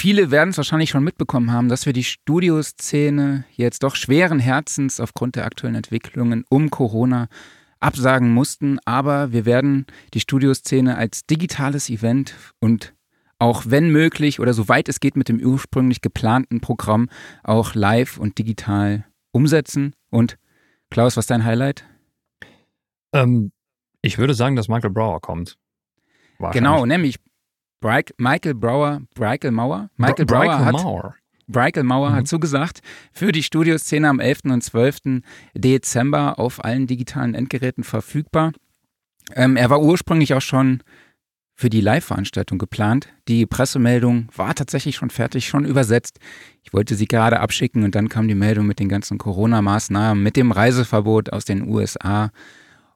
Viele werden es wahrscheinlich schon mitbekommen haben, dass wir die Studioszene jetzt doch schweren Herzens aufgrund der aktuellen Entwicklungen um Corona absagen mussten. Aber wir werden die Studioszene als digitales Event und auch wenn möglich oder soweit es geht mit dem ursprünglich geplanten Programm auch live und digital umsetzen. Und Klaus, was ist dein Highlight? Ähm, ich würde sagen, dass Michael Brower kommt. Genau, nämlich Michael Brower, Michael Mauer, Michael Bra Brower hat, Mauer. Breikel Mauer mhm. hat zugesagt, für die Studioszene am 11. und 12. Dezember auf allen digitalen Endgeräten verfügbar. Ähm, er war ursprünglich auch schon für die Live-Veranstaltung geplant. Die Pressemeldung war tatsächlich schon fertig, schon übersetzt. Ich wollte sie gerade abschicken und dann kam die Meldung mit den ganzen Corona-Maßnahmen, mit dem Reiseverbot aus den USA.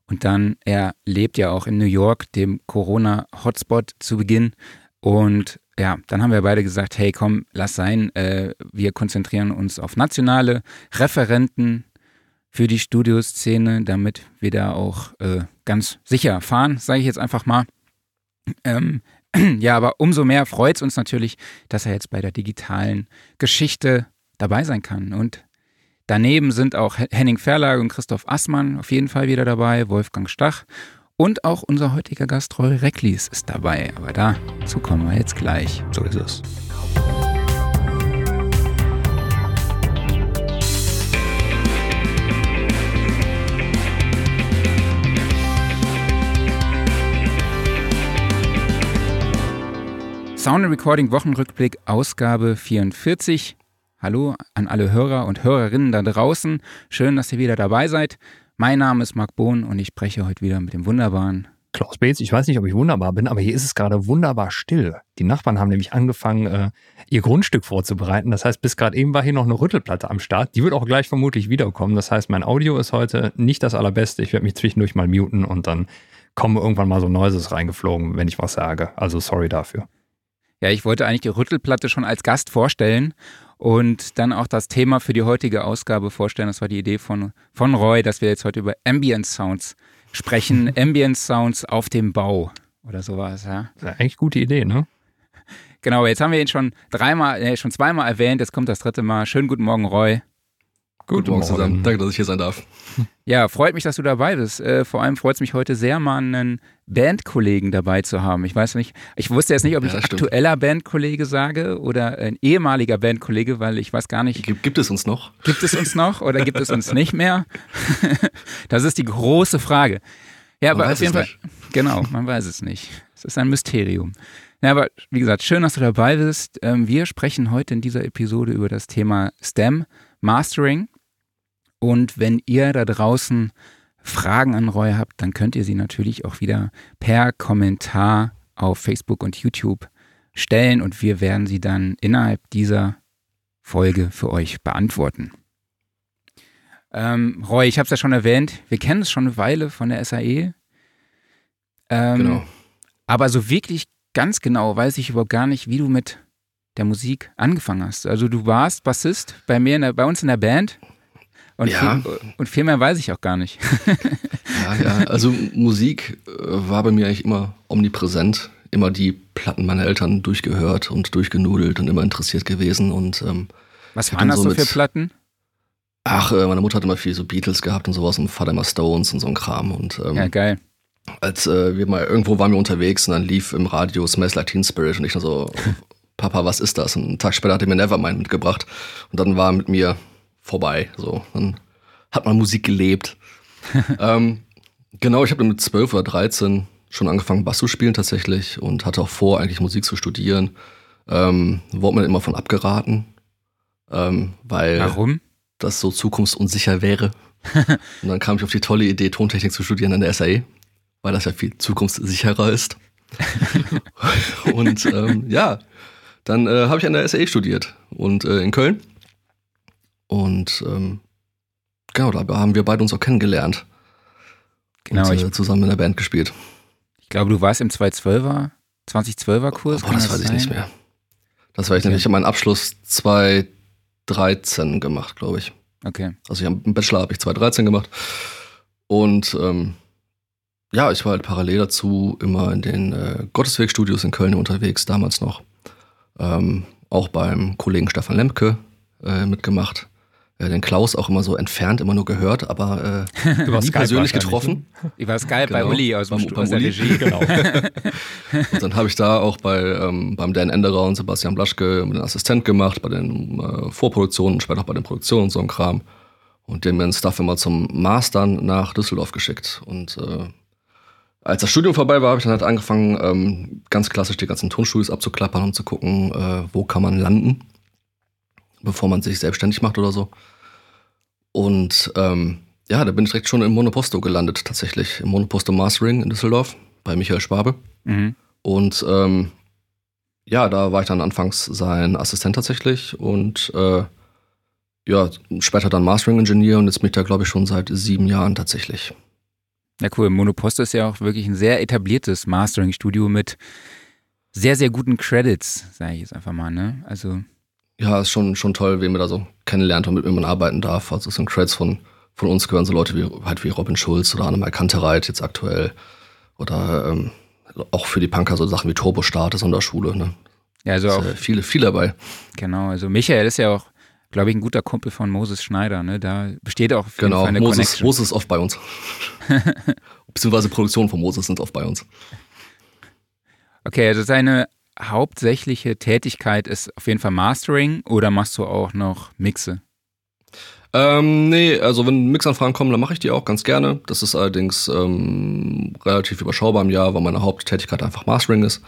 Und dann, er lebt ja auch in New York, dem Corona-Hotspot zu Beginn. Und ja, dann haben wir beide gesagt, hey komm, lass sein, äh, wir konzentrieren uns auf nationale Referenten für die Studioszene, damit wir da auch äh, ganz sicher fahren, sage ich jetzt einfach mal. Ähm, ja, aber umso mehr freut es uns natürlich, dass er jetzt bei der digitalen Geschichte dabei sein kann. Und daneben sind auch Henning Verlag und Christoph Assmann auf jeden Fall wieder dabei, Wolfgang Stach und auch unser heutiger Gast Roy Recklis ist dabei. Aber dazu kommen wir jetzt gleich. So ist es. Sound Recording Wochenrückblick Ausgabe 44. Hallo an alle Hörer und Hörerinnen da draußen. Schön, dass ihr wieder dabei seid. Mein Name ist Marc Bohn und ich spreche heute wieder mit dem wunderbaren Klaus Beetz. Ich weiß nicht, ob ich wunderbar bin, aber hier ist es gerade wunderbar still. Die Nachbarn haben nämlich angefangen, äh, ihr Grundstück vorzubereiten. Das heißt, bis gerade eben war hier noch eine Rüttelplatte am Start. Die wird auch gleich vermutlich wiederkommen. Das heißt, mein Audio ist heute nicht das allerbeste. Ich werde mich zwischendurch mal muten und dann kommen irgendwann mal so Noises reingeflogen, wenn ich was sage. Also sorry dafür. Ja, ich wollte eigentlich die Rüttelplatte schon als Gast vorstellen und dann auch das Thema für die heutige Ausgabe vorstellen. Das war die Idee von, von Roy, dass wir jetzt heute über Ambient Sounds sprechen. Ambient Sounds auf dem Bau oder sowas, ja. Das ist eigentlich gute Idee, ne? Genau, jetzt haben wir ihn schon dreimal, äh, schon zweimal erwähnt, jetzt kommt das dritte Mal. Schönen guten Morgen, Roy. Guten Morgen zusammen. Danke, dass ich hier sein darf. Ja, freut mich, dass du dabei bist. Äh, vor allem freut es mich heute sehr, mal einen Bandkollegen dabei zu haben. Ich weiß nicht, ich wusste jetzt nicht, ob ich ja, aktueller Bandkollege sage oder ein ehemaliger Bandkollege, weil ich weiß gar nicht. Gibt, gibt es uns noch? Gibt es uns noch oder gibt es uns nicht mehr? das ist die große Frage. Ja, man aber auf jeden Fall. Nicht. Genau, man weiß es nicht. Es ist ein Mysterium. Ja, aber wie gesagt, schön, dass du dabei bist. Ähm, wir sprechen heute in dieser Episode über das Thema STEM Mastering. Und wenn ihr da draußen Fragen an Roy habt, dann könnt ihr sie natürlich auch wieder per Kommentar auf Facebook und YouTube stellen und wir werden sie dann innerhalb dieser Folge für euch beantworten. Ähm, Roy, ich habe es ja schon erwähnt, wir kennen es schon eine Weile von der SAE. Ähm, genau. Aber so wirklich ganz genau weiß ich überhaupt gar nicht, wie du mit der Musik angefangen hast. Also du warst Bassist bei mir, der, bei uns in der Band und, ja. viel, und viel mehr weiß ich auch gar nicht. ja, ja, also Musik äh, war bei mir eigentlich immer omnipräsent. Immer die Platten meiner Eltern durchgehört und durchgenudelt und immer interessiert gewesen. Und, ähm, Was waren das so mit, für Platten? Ach, äh, meine Mutter hat immer viel so Beatles gehabt und sowas und Vater immer Stones und so ein Kram. Und, ähm, ja, geil. Als äh, wir mal irgendwo waren wir unterwegs und dann lief im Radio Smells Like Teen Spirit und ich dann so, Papa, was ist das? Und einen Tag später hat er mir Nevermind mitgebracht und dann war mit mir vorbei. So, dann hat man Musik gelebt. ähm, genau, ich habe mit 12 oder 13 schon angefangen, Bass zu spielen tatsächlich und hatte auch vor, eigentlich Musik zu studieren. Ähm, wurde mir immer von abgeraten, ähm, weil Warum? das so zukunftsunsicher wäre. und dann kam ich auf die tolle Idee, Tontechnik zu studieren an der SAE, weil das ja viel zukunftssicherer ist. und ähm, ja, dann äh, habe ich an der SAE studiert und äh, in Köln und ähm, genau, da haben wir beide uns auch kennengelernt. Genau. Und, äh, zusammen in der Band gespielt. Ich glaube, du warst im 212er, 2012er Kurs. Oh, das, das weiß sein? ich nicht mehr. Das war ich okay. nämlich. Ich habe meinen Abschluss 2013 gemacht, glaube ich. Okay. Also ich hab, im Bachelor habe ich 2013 gemacht. Und ähm, ja, ich war halt parallel dazu immer in den äh, Gotteswegstudios in Köln unterwegs, damals noch. Ähm, auch beim Kollegen Stefan Lemke äh, mitgemacht. Äh, den Klaus auch immer so entfernt, immer nur gehört, aber äh, nie persönlich getroffen. Über Skype genau, bei Uli aus, dem aus der Uli. Regie. Genau. und dann habe ich da auch bei, ähm, beim Dan Enderer und Sebastian Blaschke den Assistent gemacht, bei den äh, Vorproduktionen, später auch bei den Produktionen und so ein Kram. Und dem den Stuff immer zum Mastern nach Düsseldorf geschickt. Und äh, als das Studium vorbei war, habe ich dann halt angefangen, ähm, ganz klassisch die ganzen Tonstudios abzuklappern und zu gucken, äh, wo kann man landen, bevor man sich selbstständig macht oder so. Und ähm, ja, da bin ich direkt schon im Monoposto gelandet, tatsächlich. Im Monoposto Mastering in Düsseldorf bei Michael Schwabe. Mhm. Und ähm, ja, da war ich dann anfangs sein Assistent tatsächlich und äh, ja, später dann Mastering-Ingenieur und jetzt bin ich da, glaube ich, schon seit sieben Jahren tatsächlich. Ja, cool. Monopost ist ja auch wirklich ein sehr etabliertes Mastering-Studio mit sehr, sehr guten Credits, sage ich jetzt einfach mal, ne? Also. Ja, ist schon, schon toll, wen man da so kennenlernt und mit wem man arbeiten darf. Also so ein Credits von, von uns gehören so Leute wie halt wie Robin Schulz oder Annemal Kantereit jetzt aktuell. Oder ähm, auch für die Punker so Sachen wie Turbostart, Sonderschule, ne? Ja, also auch. Äh, viele, viele dabei. Genau, also Michael ist ja auch glaube ich, ein guter Kumpel von Moses Schneider. Ne? Da besteht auch genau, eine Moses, Connection. Moses ist oft bei uns. Beziehungsweise Produktion von Moses sind oft bei uns. Okay, also seine hauptsächliche Tätigkeit ist auf jeden Fall Mastering oder machst du auch noch Mixe? Ähm, nee, also wenn Mixanfragen kommen, dann mache ich die auch ganz gerne. Das ist allerdings ähm, relativ überschaubar im Jahr, weil meine Haupttätigkeit einfach Mastering ist.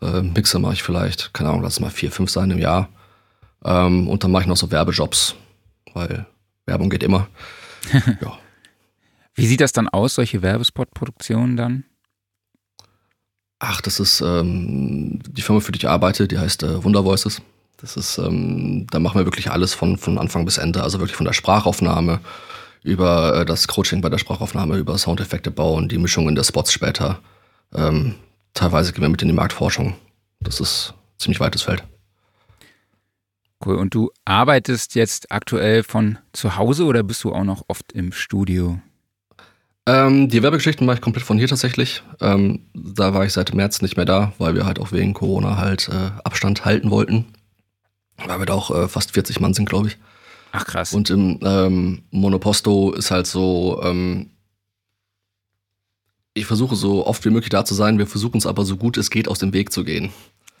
Äh, Mixe mache ich vielleicht, keine Ahnung, lass es mal vier, fünf sein im Jahr. Ähm, und dann mache ich noch so Werbejobs, weil Werbung geht immer. ja. Wie sieht das dann aus, solche Werbespot-Produktionen dann? Ach, das ist ähm, die Firma, für die ich arbeite, die heißt äh, Voices. Das ist, ähm, da machen wir wirklich alles von, von Anfang bis Ende, also wirklich von der Sprachaufnahme über äh, das Coaching bei der Sprachaufnahme, über Soundeffekte bauen, die Mischungen der Spots später. Ähm, teilweise gehen wir mit in die Marktforschung. Das ist ein ziemlich weites Feld. Cool. Und du arbeitest jetzt aktuell von zu Hause oder bist du auch noch oft im Studio? Ähm, die Werbegeschichten mache ich komplett von hier tatsächlich. Ähm, da war ich seit März nicht mehr da, weil wir halt auch wegen Corona halt äh, Abstand halten wollten. Weil wir da auch äh, fast 40 Mann sind, glaube ich. Ach krass. Und im ähm, Monoposto ist halt so, ähm, ich versuche so oft wie möglich da zu sein, wir versuchen es aber so gut es geht aus dem Weg zu gehen.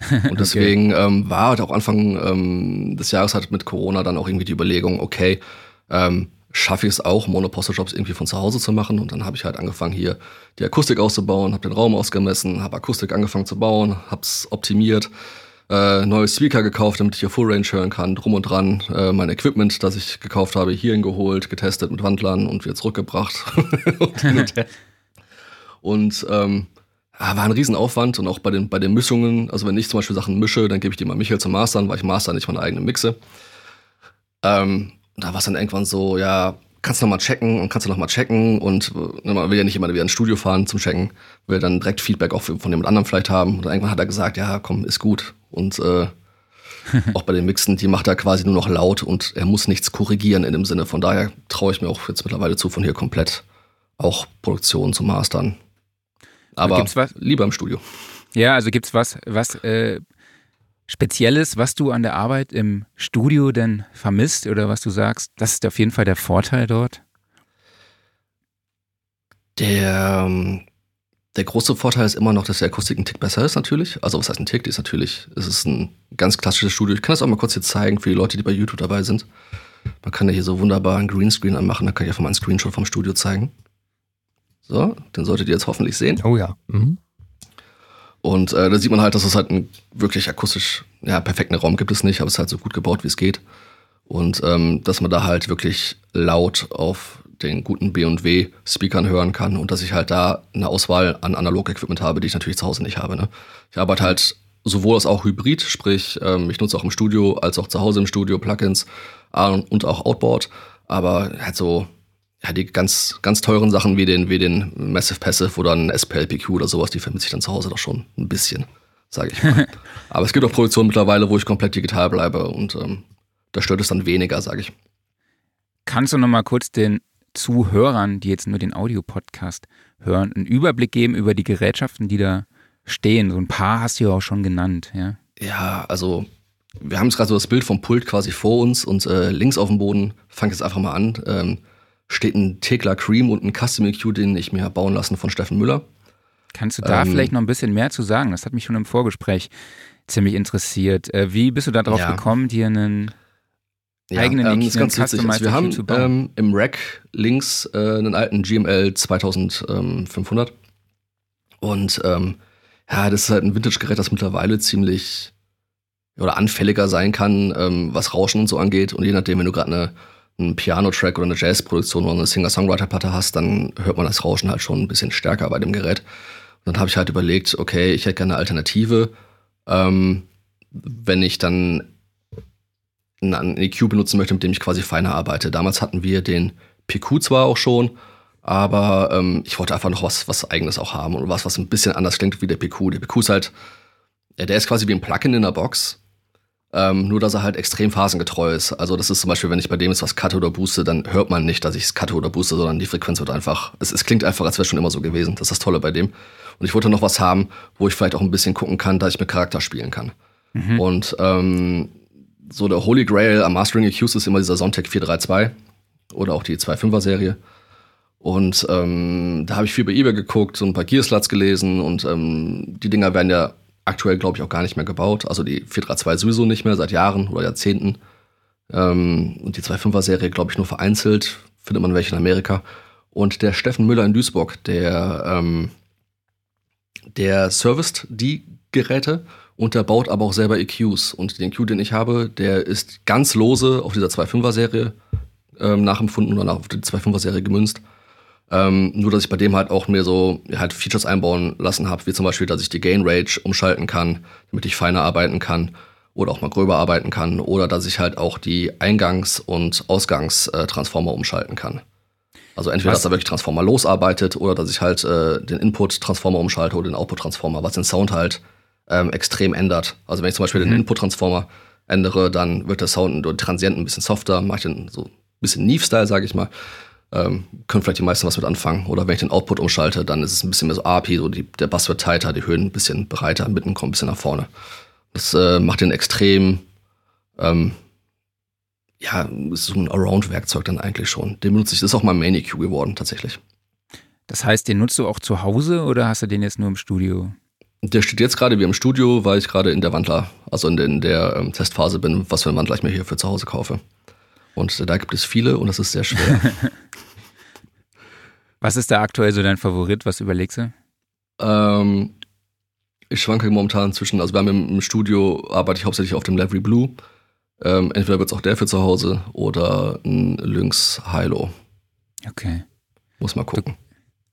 Und deswegen okay. ähm, war halt auch Anfang ähm, des Jahres halt mit Corona dann auch irgendwie die Überlegung, okay, ähm, schaffe ich es auch, Monoposter-Jobs irgendwie von zu Hause zu machen. Und dann habe ich halt angefangen, hier die Akustik auszubauen, habe den Raum ausgemessen, habe Akustik angefangen zu bauen, habe es optimiert, äh, neue Speaker gekauft, damit ich hier Full Range hören kann, drum und dran. Äh, mein Equipment, das ich gekauft habe, hierhin geholt, getestet mit Wandlern und wieder zurückgebracht. und, und ähm, war ein Riesenaufwand und auch bei den, bei den Mischungen, also wenn ich zum Beispiel Sachen mische, dann gebe ich die mal Michael zum Mastern, weil ich Master nicht meine eigene mixe. Ähm, da war es dann irgendwann so, ja, kannst du noch mal checken und kannst du noch mal checken und ne, man will ja nicht immer wieder ins Studio fahren zum Checken, will dann direkt Feedback auch von jemand anderem vielleicht haben. Und irgendwann hat er gesagt, ja, komm, ist gut. Und äh, auch bei den Mixen, die macht er quasi nur noch laut und er muss nichts korrigieren in dem Sinne. Von daher traue ich mir auch jetzt mittlerweile zu, von hier komplett auch Produktion zu mastern. Aber gibt's was? lieber im Studio. Ja, also gibt es was, was äh, Spezielles, was du an der Arbeit im Studio denn vermisst oder was du sagst, das ist auf jeden Fall der Vorteil dort? Der, ähm, der große Vorteil ist immer noch, dass die Akustik ein Tick besser ist natürlich. Also was heißt ein Tick? Die ist natürlich, es ist ein ganz klassisches Studio. Ich kann das auch mal kurz hier zeigen für die Leute, die bei YouTube dabei sind. Man kann ja hier so wunderbar einen Greenscreen anmachen, da kann ich einfach mal einen Screenshot vom Studio zeigen. So, den solltet ihr jetzt hoffentlich sehen. Oh ja. Mhm. Und äh, da sieht man halt, dass es halt einen wirklich akustisch ja, perfekten Raum gibt es nicht, aber es ist halt so gut gebaut, wie es geht. Und ähm, dass man da halt wirklich laut auf den guten B&W-Speakern hören kann und dass ich halt da eine Auswahl an Analog-Equipment habe, die ich natürlich zu Hause nicht habe. Ne? Ich arbeite halt sowohl als auch hybrid, sprich ähm, ich nutze auch im Studio als auch zu Hause im Studio Plugins und auch Outboard, aber halt so ja, die ganz, ganz teuren Sachen wie den, wie den Massive Passive oder ein SPLPQ oder sowas, die vermisse ich dann zu Hause doch schon ein bisschen, sage ich mal. Aber es gibt auch Produktionen mittlerweile, wo ich komplett digital bleibe und ähm, da stört es dann weniger, sage ich. Kannst du noch mal kurz den Zuhörern, die jetzt nur den Audiopodcast hören, einen Überblick geben über die Gerätschaften, die da stehen? So ein paar hast du ja auch schon genannt, ja? Ja, also wir haben jetzt gerade so das Bild vom Pult quasi vor uns und äh, links auf dem Boden, fang jetzt einfach mal an, ähm, steht ein Tekla Cream und ein Custom EQ, den ich mir bauen lassen von Steffen Müller. Kannst du da ähm, vielleicht noch ein bisschen mehr zu sagen? Das hat mich schon im Vorgespräch ziemlich interessiert. Äh, wie bist du darauf ja. gekommen, dir einen ja, eigenen ähm, EQ, ganz witzig. Also wir haben ähm, im Rack links äh, einen alten GML 2500 und ähm, ja, das ist halt ein Vintage-Gerät, das mittlerweile ziemlich oder anfälliger sein kann, ähm, was Rauschen und so angeht. Und je nachdem, wenn du gerade eine, einen Piano-Track oder eine Jazz-Produktion oder eine Singer-Songwriter-Platte hast, dann hört man das Rauschen halt schon ein bisschen stärker bei dem Gerät. Und dann habe ich halt überlegt, okay, ich hätte gerne eine Alternative. Ähm, wenn ich dann einen EQ benutzen möchte, mit dem ich quasi feiner arbeite. Damals hatten wir den PQ zwar auch schon, aber ähm, ich wollte einfach noch was, was eigenes auch haben und was, was ein bisschen anders klingt wie der PQ. Der PQ ist halt, ja, der ist quasi wie ein Plugin in der Box, ähm, nur, dass er halt extrem phasengetreu ist. Also, das ist zum Beispiel, wenn ich bei dem jetzt was cutte oder booste, dann hört man nicht, dass ich es cutte oder booste, sondern die Frequenz wird einfach, es, es klingt einfach, als wäre es schon immer so gewesen. Das ist das Tolle bei dem. Und ich wollte noch was haben, wo ich vielleicht auch ein bisschen gucken kann, dass ich mit Charakter spielen kann. Mhm. Und ähm, so der Holy Grail am Mastering EQs ist immer dieser Sontec 432 oder auch die 2.5er Serie. Und ähm, da habe ich viel bei eBay geguckt, so ein paar Gearsluts gelesen und ähm, die Dinger werden ja aktuell, glaube ich, auch gar nicht mehr gebaut. Also die 432 sowieso nicht mehr, seit Jahren oder Jahrzehnten. Ähm, und die 2.5er Serie, glaube ich, nur vereinzelt. Findet man welche in Amerika. Und der Steffen Müller in Duisburg, der, ähm, der serviced die Geräte und der baut aber auch selber EQs. Und den EQ, den ich habe, der ist ganz lose auf dieser 2.5er Serie ähm, nachempfunden oder auf die 2.5er Serie gemünzt. Ähm, nur, dass ich bei dem halt auch mir so halt Features einbauen lassen habe, wie zum Beispiel, dass ich die Gain Rage umschalten kann, damit ich feiner arbeiten kann oder auch mal gröber arbeiten kann oder dass ich halt auch die Eingangs- und Ausgangstransformer umschalten kann. Also entweder, was? dass er wirklich Transformer losarbeitet oder dass ich halt äh, den Input-Transformer umschalte oder den Output-Transformer, was den Sound halt ähm, extrem ändert. Also wenn ich zum Beispiel mhm. den Input-Transformer ändere, dann wird der Sound und Transienten ein bisschen softer, mache ich den so ein bisschen Neve-Style, sage ich mal ähm, können vielleicht die meisten was mit anfangen. Oder wenn ich den Output umschalte, dann ist es ein bisschen mehr so API, so die, der Bass wird tighter, die Höhen ein bisschen breiter, mitten kommt ein bisschen nach vorne. Das äh, macht den extrem, ähm, ja, ist so ein Around-Werkzeug dann eigentlich schon. Den benutze ich, das ist auch mein Main EQ geworden, tatsächlich. Das heißt, den nutzt du auch zu Hause oder hast du den jetzt nur im Studio? Der steht jetzt gerade wie im Studio, weil ich gerade in der Wandler, also in, der, in der ähm, Testphase bin, was für einen Wandler ich mir hier für zu Hause kaufe. Und da gibt es viele und das ist sehr schwer. was ist da aktuell so dein Favorit? Was überlegst du? Ähm, ich schwanke momentan zwischen, also wir haben im, Studio, arbeite ich hauptsächlich auf dem Levery Blue. Ähm, entweder wird es auch der für zu Hause oder ein Lynx Hilo. Okay. Muss mal gucken.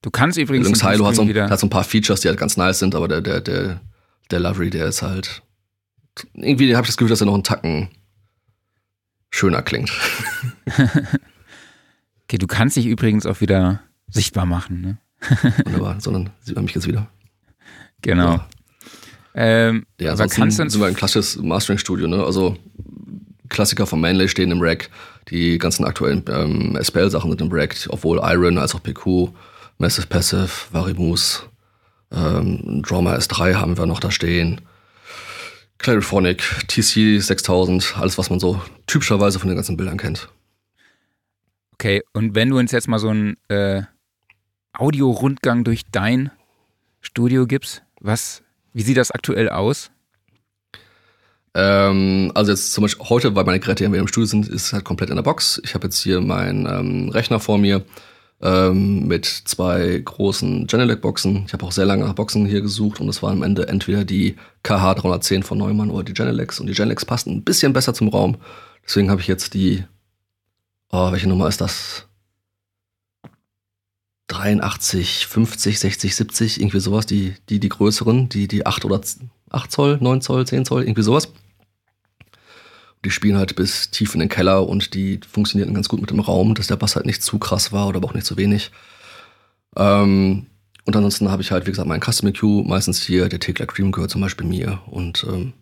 Du, du kannst übrigens. Lynx Hilo hat so, ein, hat so, ein, paar Features, die halt ganz nice sind, aber der, der, der, der Lavery, der ist halt. Irgendwie habe ich das Gefühl, dass er noch einen Tacken schöner klingt. okay, du kannst dich übrigens auch wieder sichtbar machen. Ne? Wunderbar, sondern sieht man mich jetzt wieder. Genau. Ja, ähm, ja ansonsten sind wir ein klassisches Mastering-Studio, ne? Also Klassiker von Manley stehen im Rack, die ganzen aktuellen ähm, SPL-Sachen sind im Rack, obwohl Iron als auch PQ, Massive Passive, Varimus, ähm, Drama S3 haben wir noch da stehen. Clariphonic, TC 6000, alles, was man so typischerweise von den ganzen Bildern kennt. Okay, und wenn du uns jetzt mal so einen äh, Audio-Rundgang durch dein Studio gibst, was, wie sieht das aktuell aus? Ähm, also jetzt zum Beispiel heute, weil meine Geräte ja im Studio sind, ist halt komplett in der Box. Ich habe jetzt hier meinen ähm, Rechner vor mir ähm, mit zwei großen Genelec-Boxen. Ich habe auch sehr lange nach Boxen hier gesucht und es war am Ende entweder die KH310 von Neumann oder die Genelecs. Und die Genelecs passten ein bisschen besser zum Raum. Deswegen habe ich jetzt die, oh, welche Nummer ist das? 83, 50, 60, 70, irgendwie sowas, die, die, die größeren, die, die 8 oder 8 Zoll, 9 Zoll, 10 Zoll, irgendwie sowas. Die spielen halt bis tief in den Keller und die funktionierten ganz gut mit dem Raum, dass der Bass halt nicht zu krass war oder aber auch nicht zu wenig. Ähm, und ansonsten habe ich halt, wie gesagt, meinen Custom EQ, meistens hier, der Tekla Cream gehört zum Beispiel mir. Und ähm,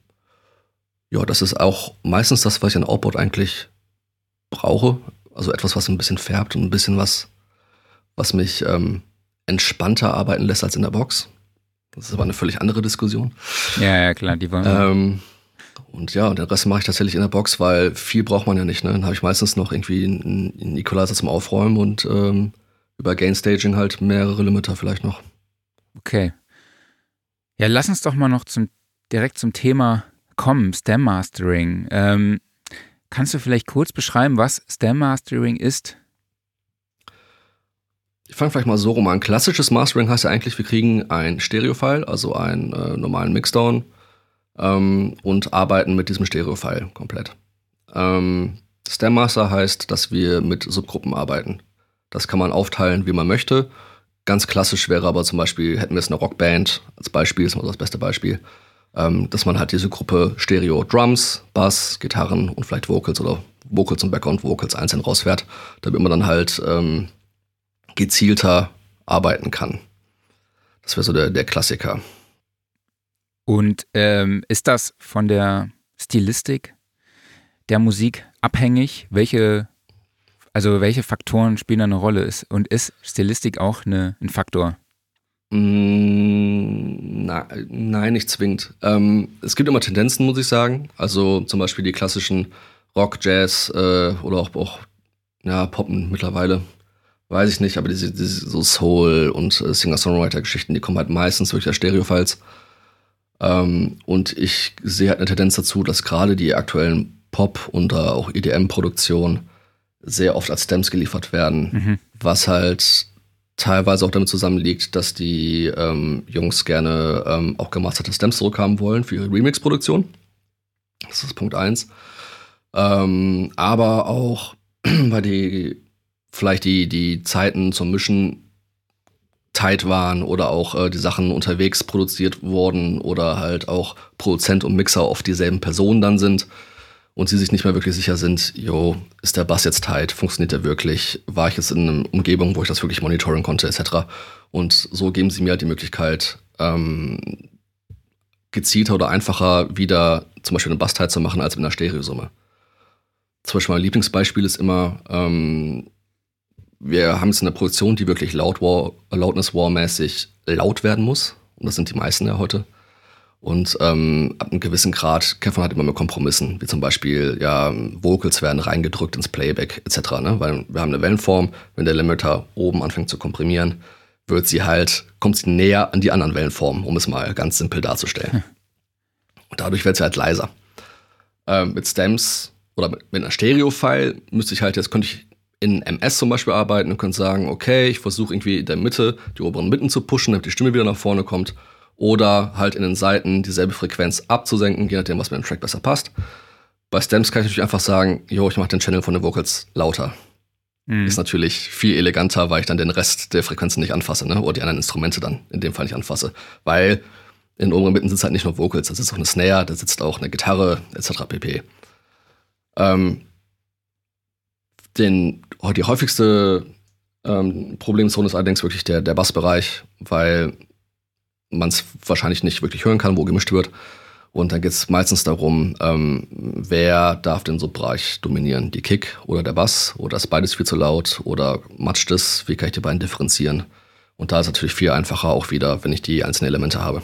ja, das ist auch meistens das, was ich an Outboard eigentlich brauche. Also etwas, was ein bisschen färbt und ein bisschen was, was mich ähm, entspannter arbeiten lässt als in der Box. Das ist aber eine völlig andere Diskussion. Ja, ja, klar, die wollen. Ähm, Und ja, den Rest mache ich tatsächlich in der Box, weil viel braucht man ja nicht. Ne? Dann habe ich meistens noch irgendwie einen, einen Equalizer zum Aufräumen und ähm, über Gain Staging halt mehrere Limiter vielleicht noch. Okay. Ja, lass uns doch mal noch zum, direkt zum Thema kommen, Stem Mastering. Ähm, kannst du vielleicht kurz beschreiben, was Stem Mastering ist? Ich fange vielleicht mal so rum an. Klassisches Mastering heißt ja eigentlich, wir kriegen ein Stereo-File, also einen äh, normalen Mixdown ähm, und arbeiten mit diesem Stereo-File komplett. Ähm, Stem Master heißt, dass wir mit Subgruppen arbeiten. Das kann man aufteilen, wie man möchte. Ganz klassisch wäre aber zum Beispiel, hätten wir jetzt eine Rockband als Beispiel, ist mal das beste Beispiel, ähm, dass man halt diese Gruppe Stereo Drums, Bass, Gitarren und vielleicht Vocals oder Vocals und Background Vocals einzeln rausfährt, damit man dann halt ähm, gezielter arbeiten kann. Das wäre so der, der Klassiker. Und ähm, ist das von der Stilistik der Musik abhängig? Welche, also welche Faktoren spielen da eine Rolle? Ist, und ist Stilistik auch eine, ein Faktor? Mm, na, nein, nicht zwingend. Ähm, es gibt immer Tendenzen, muss ich sagen. Also zum Beispiel die klassischen Rock, Jazz äh, oder auch, auch ja, Poppen mittlerweile. Weiß ich nicht, aber diese, diese so Soul und äh, Singer-Songwriter-Geschichten, die kommen halt meistens durch der Stereo-Files. Ähm, und ich sehe halt eine Tendenz dazu, dass gerade die aktuellen Pop- und auch EDM-Produktionen sehr oft als Stems geliefert werden, mhm. was halt teilweise auch damit zusammenliegt, dass die ähm, Jungs gerne ähm, auch gemasterte Stems zurückhaben wollen für ihre Remix-Produktion. Das ist Punkt 1. Ähm, aber auch, weil die vielleicht die, die Zeiten zum Mischen tight waren oder auch äh, die Sachen unterwegs produziert wurden oder halt auch Produzent und Mixer oft dieselben Personen dann sind und sie sich nicht mehr wirklich sicher sind, jo, ist der Bass jetzt tight, funktioniert der wirklich, war ich jetzt in einer Umgebung, wo ich das wirklich monitoren konnte, etc. Und so geben sie mir halt die Möglichkeit, ähm, gezielter oder einfacher wieder zum Beispiel eine Bass-Tight zu machen als mit einer Stereosumme. Zum Beispiel mein Lieblingsbeispiel ist immer, ähm, wir haben jetzt eine Produktion, die wirklich laut War, Loudness War-mäßig laut werden muss. Und das sind die meisten ja heute. Und ähm, ab einem gewissen Grad kämpft man halt immer mit Kompromissen, wie zum Beispiel, ja, Vocals werden reingedrückt ins Playback etc. Ne? Weil wir haben eine Wellenform, wenn der Limiter oben anfängt zu komprimieren, wird sie halt, kommt sie näher an die anderen Wellenformen, um es mal ganz simpel darzustellen. Hm. Und dadurch wird sie halt leiser. Ähm, mit Stems oder mit, mit einer Stereo-File müsste ich halt, jetzt könnte ich in MS zum Beispiel arbeiten und könnt sagen, okay, ich versuche irgendwie in der Mitte die oberen Mitten zu pushen, damit die Stimme wieder nach vorne kommt. Oder halt in den Seiten dieselbe Frequenz abzusenken, je nachdem, was mir im Track besser passt. Bei Stems kann ich natürlich einfach sagen, jo, ich mache den Channel von den Vocals lauter. Mhm. Ist natürlich viel eleganter, weil ich dann den Rest der Frequenzen nicht anfasse, ne? Oder die anderen Instrumente dann in dem Fall nicht anfasse. Weil in den oberen Mitten sind halt nicht nur Vocals, da sitzt auch eine Snare, da sitzt auch eine Gitarre, etc. pp. Ähm, den, die häufigste ähm, Problemzone ist allerdings wirklich der, der Bassbereich, weil man es wahrscheinlich nicht wirklich hören kann, wo gemischt wird. Und dann geht es meistens darum, ähm, wer darf den Subbereich dominieren? Die Kick oder der Bass? Oder ist beides viel zu laut? Oder matscht es? Wie kann ich die beiden differenzieren? Und da ist natürlich viel einfacher auch wieder, wenn ich die einzelnen Elemente habe.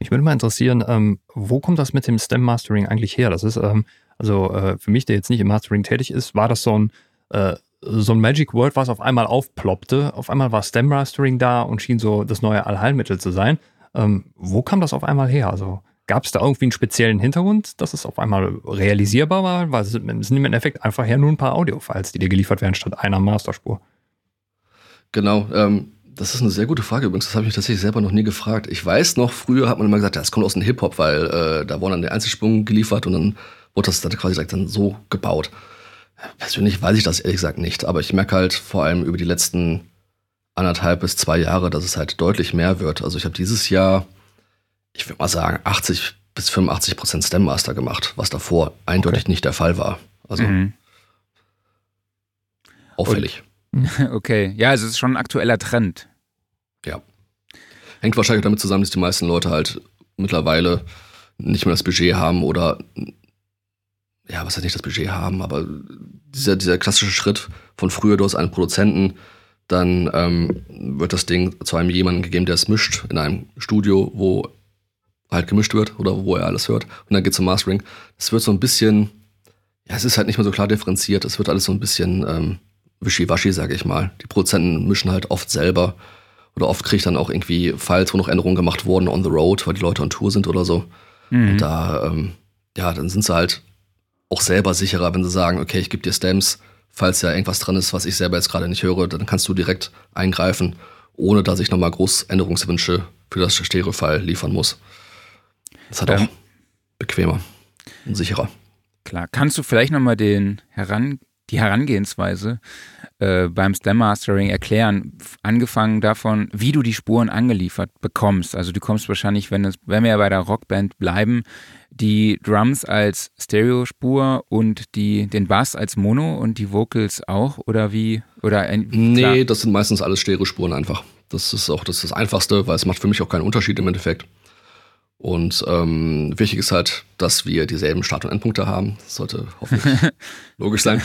Mich würde mal interessieren, ähm, wo kommt das mit dem Stem Mastering eigentlich her? Das ist, ähm, also äh, für mich, der jetzt nicht im Mastering tätig ist, war das so ein, äh, so ein Magic Word, was auf einmal aufploppte. Auf einmal war Stem Mastering da und schien so das neue Allheilmittel zu sein. Ähm, wo kam das auf einmal her? Also gab es da irgendwie einen speziellen Hintergrund, dass es auf einmal realisierbar war? Weil es sind im Endeffekt einfach ja nur ein paar Audio-Files, die dir geliefert werden, statt einer Masterspur. Genau, ähm, das ist eine sehr gute Frage übrigens. Das habe ich mich tatsächlich selber noch nie gefragt. Ich weiß noch, früher hat man immer gesagt, das kommt aus dem Hip-Hop, weil äh, da wurden dann der Einzelsprung geliefert und dann wurde das dann quasi dann so gebaut. Persönlich weiß ich das ehrlich gesagt nicht, aber ich merke halt vor allem über die letzten anderthalb bis zwei Jahre, dass es halt deutlich mehr wird. Also ich habe dieses Jahr, ich würde mal sagen, 80 bis 85 Prozent Stem Master gemacht, was davor eindeutig okay. nicht der Fall war. Also mhm. auffällig. Okay, ja, also es ist schon ein aktueller Trend. Ja. Hängt wahrscheinlich damit zusammen, dass die meisten Leute halt mittlerweile nicht mehr das Budget haben oder ja, was heißt nicht das Budget haben, aber dieser, dieser klassische Schritt von früher, du hast einen Produzenten, dann ähm, wird das Ding zu einem jemanden gegeben, der es mischt in einem Studio, wo halt gemischt wird oder wo er alles hört. Und dann geht zum Mastering. Es wird so ein bisschen, ja, es ist halt nicht mehr so klar differenziert. Es wird alles so ein bisschen ähm, wischiwaschi, sage ich mal. Die Produzenten mischen halt oft selber. Oder oft kriege ich dann auch irgendwie Files, wo noch Änderungen gemacht wurden on the road, weil die Leute on Tour sind oder so. Mhm. Und da, ähm, ja, dann sind sie halt auch selber sicherer, wenn sie sagen, okay, ich gebe dir Stems, falls ja irgendwas dran ist, was ich selber jetzt gerade nicht höre, dann kannst du direkt eingreifen, ohne dass ich nochmal groß Änderungswünsche für das Stereo-File liefern muss. Das hat ähm, auch bequemer und sicherer. Klar. Kannst du vielleicht nochmal den heran, die Herangehensweise äh, beim Stem Mastering erklären, angefangen davon, wie du die Spuren angeliefert bekommst. Also du kommst wahrscheinlich, wenn, es, wenn wir ja bei der Rockband bleiben, die Drums als Stereospur und die, den Bass als Mono und die Vocals auch oder wie? Oder ein, nee, das sind meistens alles Stereospuren einfach. Das ist auch das, ist das Einfachste, weil es macht für mich auch keinen Unterschied im Endeffekt. Und ähm, wichtig ist halt, dass wir dieselben Start- und Endpunkte haben. Das sollte hoffentlich logisch sein.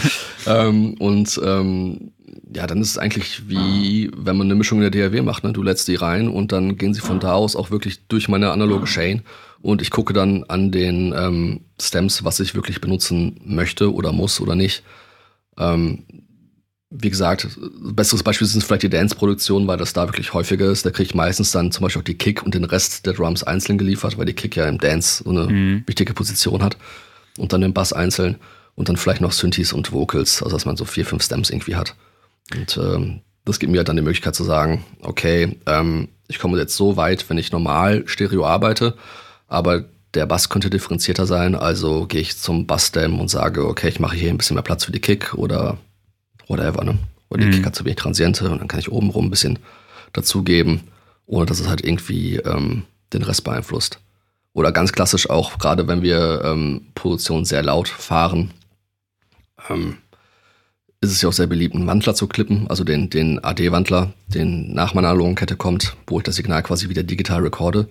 Ähm, und ähm, ja, dann ist es eigentlich wie, wenn man eine Mischung in der DAW macht. Ne? Du lädst die rein und dann gehen sie von da aus auch wirklich durch meine analoge Chain. Und ich gucke dann an den ähm, Stems, was ich wirklich benutzen möchte oder muss oder nicht. Ähm, wie gesagt, besseres Beispiel sind vielleicht die Dance-Produktionen, weil das da wirklich häufiger ist. Da kriege ich meistens dann zum Beispiel auch die Kick und den Rest der Drums einzeln geliefert, weil die Kick ja im Dance so eine mhm. wichtige Position hat. Und dann den Bass einzeln und dann vielleicht noch Synthes und Vocals, also dass man so vier, fünf Stems irgendwie hat. Und ähm, das gibt mir dann die Möglichkeit zu sagen, okay, ähm, ich komme jetzt so weit, wenn ich normal Stereo arbeite, aber der Bass könnte differenzierter sein, also gehe ich zum Bass-Stem und sage, okay, ich mache hier ein bisschen mehr Platz für die Kick oder whatever, ne? Oder die mhm. Kick hat zu wenig Transiente und dann kann ich obenrum ein bisschen dazugeben, ohne dass es halt irgendwie ähm, den Rest beeinflusst. Oder ganz klassisch auch, gerade wenn wir ähm, Produktionen sehr laut fahren, ähm, ist es ja auch sehr beliebt, einen Wandler zu klippen, also den, den AD-Wandler, den nach meiner analogen Kette kommt, wo ich das Signal quasi wieder digital recorde.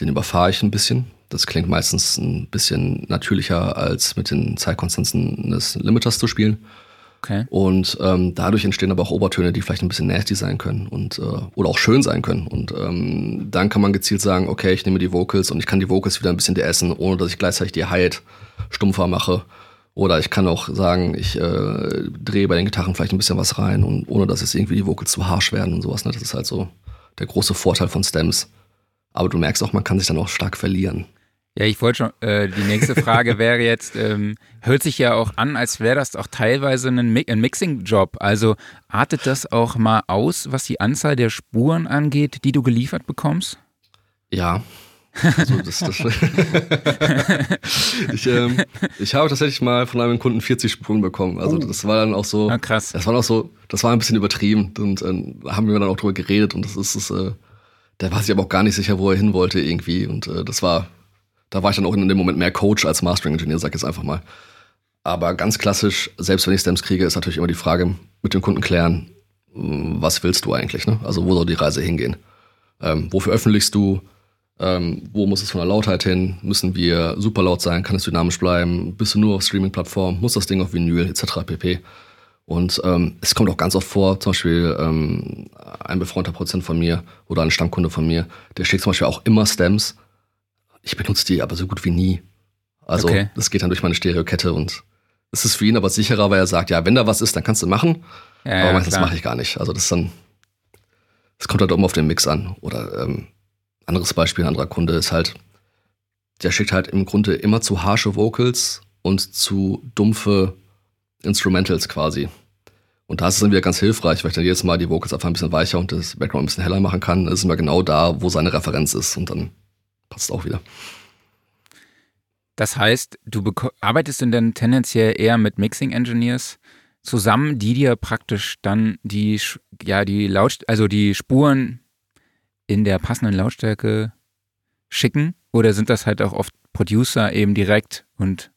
Den überfahre ich ein bisschen. Das klingt meistens ein bisschen natürlicher, als mit den Zeitkonstanzen des Limiters zu spielen. Okay. Und ähm, dadurch entstehen aber auch Obertöne, die vielleicht ein bisschen nasty sein können und äh, oder auch schön sein können. Und ähm, dann kann man gezielt sagen, okay, ich nehme die Vocals und ich kann die Vocals wieder ein bisschen deessen, ohne dass ich gleichzeitig die Hi-Hat stumpfer mache. Oder ich kann auch sagen, ich äh, drehe bei den Gitarren vielleicht ein bisschen was rein und ohne dass jetzt irgendwie die Vocals zu harsh werden und sowas. Ne? Das ist halt so der große Vorteil von Stems. Aber du merkst auch, man kann sich dann auch stark verlieren. Ja, ich wollte schon, äh, die nächste Frage wäre jetzt, ähm, hört sich ja auch an, als wäre das auch teilweise ein, Mi ein Mixing-Job. Also artet das auch mal aus, was die Anzahl der Spuren angeht, die du geliefert bekommst? Ja. Also das, das ich, ähm, ich habe tatsächlich mal von einem Kunden 40 Spuren bekommen. Also das war dann auch so. Ah, krass. Das war auch so, das war ein bisschen übertrieben. Und äh, da haben wir dann auch drüber geredet und das ist es, äh, der war sich aber auch gar nicht sicher, wo er hin wollte irgendwie. Und äh, das war da war ich dann auch in dem Moment mehr Coach als Mastering-Ingenieur, sag ich jetzt einfach mal. Aber ganz klassisch, selbst wenn ich Stems kriege, ist natürlich immer die Frage, mit dem Kunden klären, was willst du eigentlich? Ne? Also wo soll die Reise hingehen? Ähm, wo veröffentlichst du? Ähm, wo muss es von der Lautheit hin? Müssen wir super laut sein? Kann es dynamisch bleiben? Bist du nur auf Streaming-Plattform? Muss das Ding auf Vinyl etc. pp. Und ähm, es kommt auch ganz oft vor, zum Beispiel ähm, ein befreundeter Prozent von mir oder ein Stammkunde von mir, der schickt zum Beispiel auch immer Stems ich benutze die aber so gut wie nie. Also okay. das geht dann durch meine Stereokette und es ist für ihn aber sicherer, weil er sagt, ja, wenn da was ist, dann kannst du machen. Ja, aber meistens mache ich gar nicht. Also das ist dann, das kommt halt immer auf den Mix an. Oder ähm, anderes Beispiel, ein anderer Kunde ist halt, der schickt halt im Grunde immer zu harsche Vocals und zu dumpfe Instrumentals quasi. Und da ist es dann wieder ganz hilfreich, weil ich dann jedes Mal die Vocals einfach ein bisschen weicher und das Background ein bisschen heller machen kann. Das ist immer genau da, wo seine Referenz ist. Und dann passt auch wieder. Das heißt, du arbeitest denn dann tendenziell eher mit Mixing Engineers zusammen, die dir praktisch dann die, ja, die Laut, also die Spuren in der passenden Lautstärke schicken? Oder sind das halt auch oft Producer eben direkt und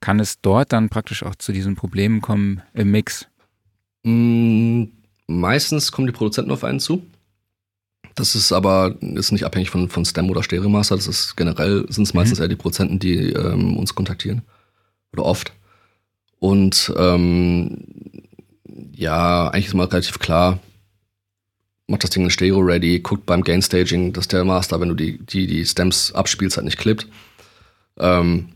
kann es dort dann praktisch auch zu diesen Problemen kommen im Mix? Mm, meistens kommen die Produzenten auf einen zu. Das ist aber ist nicht abhängig von, von Stem oder Stereomaster. Das ist generell sind es meistens mhm. eher die Prozenten, die ähm, uns kontaktieren. Oder oft. Und ähm, ja, eigentlich ist mal relativ klar, macht das Ding in Stereo ready, guckt beim Gain Staging, dass der Master, wenn du die, die, die Stems abspielst, halt nicht klippt. Ähm,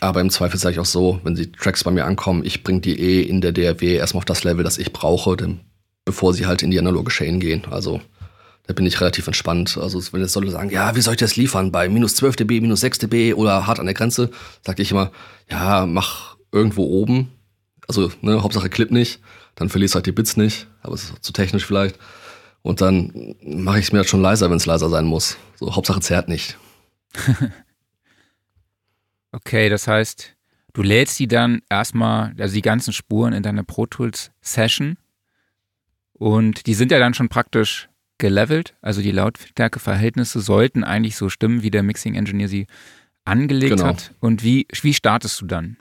aber im Zweifel sage ich auch so, wenn die Tracks bei mir ankommen, ich bringe die eh in der DRW erstmal auf das Level, das ich brauche, denn, bevor sie halt in die analoge Chain gehen. Also da bin ich relativ entspannt. Also wenn jetzt Leute sagen, ja, wie soll ich das liefern? Bei minus 12 dB, minus 6 dB oder hart an der Grenze, sage ich immer, ja, mach irgendwo oben. Also, ne, Hauptsache Clip nicht, dann verlierst halt die Bits nicht, aber es ist zu technisch vielleicht. Und dann mache ich es mir halt schon leiser, wenn es leiser sein muss. So, Hauptsache zerrt nicht. okay, das heißt, du lädst die dann erstmal, also die ganzen Spuren in deine Pro Tools Session und die sind ja dann schon praktisch gelevelt, also die Lautstärkeverhältnisse sollten eigentlich so stimmen, wie der Mixing Engineer sie angelegt genau. hat. Und wie, wie startest du dann?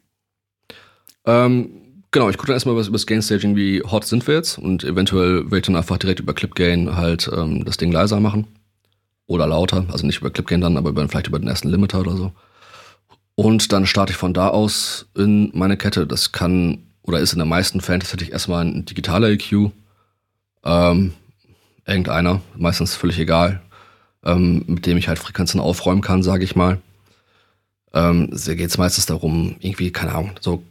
Ähm, genau, ich gucke dann erstmal über das Gain Staging, wie hot sind wir jetzt und eventuell will ich dann einfach direkt über Clip Gain halt ähm, das Ding leiser machen. Oder lauter, also nicht über Clip Gain dann, aber über, vielleicht über den ersten Limiter oder so. Und dann starte ich von da aus in meine Kette. Das kann oder ist in den meisten Fällen tatsächlich erstmal ein digitaler EQ. Ähm, irgendeiner, meistens völlig egal, ähm, mit dem ich halt Frequenzen aufräumen kann, sage ich mal. Ähm, da geht es meistens darum, irgendwie, keine Ahnung, so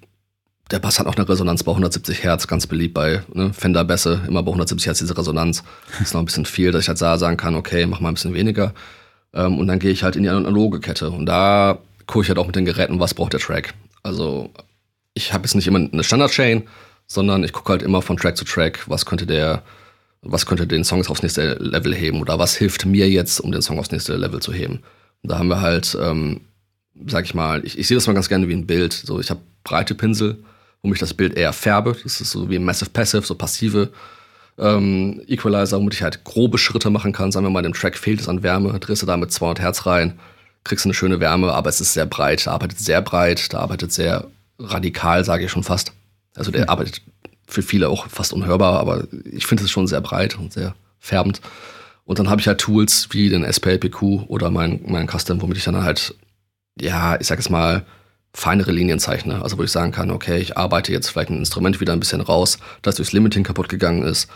der Bass hat auch eine Resonanz bei 170 Hertz, ganz beliebt bei ne, Fender-Bässe, immer bei 170 Hertz diese Resonanz. Das ist noch ein bisschen viel, dass ich halt sagen kann, okay, mach mal ein bisschen weniger. Ähm, und dann gehe ich halt in die analoge Kette. Und da gucke ich halt auch mit den Geräten, was braucht der Track. Also ich habe jetzt nicht immer eine Standard-Chain, sondern ich gucke halt immer von Track zu Track, was könnte der was könnte den Song aufs nächste Level heben oder was hilft mir jetzt, um den Song aufs nächste Level zu heben. Und da haben wir halt, ähm, sag ich mal, ich, ich sehe das mal ganz gerne wie ein Bild. So, ich habe breite Pinsel, womit ich das Bild eher färbe. Das ist so wie Massive Passive, so passive ähm, Equalizer, womit ich halt grobe Schritte machen kann. Sagen wir mal, dem Track fehlt es an Wärme, drehst du da mit 200 Hertz rein, kriegst eine schöne Wärme, aber es ist sehr breit. Der arbeitet sehr breit, der arbeitet sehr radikal, sage ich schon fast. Also der mhm. arbeitet für viele auch fast unhörbar, aber ich finde es schon sehr breit und sehr färbend. Und dann habe ich halt Tools wie den SPLPQ oder mein, mein Custom, womit ich dann halt, ja, ich sag es mal, feinere Linien zeichne. Also wo ich sagen kann, okay, ich arbeite jetzt vielleicht ein Instrument wieder ein bisschen raus, das durchs Limiting kaputt gegangen ist.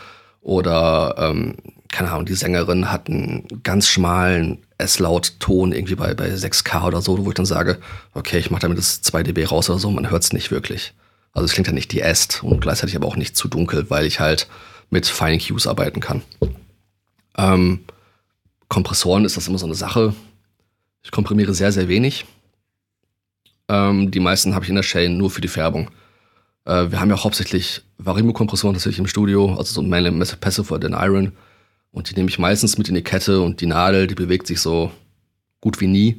Oder, ähm, keine Ahnung, die Sängerin hat einen ganz schmalen S-Laut-Ton irgendwie bei, bei 6K oder so, wo ich dann sage, okay, ich mache damit das 2 dB raus oder so, man hört es nicht wirklich. Also es klingt ja nicht die Est und gleichzeitig aber auch nicht zu dunkel, weil ich halt mit Fine Cues arbeiten kann. Ähm, Kompressoren ist das immer so eine Sache. Ich komprimiere sehr, sehr wenig. Ähm, die meisten habe ich in der Chain nur für die Färbung. Äh, wir haben ja hauptsächlich Varimo-Kompressoren tatsächlich im Studio, also so Mainly Passive oder den Iron. Und die nehme ich meistens mit in die Kette und die Nadel, die bewegt sich so gut wie nie.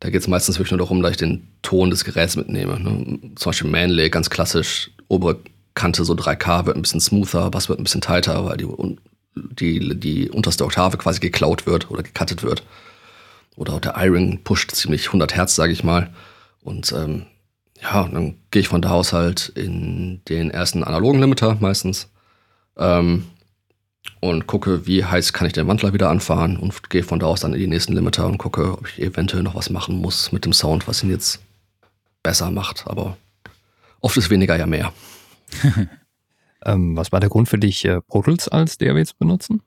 Da geht es meistens wirklich nur darum, dass ich den Ton des Geräts mitnehme. Ne? Zum Beispiel Manley, ganz klassisch, obere Kante so 3K wird ein bisschen smoother, Bass wird ein bisschen tighter, weil die, die, die unterste Oktave quasi geklaut wird oder gecuttet wird. Oder auch der Iron pusht ziemlich 100 Hertz, sage ich mal. Und ähm, ja, dann gehe ich von da aus halt in den ersten analogen Limiter meistens. Ähm, und gucke, wie heiß kann ich den Wandler wieder anfahren und gehe von da aus dann in die nächsten Limiter und gucke, ob ich eventuell noch was machen muss mit dem Sound, was ihn jetzt besser macht. Aber oft ist weniger ja mehr. ähm, was war der Grund für dich, äh, Pro Tools als DAW zu benutzen?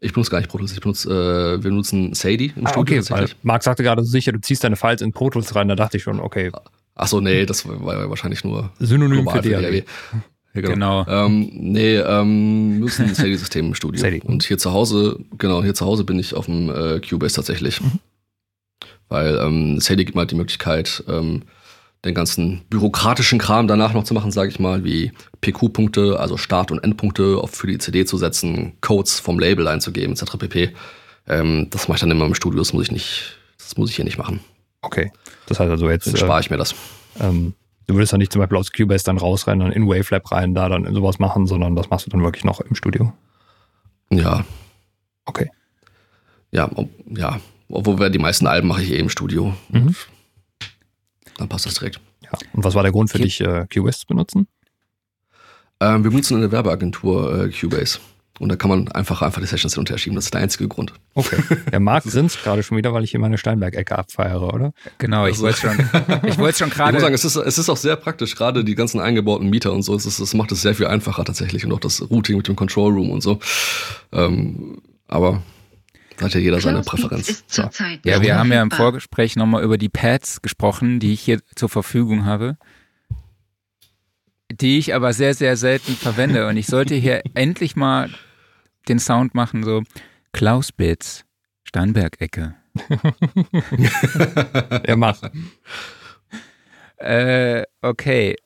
Ich benutze gar nicht Pro Tools, ich benutze, äh, wir benutzen Sadie im ah, Studio. Okay, weil Marc sagte gerade sicher, du ziehst deine Files in Pro Tools rein, da dachte ich schon, okay. Achso, nee, das war wahrscheinlich nur Synonym für DAW. Ja, genau. genau. Ähm, nee, ähm, müssen ein Sadie-System im Studio. Sadie. Und hier zu Hause, genau, hier zu Hause bin ich auf dem äh, Cubase tatsächlich. Mhm. Weil ähm, Sadie gibt mir halt die Möglichkeit, ähm, den ganzen bürokratischen Kram danach noch zu machen, sage ich mal, wie PQ-Punkte, also Start- und Endpunkte für die CD zu setzen, Codes vom Label einzugeben, etc. pp. Ähm, das mache ich dann immer im Studio, das muss ich nicht, das muss ich hier nicht machen. Okay. Das heißt also jetzt. Dann spare ich mir das. Ähm, du würdest dann nicht zum Beispiel aus Cubase dann rausrennen und in Wavelab rein, da dann sowas machen, sondern das machst du dann wirklich noch im Studio. Ja. Okay. Ja, ja. Obwohl die meisten Alben mache ich eh im Studio. Mhm. Dann passt das direkt. Ja. Und was war der Grund für okay. dich, äh, Cubase zu benutzen? Ähm, wir benutzen eine Werbeagentur äh, Cubase. Und da kann man einfach, einfach die Sessions hin und her schieben. Das ist der einzige Grund. Okay. Der Marc grinst gerade schon wieder, weil ich hier meine Steinberg-Ecke abfeiere, oder? Genau, ich also, wollte schon, ich wollte schon gerade. Ich muss sagen, es ist, es ist auch sehr praktisch, gerade die ganzen eingebauten Mieter und so. Es, ist, es macht es sehr viel einfacher tatsächlich und auch das Routing mit dem Control Room und so. Ähm, aber da hat ja jeder seine Präferenz. Ja. ja, wir haben ja im Vorgespräch nochmal über die Pads gesprochen, die ich hier zur Verfügung habe die ich aber sehr, sehr selten verwende. Und ich sollte hier endlich mal den Sound machen, so Klaus Bitz, Steinberg-Ecke. er macht. Äh, okay.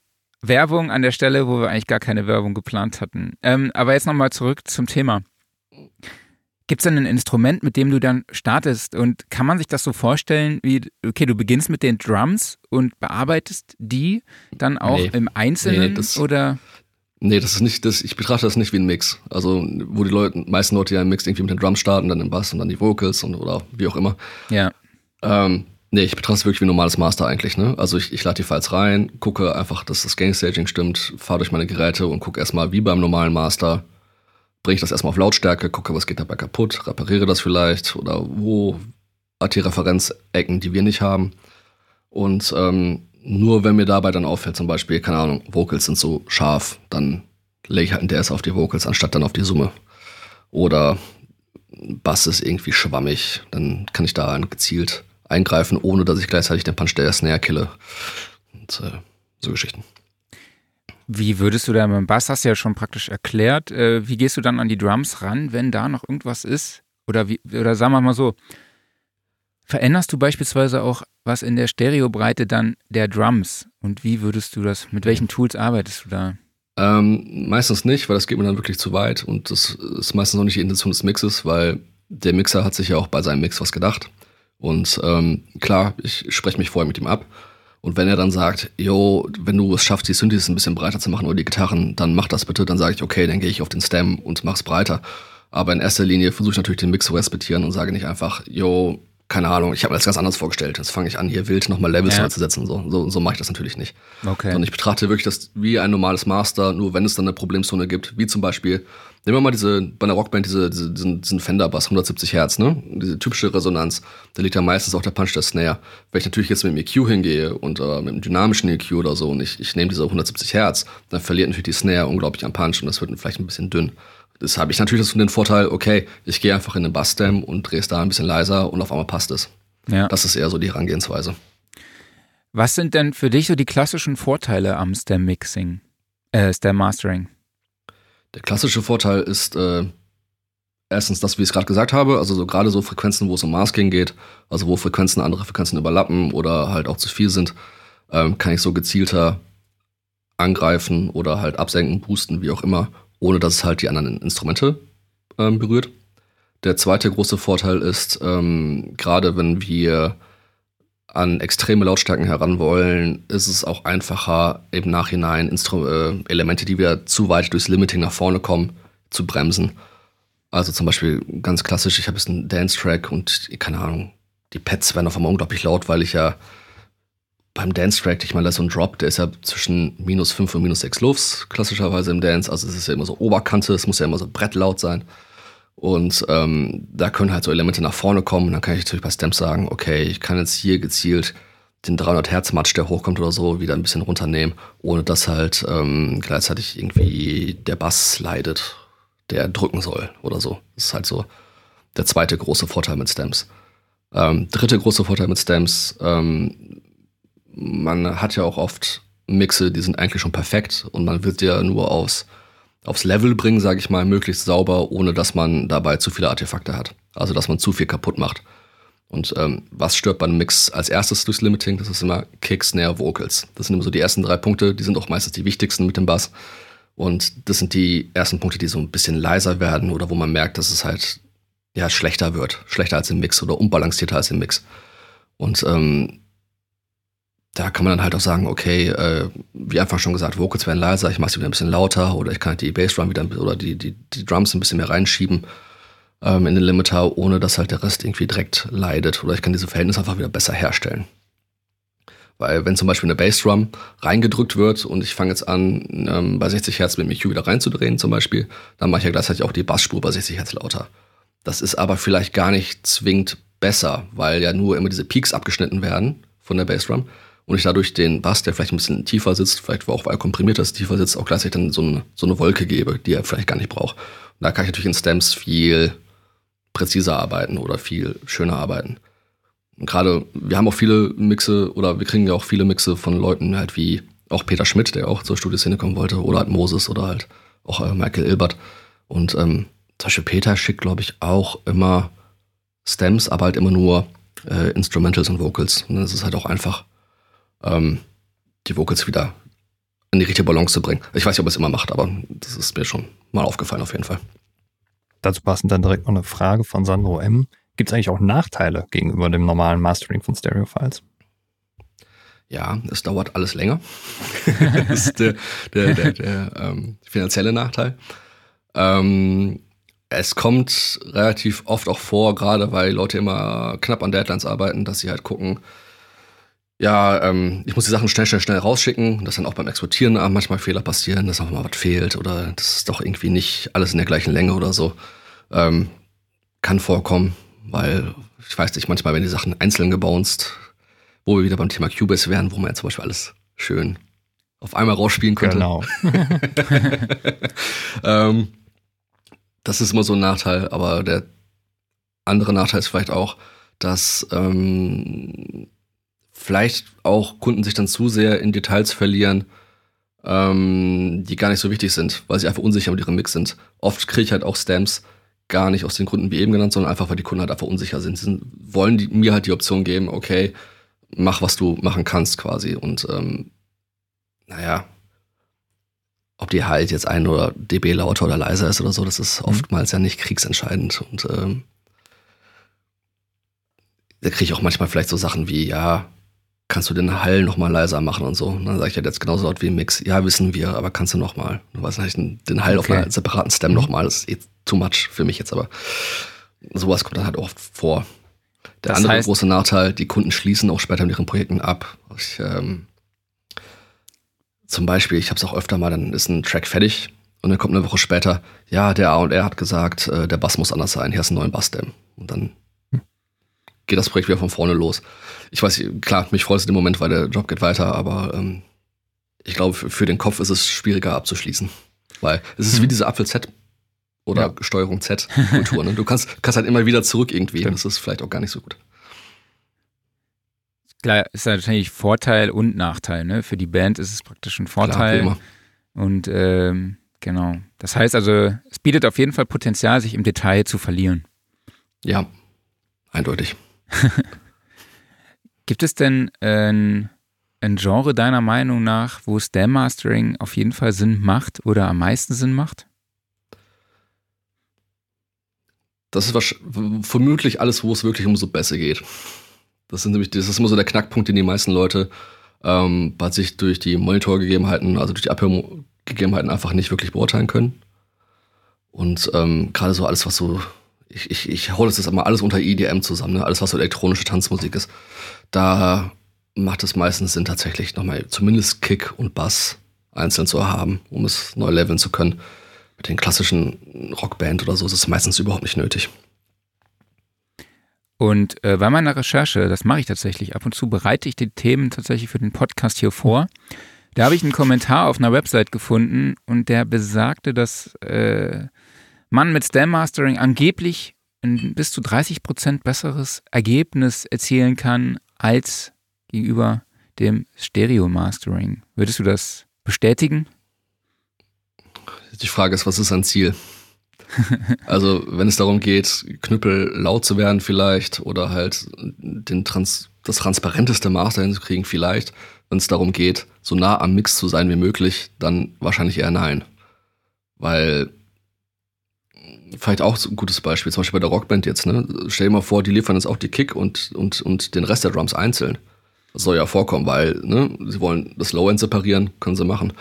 Werbung an der Stelle, wo wir eigentlich gar keine Werbung geplant hatten. Ähm, aber jetzt nochmal zurück zum Thema. Gibt es denn ein Instrument, mit dem du dann startest? Und kann man sich das so vorstellen, wie, okay, du beginnst mit den Drums und bearbeitest die dann auch nee. im Einzelnen nee, das, oder? Nee, das ist nicht, das, ich betrachte das nicht wie ein Mix. Also, wo die Leute, meisten Leute ja im Mix irgendwie mit den Drums starten, dann den Bass und dann die Vocals und oder wie auch immer. Ja. Ähm, nee, ich betrachte es wirklich wie ein normales Master eigentlich, ne? Also ich, ich lade die Files rein, gucke einfach, dass das Gain-Staging stimmt, fahre durch meine Geräte und gucke erstmal wie beim normalen Master, bringe ich das erstmal auf Lautstärke, gucke, was geht dabei kaputt, repariere das vielleicht oder wo hat die Referenzecken, die wir nicht haben. Und ähm, nur wenn mir dabei dann auffällt, zum Beispiel, keine Ahnung, Vocals sind so scharf, dann lege ich halt einen DS auf die Vocals, anstatt dann auf die Summe. Oder Bass ist irgendwie schwammig, dann kann ich da gezielt eingreifen, ohne dass ich gleichzeitig den Punch der Snare kille. Und äh, so Geschichten. Wie würdest du da beim Bass, hast du ja schon praktisch erklärt, äh, wie gehst du dann an die Drums ran, wenn da noch irgendwas ist? Oder, wie, oder sagen wir mal so, veränderst du beispielsweise auch was in der Stereobreite dann der Drums? Und wie würdest du das, mit welchen Tools arbeitest du da? Ähm, meistens nicht, weil das geht mir dann wirklich zu weit und das ist meistens auch nicht die Intention des Mixes, weil der Mixer hat sich ja auch bei seinem Mix was gedacht. Und ähm, klar, ich spreche mich vorher mit ihm ab und wenn er dann sagt, jo, wenn du es schaffst, die Synthes ein bisschen breiter zu machen oder die Gitarren, dann mach das bitte, dann sage ich, okay, dann gehe ich auf den Stem und mach's breiter. Aber in erster Linie versuche ich natürlich den Mix zu respektieren und sage nicht einfach, jo, keine Ahnung, ich habe mir das ganz anders vorgestellt. Jetzt fange ich an, hier wild nochmal Levels ja. zu setzen. So, so, so mache ich das natürlich nicht. Okay. Und ich betrachte wirklich das wie ein normales Master, nur wenn es dann eine Problemzone gibt, wie zum Beispiel, nehmen wir mal diese, bei einer Rockband diese, diese diesen, diesen Fender-Bass, 170 Hertz, ne? Diese typische Resonanz. Da liegt ja meistens auch der Punch der Snare. Wenn ich natürlich jetzt mit dem EQ hingehe und äh, mit einem dynamischen EQ oder so und ich, ich nehme diese 170 Hertz, dann verliert natürlich die Snare unglaublich an Punch und das wird vielleicht ein bisschen dünn. Das habe ich natürlich den Vorteil, okay, ich gehe einfach in den Bass-Stem und drehe es da ein bisschen leiser und auf einmal passt es. Ja. Das ist eher so die Herangehensweise. Was sind denn für dich so die klassischen Vorteile am Stem Mixing, äh, Stem Mastering? Der klassische Vorteil ist äh, erstens das, wie ich es gerade gesagt habe, also so gerade so Frequenzen, wo es um Masking geht, also wo Frequenzen andere Frequenzen überlappen oder halt auch zu viel sind, ähm, kann ich so gezielter angreifen oder halt absenken, boosten, wie auch immer, ohne dass es halt die anderen Instrumente ähm, berührt. Der zweite große Vorteil ist, ähm, gerade wenn wir an extreme Lautstärken heran wollen, ist es auch einfacher, im Nachhinein Instru äh, Elemente, die wir zu weit durchs Limiting nach vorne kommen, zu bremsen. Also zum Beispiel ganz klassisch, ich habe jetzt einen Dance-Track und keine Ahnung, die Pads werden auf einmal unglaublich laut, weil ich ja beim Dance-Track, ich meine, da ist so ein Drop, der ist ja zwischen minus 5 und minus 6 Lufts, klassischerweise im Dance. Also es ist ja immer so Oberkante, es muss ja immer so brettlaut sein. Und ähm, da können halt so Elemente nach vorne kommen. Und dann kann ich natürlich bei Stamps sagen, okay, ich kann jetzt hier gezielt den 300 Hertz Match, der hochkommt oder so, wieder ein bisschen runternehmen, ohne dass halt ähm, gleichzeitig irgendwie der Bass leidet, der drücken soll oder so. Das ist halt so der zweite große Vorteil mit Stamps. Ähm, dritte große Vorteil mit Stamps, ähm, man hat ja auch oft Mixe, die sind eigentlich schon perfekt und man wird ja nur aus aufs Level bringen, sage ich mal, möglichst sauber, ohne dass man dabei zu viele Artefakte hat. Also dass man zu viel kaputt macht. Und ähm, was stört bei einem Mix als erstes durchs Limiting? Das ist immer Kick, Snare, Vocals. Das sind immer so die ersten drei Punkte, die sind auch meistens die wichtigsten mit dem Bass. Und das sind die ersten Punkte, die so ein bisschen leiser werden oder wo man merkt, dass es halt ja schlechter wird, schlechter als im Mix oder unbalancierter als im Mix. Und ähm, da kann man dann halt auch sagen, okay, äh, wie einfach schon gesagt, Vocals werden leiser, ich mache sie wieder ein bisschen lauter oder ich kann halt die Bassdrum wieder oder die, die, die Drums ein bisschen mehr reinschieben ähm, in den Limiter, ohne dass halt der Rest irgendwie direkt leidet. Oder ich kann diese Verhältnisse einfach wieder besser herstellen. Weil wenn zum Beispiel eine Bassdrum reingedrückt wird und ich fange jetzt an, ähm, bei 60 Hertz mit dem EQ wieder reinzudrehen zum Beispiel, dann mache ich ja gleichzeitig auch die Bassspur bei 60 Hertz lauter. Das ist aber vielleicht gar nicht zwingend besser, weil ja nur immer diese Peaks abgeschnitten werden von der Bassdrum und ich dadurch den Bass, der vielleicht ein bisschen tiefer sitzt, vielleicht auch weil komprimiert ist, tiefer sitzt, auch gleichzeitig dann so eine, so eine Wolke gebe, die er vielleicht gar nicht braucht. Und da kann ich natürlich in Stems viel präziser arbeiten oder viel schöner arbeiten. Und gerade, wir haben auch viele Mixe oder wir kriegen ja auch viele Mixe von Leuten halt wie auch Peter Schmidt, der auch zur Studioszene kommen wollte, oder halt Moses oder halt auch äh, Michael Ilbert. Und ähm, zum Beispiel Peter schickt, glaube ich, auch immer Stems, aber halt immer nur äh, Instrumentals und Vocals. Und das ist halt auch einfach, ähm, die Vocals wieder in die richtige Balance zu bringen. Ich weiß nicht, ob er es immer macht, aber das ist mir schon mal aufgefallen auf jeden Fall. Dazu passend dann direkt noch eine Frage von Sandro M. Gibt es eigentlich auch Nachteile gegenüber dem normalen Mastering von Stereo-Files? Ja, es dauert alles länger. das ist der, der, der, der ähm, finanzielle Nachteil. Ähm, es kommt relativ oft auch vor, gerade weil Leute immer knapp an Deadlines arbeiten, dass sie halt gucken, ja, ähm, ich muss die Sachen schnell, schnell, schnell rausschicken, dass dann auch beim Exportieren manchmal Fehler passieren, dass auch mal was fehlt oder das ist doch irgendwie nicht alles in der gleichen Länge oder so. Ähm, kann vorkommen, weil ich weiß nicht, manchmal werden die Sachen einzeln gebounced, wo wir wieder beim Thema Cubase wären, wo man ja zum Beispiel alles schön auf einmal rausspielen könnte. Genau. ähm, das ist immer so ein Nachteil, aber der andere Nachteil ist vielleicht auch, dass ähm, vielleicht auch Kunden sich dann zu sehr in Details verlieren, ähm, die gar nicht so wichtig sind, weil sie einfach unsicher mit ihrem Mix sind. Oft kriege ich halt auch Stamps gar nicht aus den Gründen wie eben genannt, sondern einfach, weil die Kunden halt einfach unsicher sind. Sie sind, wollen die, mir halt die Option geben, okay, mach, was du machen kannst quasi. Und ähm, naja, ob die halt jetzt ein oder dB lauter oder leiser ist oder so, das ist mhm. oftmals ja nicht kriegsentscheidend. Und ähm, da kriege ich auch manchmal vielleicht so Sachen wie, ja, kannst du den Hall noch mal leiser machen und so. Und dann sage ich halt jetzt genauso laut wie im Mix. Ja, wissen wir, aber kannst du noch mal. Du weißt nicht, den Hall okay. auf einer separaten Stem mhm. noch mal. Das ist eh too much für mich jetzt, aber sowas kommt dann halt oft vor. Der das andere heißt, große Nachteil, die Kunden schließen auch später mit ihren Projekten ab. Ich, ähm, zum Beispiel, ich habe es auch öfter mal, dann ist ein Track fertig und dann kommt eine Woche später, ja, der A und R hat gesagt, äh, der Bass muss anders sein, hier ist ein neuer Bass-Stem. Und dann geht das Projekt wieder von vorne los. Ich weiß, klar, mich freut es im Moment, weil der Job geht weiter, aber ähm, ich glaube, für, den Kopf ist es schwieriger abzuschließen. Weil es ist mhm. wie diese Apfel-Z oder ja. Steuerung Z-Kultur. Ne? Du kannst, kannst halt immer wieder zurück irgendwie. Stimmt. Das ist vielleicht auch gar nicht so gut. Klar, ist natürlich Vorteil und Nachteil. Ne? Für die Band ist es praktisch ein Vorteil. Klar, und ähm, genau. Das heißt also, es bietet auf jeden Fall Potenzial, sich im Detail zu verlieren. Ja, eindeutig. Gibt es denn ein, ein Genre deiner Meinung nach, wo Stem Mastering auf jeden Fall Sinn macht oder am meisten Sinn macht? Das ist vermutlich alles, wo es wirklich um so besser geht. Das, sind nämlich, das ist immer so der Knackpunkt, den die meisten Leute ähm, bei sich durch die Monitorgegebenheiten, also durch die Abhörgegebenheiten einfach nicht wirklich beurteilen können. Und ähm, gerade so alles, was so ich, ich, ich hole das jetzt mal alles unter EDM zusammen, ne? alles was so elektronische Tanzmusik ist. Da macht es meistens Sinn, tatsächlich nochmal zumindest Kick und Bass einzeln zu haben, um es neu leveln zu können. Mit den klassischen Rockband oder so ist es meistens überhaupt nicht nötig. Und äh, bei meiner Recherche, das mache ich tatsächlich ab und zu, bereite ich die Themen tatsächlich für den Podcast hier vor. Da habe ich einen Kommentar auf einer Website gefunden und der besagte, dass äh, man mit Stem Mastering angeblich ein bis zu 30 Prozent besseres Ergebnis erzielen kann als gegenüber dem Stereo Mastering. Würdest du das bestätigen? Die Frage ist, was ist ein Ziel? also, wenn es darum geht, Knüppel laut zu werden vielleicht oder halt den Trans das transparenteste Master hinzukriegen vielleicht, wenn es darum geht, so nah am Mix zu sein wie möglich, dann wahrscheinlich eher nein. Weil vielleicht auch so ein gutes Beispiel, zum Beispiel bei der Rockband jetzt, ne? Stell dir mal vor, die liefern jetzt auch die Kick und, und, und den Rest der Drums einzeln. Das soll ja vorkommen, weil, ne, sie wollen das Low-End separieren, können sie machen.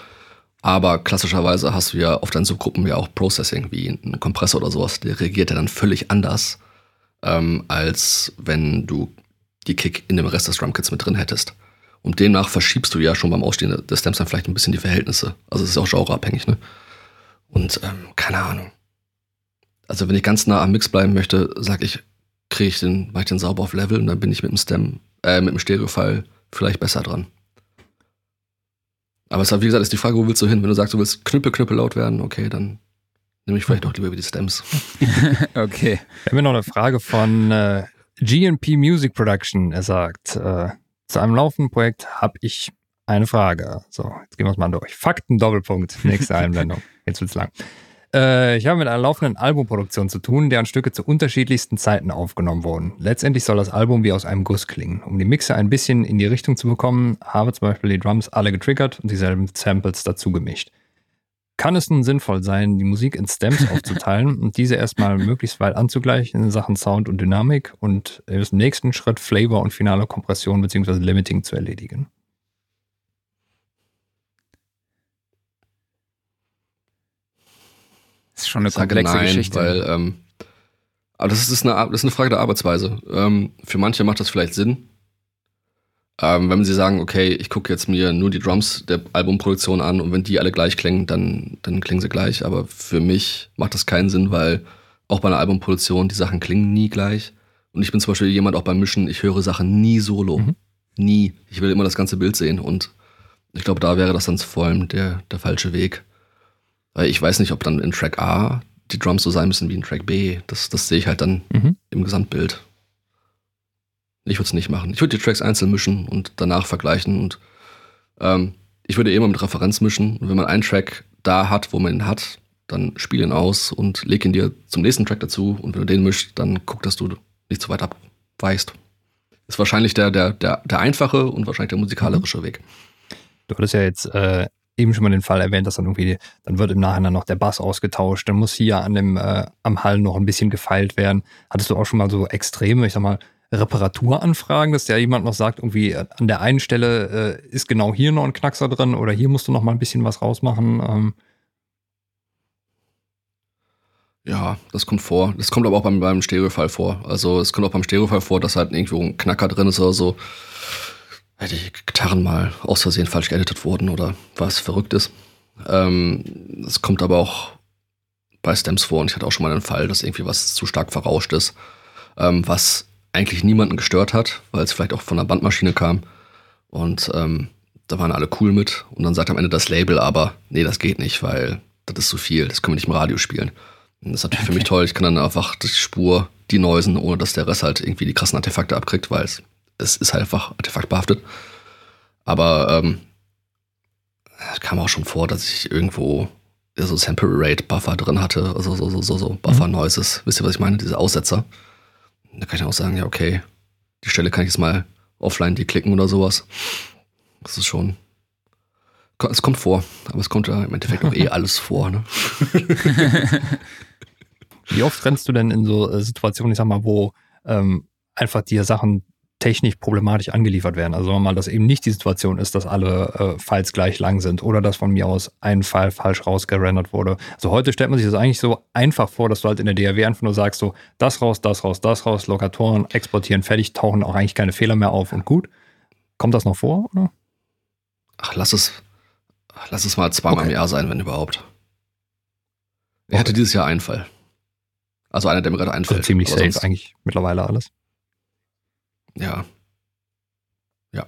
Aber klassischerweise hast du ja auf deinen Subgruppen ja auch Processing, wie ein Kompressor oder sowas, der reagiert ja dann völlig anders, ähm, als wenn du die Kick in dem Rest des Drumkits mit drin hättest. Und demnach verschiebst du ja schon beim Ausstehen des Stems dann vielleicht ein bisschen die Verhältnisse. Also es ist auch genreabhängig, ne? Und ähm, keine Ahnung. Also wenn ich ganz nah am Mix bleiben möchte, sag ich, kriege ich den, mach ich den sauber auf Level und dann bin ich mit dem Stem, äh, mit dem Stereofile vielleicht besser dran. Aber es ist, wie gesagt, ist die Frage, wo willst du hin? Wenn du sagst, du willst knüppel, knüppel laut werden, okay, dann nehme ich vielleicht auch lieber über die Stems. okay. Wir haben hier noch eine Frage von äh, GNP Music Production. Er sagt, äh, zu einem laufenden Projekt habe ich eine Frage. So, jetzt gehen wir es mal durch. Fakten, Doppelpunkt, nächste Einblendung. Jetzt wird's lang. Äh, ich habe mit einer laufenden Albumproduktion zu tun, deren Stücke zu unterschiedlichsten Zeiten aufgenommen wurden. Letztendlich soll das Album wie aus einem Guss klingen. Um die Mixer ein bisschen in die Richtung zu bekommen, habe zum Beispiel die Drums alle getriggert und dieselben Samples dazu gemischt. Kann es nun sinnvoll sein, die Musik in Stems aufzuteilen und diese erstmal möglichst weit anzugleichen in Sachen Sound und Dynamik und im nächsten Schritt Flavor und finale Kompression bzw. Limiting zu erledigen? Das ist schon eine komplexe nein, Geschichte. Weil, ähm, aber das ist, eine, das ist eine Frage der Arbeitsweise. Ähm, für manche macht das vielleicht Sinn. Ähm, wenn sie sagen, okay, ich gucke jetzt mir nur die Drums der Albumproduktion an und wenn die alle gleich klingen, dann, dann klingen sie gleich. Aber für mich macht das keinen Sinn, weil auch bei einer Albumproduktion die Sachen klingen nie gleich. Und ich bin zum Beispiel jemand auch beim Mischen, ich höre Sachen nie solo. Mhm. Nie. Ich will immer das ganze Bild sehen und ich glaube, da wäre das dann vor allem der, der falsche Weg. Weil ich weiß nicht, ob dann in Track A die Drums so sein müssen wie in Track B. Das, das sehe ich halt dann mhm. im Gesamtbild. Ich würde es nicht machen. Ich würde die Tracks einzeln mischen und danach vergleichen. Und ähm, ich würde eh immer mit Referenz mischen. Und wenn man einen Track da hat, wo man ihn hat, dann spiel ihn aus und leg ihn dir zum nächsten Track dazu. Und wenn du den mischt, dann guck, dass du nicht zu weit abweichst. Ist wahrscheinlich der, der, der, der einfache und wahrscheinlich der musikalische mhm. Weg. Du hattest ja jetzt äh, eben schon mal den Fall erwähnt, dass dann irgendwie, dann wird im Nachhinein noch der Bass ausgetauscht, dann muss hier an dem, äh, am Hall noch ein bisschen gefeilt werden. Hattest du auch schon mal so extreme, ich sag mal, Reparaturanfragen, dass ja jemand noch sagt, irgendwie äh, an der einen Stelle äh, ist genau hier noch ein Knackser drin oder hier musst du noch mal ein bisschen was rausmachen? Ähm. Ja, das kommt vor. Das kommt aber auch beim, beim Stereofall vor. Also es kommt auch beim Stereofall vor, dass halt irgendwo ein Knacker drin ist oder so die Gitarren mal aus Versehen falsch geeditet wurden oder was Verrücktes. Ähm, es ähm, kommt aber auch bei Stems vor und ich hatte auch schon mal einen Fall, dass irgendwie was zu stark verrauscht ist, ähm, was eigentlich niemanden gestört hat, weil es vielleicht auch von der Bandmaschine kam. Und ähm, da waren alle cool mit. Und dann sagt am Ende das Label aber, nee, das geht nicht, weil das ist zu viel, das können wir nicht im Radio spielen. Und das ist natürlich okay. für mich toll. Ich kann dann einfach die Spur, die Neusen, ohne dass der Rest halt irgendwie die krassen Artefakte abkriegt, weil es es ist halt einfach artefaktbehaftet. Aber ähm, es kam auch schon vor, dass ich irgendwo so Sample Rate Buffer drin hatte, also so, so, so, so Buffer mhm. Noises. Wisst ihr, was ich meine? Diese Aussetzer. Da kann ich auch sagen, ja, okay, die Stelle kann ich jetzt mal offline deklicken oder sowas. Das ist schon. Es kommt vor, aber es kommt ja im Endeffekt auch eh alles vor, ne? Wie oft rennst du denn in so äh, Situationen, ich sag mal, wo ähm, einfach dir Sachen technisch problematisch angeliefert werden. Also mal, dass eben nicht die Situation ist, dass alle äh, Files gleich lang sind oder dass von mir aus ein File falsch rausgerendert wurde. Also heute stellt man sich das eigentlich so einfach vor, dass du halt in der DAW einfach nur sagst, so das raus, das raus, das raus, Lokatoren, exportieren, fertig, tauchen auch eigentlich keine Fehler mehr auf und gut. Kommt das noch vor, oder? Ach, lass es, lass es mal zweimal okay. im Jahr sein, wenn überhaupt. Er okay. hatte dieses Jahr einen Fall. Also einer, der mir gerade einfällt. Also ziemlich safe eigentlich mittlerweile alles. Ja. Ja.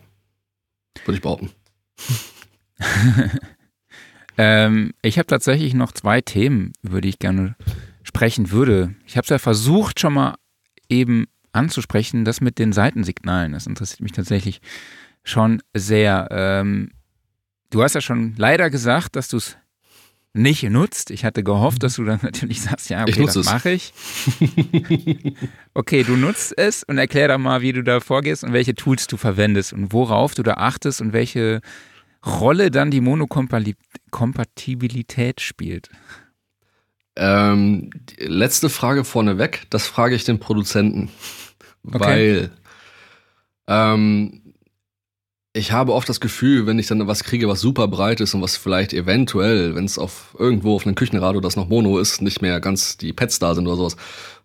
Würde ich behaupten. ähm, ich habe tatsächlich noch zwei Themen, über die ich gerne sprechen würde. Ich habe es ja versucht, schon mal eben anzusprechen, das mit den Seitensignalen. Das interessiert mich tatsächlich schon sehr. Ähm, du hast ja schon leider gesagt, dass du es nicht nutzt. Ich hatte gehofft, dass du dann natürlich sagst, ja, okay, das mache ich. okay, du nutzt es und erklär doch mal, wie du da vorgehst und welche Tools du verwendest und worauf du da achtest und welche Rolle dann die Monokompatibilität spielt. Ähm, letzte Frage vorneweg, das frage ich den Produzenten. Okay. Weil ähm, ich habe oft das Gefühl, wenn ich dann was kriege, was super breit ist und was vielleicht eventuell, wenn es auf irgendwo auf einem Küchenradio, das noch Mono ist, nicht mehr ganz die Pads da sind oder sowas.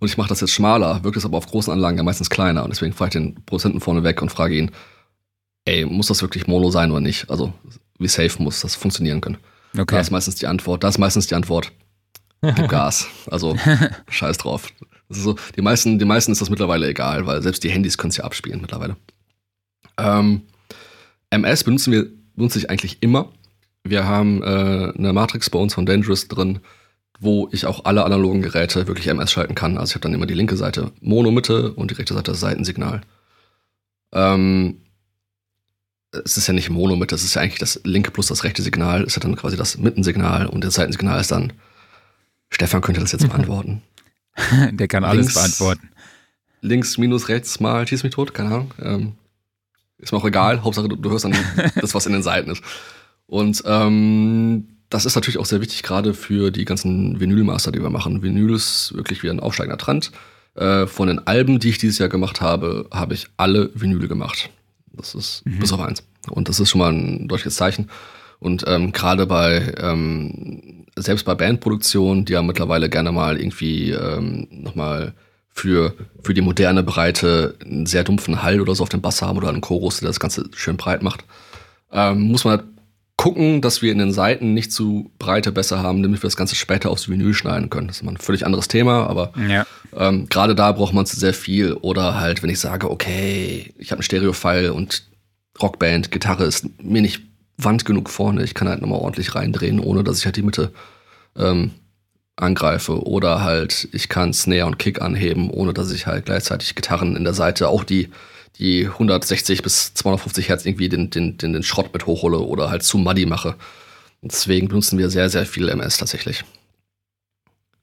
Und ich mache das jetzt schmaler, wirkt es aber auf großen Anlagen ja meistens kleiner. Und deswegen frage ich den Produzenten vorne weg und frage ihn, ey, muss das wirklich Mono sein oder nicht? Also, wie safe muss das funktionieren können? Okay. Da ist meistens die Antwort, da ist meistens die Antwort, gib Gas. Also, scheiß drauf. so, die meisten, die meisten ist das mittlerweile egal, weil selbst die Handys können es ja abspielen mittlerweile. Ähm, MS benutzen wir, benutze ich eigentlich immer. Wir haben äh, eine Matrix bei uns von Dangerous drin, wo ich auch alle analogen Geräte wirklich MS schalten kann. Also ich habe dann immer die linke Seite Mono-Mitte und die rechte Seite das Seitensignal. Ähm, es ist ja nicht Mono-Mitte, es ist ja eigentlich das linke plus das rechte Signal, ist ja dann quasi das Mittensignal und das Seitensignal ist dann, Stefan könnte das jetzt beantworten. Der kann alles links, beantworten. Links minus rechts mal schieß mich tot, keine Ahnung. Ähm, ist mir auch egal, Hauptsache du, du hörst dann das, was in den Seiten ist. Und ähm, das ist natürlich auch sehr wichtig, gerade für die ganzen Vinylmaster, die wir machen. Vinyl ist wirklich wieder ein aufsteigender Trend. Äh, von den Alben, die ich dieses Jahr gemacht habe, habe ich alle Vinyle gemacht. Das ist mhm. bis auf eins. Und das ist schon mal ein deutliches Zeichen. Und ähm, gerade bei, ähm, selbst bei Bandproduktionen, die ja mittlerweile gerne mal irgendwie ähm, nochmal für, für die moderne Breite einen sehr dumpfen Hall oder so auf dem Bass haben oder einen Chorus, der das Ganze schön breit macht, ähm, muss man halt gucken, dass wir in den Seiten nicht zu breite Bässe haben, damit wir das Ganze später aufs Vinyl schneiden können. Das ist immer ein völlig anderes Thema, aber ja. ähm, gerade da braucht man sehr viel. Oder halt, wenn ich sage, okay, ich habe ein Stereo-File und Rockband, Gitarre ist mir nicht Wand genug vorne, ich kann halt nochmal ordentlich reindrehen, ohne dass ich halt die Mitte ähm, angreife. Oder halt, ich kann Snare und Kick anheben, ohne dass ich halt gleichzeitig Gitarren in der Seite auch die die 160 bis 250 Hertz irgendwie den, den, den, den Schrott mit hochhole oder halt zu muddy mache. Deswegen benutzen wir sehr, sehr viel MS tatsächlich.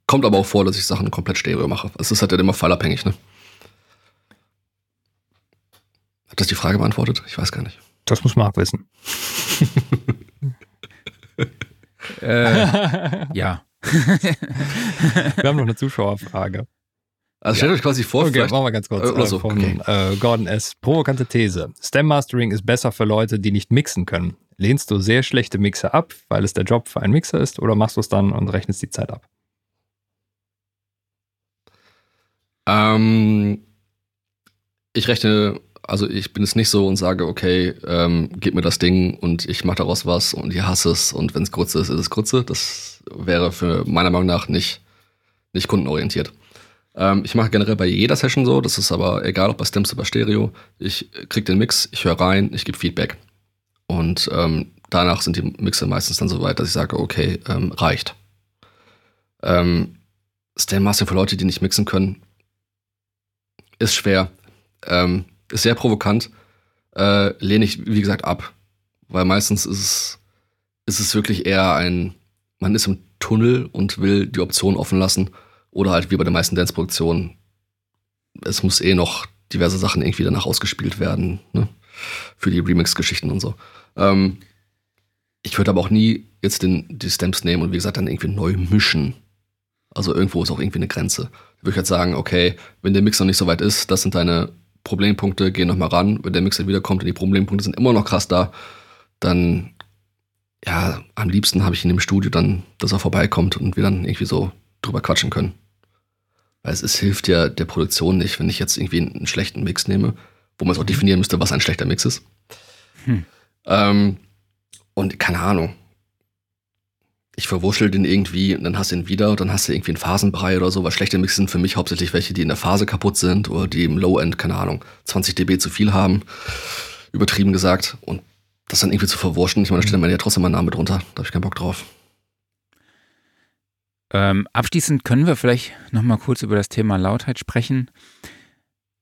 Kommt aber auch vor, dass ich Sachen komplett stereo mache. Es ist halt immer fallabhängig, ne? Hat das die Frage beantwortet? Ich weiß gar nicht. Das muss Marc wissen. äh, ja. wir haben noch eine Zuschauerfrage. Also stellt ja. euch quasi vor, okay, vielleicht. machen wir ganz kurz. Äh, oder so. Von okay. äh, Gordon S. Provokante These. Stem Mastering ist besser für Leute, die nicht mixen können. Lehnst du sehr schlechte Mixer ab, weil es der Job für einen Mixer ist, oder machst du es dann und rechnest die Zeit ab? Ähm, ich rechne, also ich bin es nicht so und sage, okay, ähm, gib mir das Ding und ich mache daraus was und ich hasse es und wenn es kurz ist, ist es kurze. Das wäre für meiner Meinung nach nicht, nicht kundenorientiert. Ähm, ich mache generell bei jeder Session so, das ist aber egal, ob bei Stems oder bei Stereo. Ich krieg den Mix, ich höre rein, ich gebe Feedback. Und ähm, danach sind die Mixe meistens dann so weit, dass ich sage, okay, ähm, reicht. Ähm, Stem Mastering für Leute, die nicht mixen können, ist schwer. Ähm, ist sehr provokant. Äh, lehne ich, wie gesagt, ab. Weil meistens ist es, ist es wirklich eher ein, man ist im Tunnel und will die Option offen lassen oder halt wie bei den meisten Dance-Produktionen, es muss eh noch diverse Sachen irgendwie danach ausgespielt werden, ne? Für die Remix-Geschichten und so. Ähm, ich würde aber auch nie jetzt den, die Stamps nehmen und wie gesagt dann irgendwie neu mischen. Also irgendwo ist auch irgendwie eine Grenze. Da würde ich halt sagen, okay, wenn der Mix noch nicht so weit ist, das sind deine Problempunkte, geh noch mal ran. Wenn der Mix dann wiederkommt und die Problempunkte sind immer noch krass da, dann ja, am liebsten habe ich ihn im Studio dann, dass er vorbeikommt und wir dann irgendwie so drüber quatschen können. Weil es, es hilft ja der Produktion nicht, wenn ich jetzt irgendwie einen schlechten Mix nehme, wo man es auch mhm. definieren müsste, was ein schlechter Mix ist. Hm. Ähm, und keine Ahnung. Ich verwurschel den irgendwie und dann hast du ihn wieder und dann hast du irgendwie einen Phasenbrei oder so, weil schlechte Mix sind für mich hauptsächlich welche, die in der Phase kaputt sind oder die im Low-End, keine Ahnung, 20 dB zu viel haben. Übertrieben gesagt. Und das dann irgendwie zu verwurschen, ich meine, da steht dann ja trotzdem mein Name drunter. Da habe ich keinen Bock drauf. Ähm, abschließend können wir vielleicht nochmal kurz über das Thema Lautheit sprechen.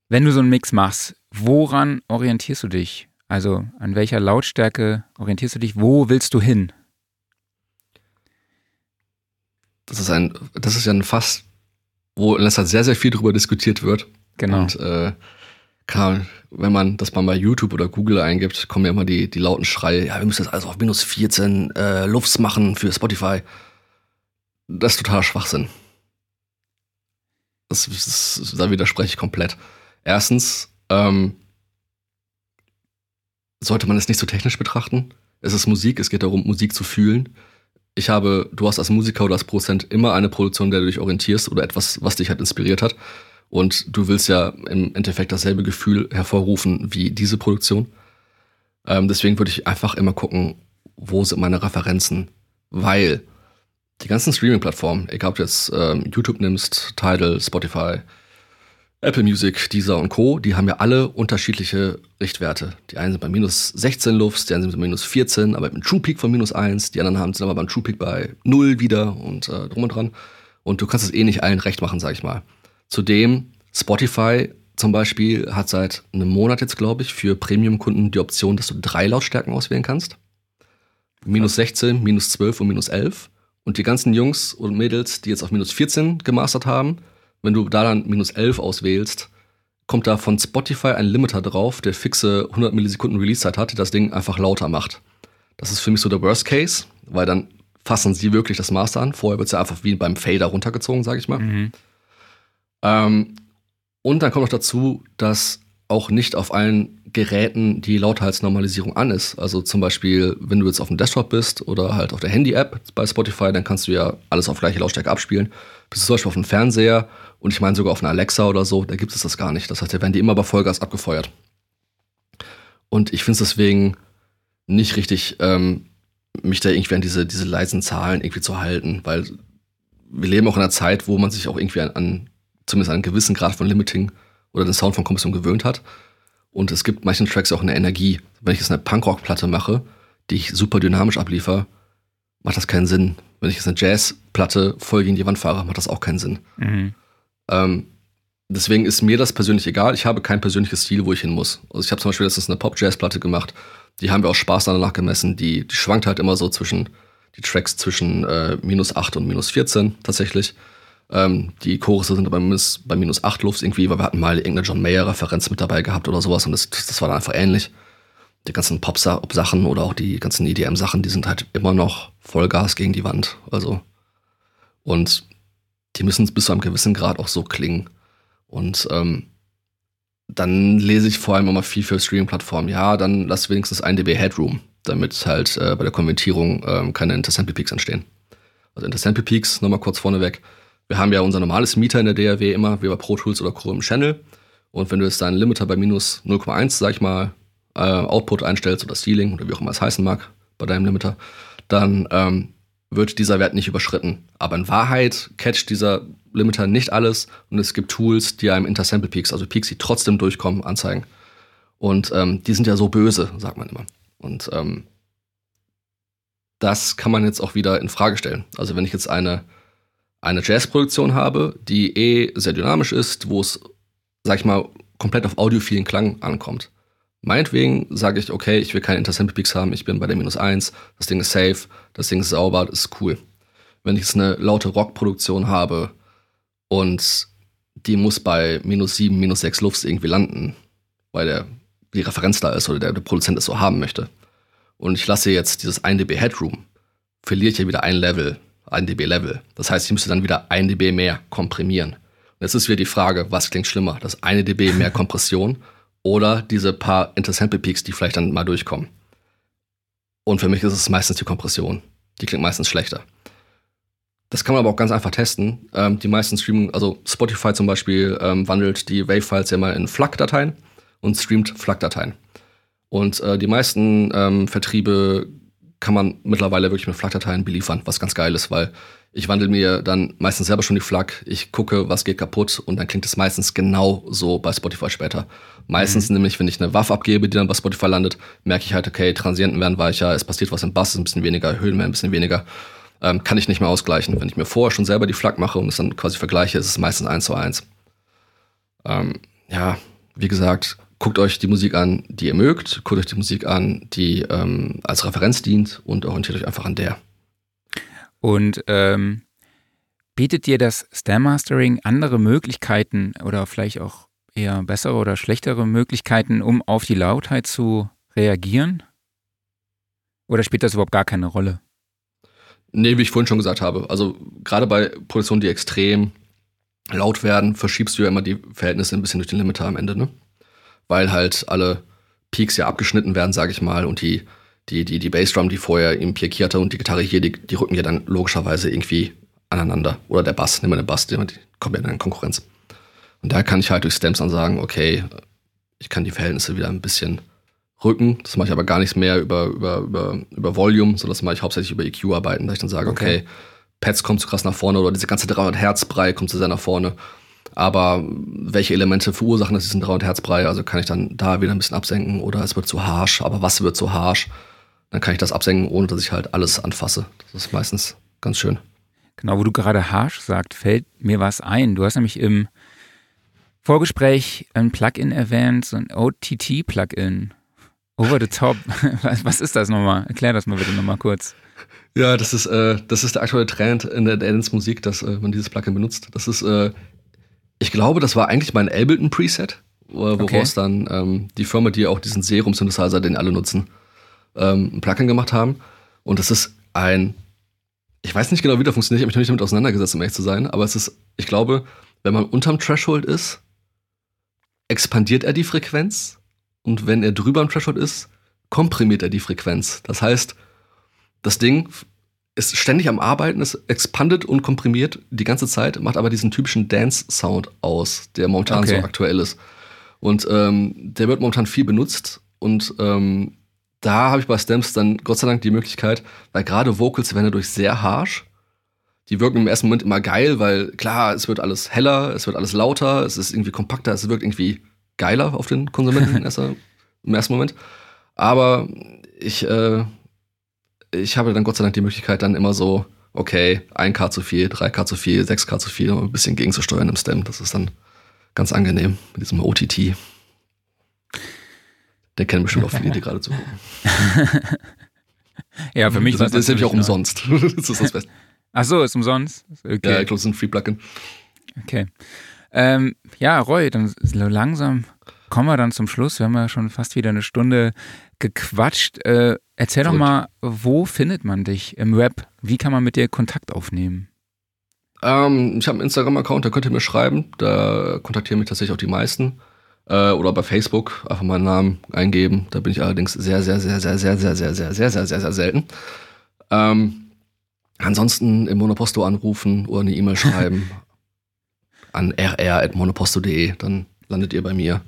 Wenn du so einen Mix machst, woran orientierst du dich? Also an welcher Lautstärke orientierst du dich? Wo willst du hin? Das ist ein, das ist ja ein Fass, wo in letzter Zeit sehr, sehr viel darüber diskutiert wird. Genau. Und äh, kann, wenn man das mal bei YouTube oder Google eingibt, kommen ja immer die, die lauten Schreie, ja, wir müssen das alles auf minus 14 äh, Lufts machen für Spotify das ist totaler Schwachsinn. Das, das, da widerspreche ich komplett. Erstens, ähm, sollte man es nicht so technisch betrachten. Es ist Musik, es geht darum, Musik zu fühlen. Ich habe, du hast als Musiker oder als Produzent immer eine Produktion, der du dich orientierst oder etwas, was dich halt inspiriert hat. Und du willst ja im Endeffekt dasselbe Gefühl hervorrufen wie diese Produktion. Ähm, deswegen würde ich einfach immer gucken, wo sind meine Referenzen, weil die ganzen Streaming-Plattformen, egal ob du jetzt ähm, YouTube nimmst, Tidal, Spotify, Apple Music, Deezer und Co., die haben ja alle unterschiedliche Richtwerte. Die einen sind bei minus 16 Lufts, die anderen sind bei minus 14, aber mit einem True Peak von minus 1, die anderen haben, sind aber beim True Peak bei 0 wieder und äh, drum und dran. Und du kannst es eh nicht allen recht machen, sag ich mal. Zudem, Spotify zum Beispiel hat seit einem Monat jetzt, glaube ich, für Premium-Kunden die Option, dass du drei Lautstärken auswählen kannst. Minus 16, minus 12 und minus 11. Und die ganzen Jungs und Mädels, die jetzt auf minus 14 gemastert haben, wenn du da dann minus 11 auswählst, kommt da von Spotify ein Limiter drauf, der fixe 100 Millisekunden Release-Zeit hat, die das Ding einfach lauter macht. Das ist für mich so der Worst Case, weil dann fassen sie wirklich das Master an. Vorher wird es ja einfach wie beim Fader runtergezogen, sage ich mal. Mhm. Ähm, und dann kommt noch dazu, dass auch nicht auf allen Geräten die Lautheitsnormalisierung an ist. Also zum Beispiel, wenn du jetzt auf dem Desktop bist oder halt auf der Handy-App bei Spotify, dann kannst du ja alles auf gleiche Lautstärke abspielen. Bist du zum Beispiel auf dem Fernseher und ich meine sogar auf einer Alexa oder so, da gibt es das gar nicht. Das heißt, da werden die immer bei Vollgas abgefeuert. Und ich finde es deswegen nicht richtig, ähm, mich da irgendwie an diese, diese leisen Zahlen irgendwie zu halten, weil wir leben auch in einer Zeit, wo man sich auch irgendwie an, an zumindest einen gewissen Grad von Limiting oder den Sound von Kompression gewöhnt hat. Und es gibt manchen Tracks auch eine Energie. Wenn ich jetzt eine Punkrock-Platte mache, die ich super dynamisch abliefer, macht das keinen Sinn. Wenn ich jetzt eine Jazz-Platte voll gegen die Wand fahre, macht das auch keinen Sinn. Mhm. Ähm, deswegen ist mir das persönlich egal. Ich habe kein persönliches Stil, wo ich hin muss. Also ich habe zum Beispiel letztens eine Pop-Jazz-Platte gemacht. Die haben wir auch Spaß danach gemessen. Die, die schwankt halt immer so zwischen, die Tracks zwischen äh, minus 8 und minus 14 tatsächlich. Ähm, die Chorusse sind bei minus, bei minus 8 Luft irgendwie, weil wir hatten mal irgendeine John Mayer-Referenz mit dabei gehabt oder sowas und das, das war dann einfach ähnlich. Die ganzen Pop-Sachen oder auch die ganzen EDM-Sachen, die sind halt immer noch Vollgas gegen die Wand. Also. Und die müssen bis zu einem gewissen Grad auch so klingen. Und ähm, dann lese ich vor allem immer viel für Streaming-Plattformen. Ja, dann lass wenigstens 1 dB Headroom, damit halt äh, bei der Konvertierung ähm, keine Intersample Peaks entstehen. Also Intersample Peaks, nochmal kurz vorneweg, wir haben ja unser normales Mieter in der DAW immer, wie bei Pro Tools oder Chrome Channel. Und wenn du jetzt deinen Limiter bei minus 0,1, sag ich mal, äh, Output einstellst oder Stealing oder wie auch immer es heißen mag bei deinem Limiter, dann ähm, wird dieser Wert nicht überschritten. Aber in Wahrheit catcht dieser Limiter nicht alles und es gibt Tools, die einem Intersample Peaks, also Peaks, die trotzdem durchkommen, anzeigen. Und ähm, die sind ja so böse, sagt man immer. Und ähm, das kann man jetzt auch wieder in Frage stellen. Also wenn ich jetzt eine eine Jazzproduktion habe, die eh sehr dynamisch ist, wo es, sag ich mal, komplett auf audiophilen Klang ankommt. Meinetwegen sage ich, okay, ich will keine Intersample Peaks haben, ich bin bei der minus 1, das Ding ist safe, das Ding ist sauber, das ist cool. Wenn ich jetzt eine laute Rockproduktion habe und die muss bei minus 7, minus 6 Lufts irgendwie landen, weil der, die Referenz da ist oder der, der Produzent es so haben möchte. Und ich lasse jetzt dieses 1 dB Headroom, verliere ich ja wieder ein Level 1 dB Level. Das heißt, ich müsste dann wieder 1 dB mehr komprimieren. Und jetzt ist wieder die Frage, was klingt schlimmer? Das 1 dB mehr Kompression oder diese paar Intersample Peaks, die vielleicht dann mal durchkommen. Und für mich ist es meistens die Kompression. Die klingt meistens schlechter. Das kann man aber auch ganz einfach testen. Ähm, die meisten Streaming, also Spotify zum Beispiel, ähm, wandelt die Wave-Files ja mal in FLAC-Dateien und streamt FLAC-Dateien. Und äh, die meisten ähm, Vertriebe kann man mittlerweile wirklich mit FLAC-Dateien beliefern, was ganz geil ist, weil ich wandle mir dann meistens selber schon die FLAC, ich gucke, was geht kaputt und dann klingt es meistens genau so bei Spotify später. Meistens mhm. nämlich, wenn ich eine WAF abgebe, die dann bei Spotify landet, merke ich halt, okay, Transienten werden weicher, es passiert was im Bass, ein bisschen weniger, Höhen werden ein bisschen weniger. Ähm, kann ich nicht mehr ausgleichen. Wenn ich mir vorher schon selber die FLAC mache und es dann quasi vergleiche, ist es meistens eins zu eins. Ähm, ja, wie gesagt, guckt euch die Musik an, die ihr mögt, guckt euch die Musik an, die ähm, als Referenz dient und orientiert euch einfach an der. Und ähm, bietet dir das Stem-Mastering andere Möglichkeiten oder vielleicht auch eher bessere oder schlechtere Möglichkeiten, um auf die Lautheit zu reagieren? Oder spielt das überhaupt gar keine Rolle? Nee, wie ich vorhin schon gesagt habe. Also gerade bei Produktionen, die extrem laut werden, verschiebst du ja immer die Verhältnisse ein bisschen durch den Limiter am Ende, ne? weil halt alle Peaks ja abgeschnitten werden, sage ich mal, und die, die, die, die Bassdrum, die vorher im hatte und die Gitarre hier, die, die rücken ja dann logischerweise irgendwie aneinander. Oder der Bass, nehmen wir den Bass, die, kommen ja dann in Konkurrenz. Und da kann ich halt durch Stems dann sagen, okay, ich kann die Verhältnisse wieder ein bisschen Rücken. Das mache ich aber gar nicht mehr über, über, über, über Volume, sondern das mache ich hauptsächlich über EQ-Arbeiten, dass ich dann sage, okay, okay Pads kommt zu krass nach vorne oder diese ganze 300 Hertz Brei kommt zu sehr nach vorne. Aber welche Elemente verursachen das diesen 300 Hertz Brei? Also kann ich dann da wieder ein bisschen absenken oder es wird zu harsh. Aber was wird zu harsh? Dann kann ich das absenken, ohne dass ich halt alles anfasse. Das ist meistens ganz schön. Genau, wo du gerade harsh sagst, fällt mir was ein. Du hast nämlich im Vorgespräch ein Plugin erwähnt, so ein OTT-Plugin. Over the top. Was ist das nochmal? Erklär das mal bitte nochmal kurz. Ja, das ist, äh, das ist der aktuelle Trend in der Dance-Musik, dass äh, man dieses Plugin benutzt. Das ist, äh, ich glaube, das war eigentlich mein Ableton-Preset, woraus okay. dann ähm, die Firma, die auch diesen Serum-Synthesizer, den alle nutzen, ähm, ein Plugin gemacht haben. Und das ist ein, ich weiß nicht genau, wie der funktioniert, ich habe mich noch nicht damit auseinandergesetzt, um ehrlich zu sein, aber es ist, ich glaube, wenn man unterm Threshold ist, expandiert er die Frequenz und wenn er drüber im Threshold ist, komprimiert er die Frequenz. Das heißt, das Ding ist ständig am Arbeiten, es expandiert und komprimiert die ganze Zeit, macht aber diesen typischen Dance-Sound aus, der momentan okay. so aktuell ist. Und ähm, der wird momentan viel benutzt und ähm, da habe ich bei Stems dann Gott sei Dank die Möglichkeit, weil gerade Vocals werden dadurch sehr harsh. Die wirken im ersten Moment immer geil, weil klar, es wird alles heller, es wird alles lauter, es ist irgendwie kompakter, es wirkt irgendwie geiler auf den Konsumenten im ersten Moment. Aber ich, äh, ich habe dann Gott sei Dank die Möglichkeit, dann immer so, okay, 1K zu viel, 3K zu viel, 6K zu viel, um ein bisschen gegenzusteuern im Stem. Das ist dann ganz angenehm mit diesem OTT. Der kennen bestimmt auch viele, die gerade zugucken. ja, für mich das, das ist nämlich auch umsonst. das ist das Beste. Ach so, ist umsonst? Okay. Ja, ich glaube, es ist ein Free-Plugin. Okay. Ähm, ja, Roy, dann so langsam kommen wir dann zum Schluss. Wir haben ja schon fast wieder eine Stunde gequatscht. Äh, erzähl Gut. doch mal, wo findet man dich im Web? Wie kann man mit dir Kontakt aufnehmen? Ähm, ich habe einen Instagram-Account, da könnt ihr mir schreiben. Da kontaktieren mich tatsächlich auch die meisten. Äh, oder bei Facebook einfach meinen Namen eingeben. Da bin ich allerdings sehr, sehr, sehr, sehr, sehr, sehr, sehr, sehr, sehr, sehr, sehr, sehr selten. Ähm, ansonsten im Monoposto anrufen oder eine E-Mail schreiben an rr.monoposto.de, dann landet ihr bei mir.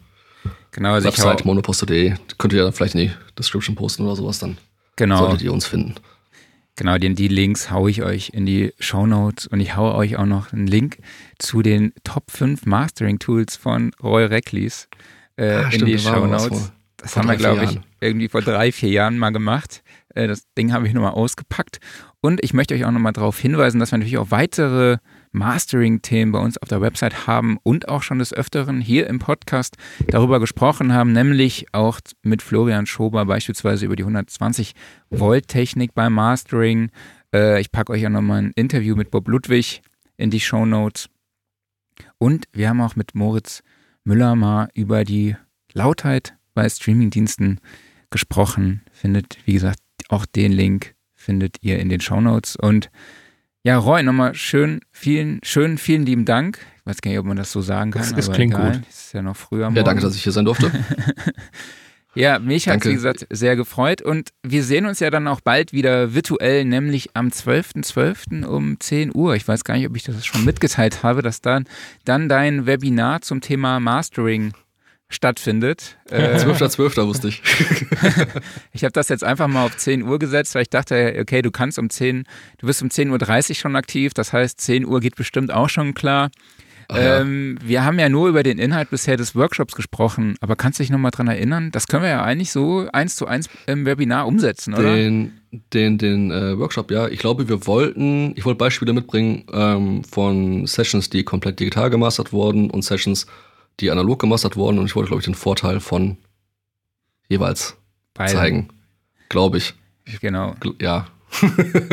Genau, also Website monoposto.de, könnt ihr ja vielleicht in die Description posten oder sowas, dann genau. solltet ihr uns finden. Genau, die, die Links haue ich euch in die Show Notes und ich haue euch auch noch einen Link zu den Top 5 Mastering Tools von Roy Recklis äh, ah, in stimmt, die Show Notes. Das haben wir, glaube ich, irgendwie vor drei, vier Jahren mal gemacht. Äh, das Ding habe ich nochmal ausgepackt. Und ich möchte euch auch nochmal darauf hinweisen, dass wir natürlich auch weitere Mastering-Themen bei uns auf der Website haben und auch schon des Öfteren hier im Podcast darüber gesprochen haben, nämlich auch mit Florian Schober beispielsweise über die 120 Volt Technik beim Mastering. Äh, ich packe euch auch nochmal ein Interview mit Bob Ludwig in die Show Notes. Und wir haben auch mit Moritz Müller mal über die Lautheit bei Streamingdiensten gesprochen. Findet, wie gesagt, auch den Link findet ihr in den Show Notes. Und ja, Roy, nochmal schön, vielen, schön, vielen lieben Dank. Ich weiß gar nicht, ob man das so sagen kann. Das, das klingt egal. gut. Das ist ja noch früher. Ja, danke, dass ich hier sein durfte. ja, mich hat es, wie gesagt, sehr gefreut. Und wir sehen uns ja dann auch bald wieder virtuell, nämlich am 12.12. .12. um 10 Uhr. Ich weiß gar nicht, ob ich das schon mitgeteilt habe, dass dann, dann dein Webinar zum Thema Mastering stattfindet. 12.12. Äh, wusste ich. ich habe das jetzt einfach mal auf 10 Uhr gesetzt, weil ich dachte, okay, du kannst um 10, du bist um 10.30 Uhr schon aktiv, das heißt 10 Uhr geht bestimmt auch schon klar. Ähm, ja. Wir haben ja nur über den Inhalt bisher des Workshops gesprochen, aber kannst du dich nochmal dran erinnern? Das können wir ja eigentlich so eins zu eins im Webinar umsetzen, oder? Den, den, den äh, Workshop, ja. Ich glaube, wir wollten, ich wollte Beispiele mitbringen ähm, von Sessions, die komplett digital gemastert wurden und Sessions, die analog gemastert wurden und ich wollte, glaube ich, den Vorteil von jeweils Beide. zeigen. Glaube ich. Genau. Ja.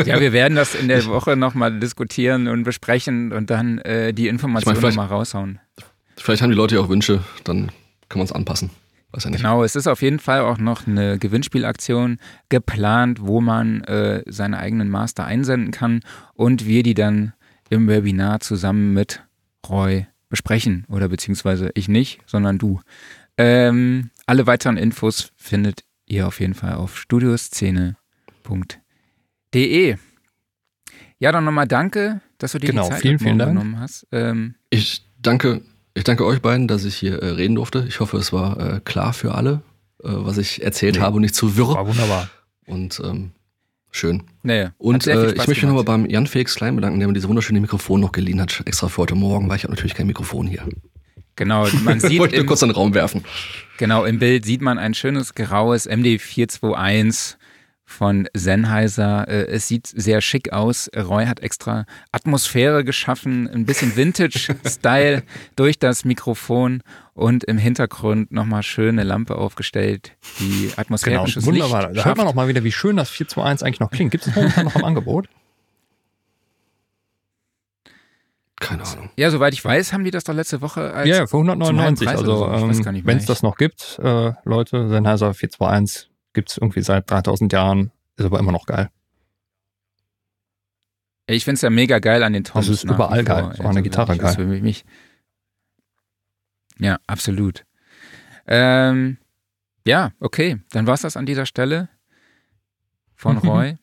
ja, wir werden das in der Woche nochmal diskutieren und besprechen und dann äh, die Informationen ich mein, nochmal raushauen. Vielleicht haben die Leute ja auch Wünsche, dann können wir uns anpassen. Weiß ja nicht. Genau, es ist auf jeden Fall auch noch eine Gewinnspielaktion geplant, wo man äh, seine eigenen Master einsenden kann und wir die dann im Webinar zusammen mit Roy besprechen oder beziehungsweise ich nicht, sondern du. Ähm, alle weiteren Infos findet ihr auf jeden Fall auf studioszene.de. Ja, dann nochmal danke, dass du dir genau, die Zeit vielen, vielen genommen hast. Ähm, ich danke, ich danke euch beiden, dass ich hier äh, reden durfte. Ich hoffe, es war äh, klar für alle. was ich erzählt nee. habe und nicht zu wirr. War wunderbar. Und ähm, schön. Nee, und äh, ich möchte mich nochmal beim Jan Felix Klein bedanken, der mir diese wunderschöne Mikrofon noch geliehen hat, extra für heute Morgen, weil ich habe natürlich kein Mikrofon hier. Genau, man sieht. Wollte nur kurz in den Raum werfen. Genau, im Bild sieht man ein schönes graues MD421 von Sennheiser. Äh, es sieht sehr schick aus. Roy hat extra Atmosphäre geschaffen, ein bisschen Vintage-Style durch das Mikrofon und im Hintergrund nochmal schöne Lampe aufgestellt, die atmosphärisches genau, wunderbar. Licht Da hört man auch mal wieder, wie schön das 421 eigentlich noch klingt. Gibt es momentan noch im Angebot? Keine Ahnung. Ja, soweit ich weiß, haben die das doch letzte Woche als. Ja, für 199. Also, ähm, wenn es das noch gibt, äh, Leute, Sennheiser 421 gibt es irgendwie seit 3000 Jahren, ist aber immer noch geil. Ich finde es ja mega geil an den Toms. Das ist überall geil, so an der Gitarre geil. Für mich. Ja, absolut. Ähm, ja, okay, dann war es das an dieser Stelle von mhm. Roy.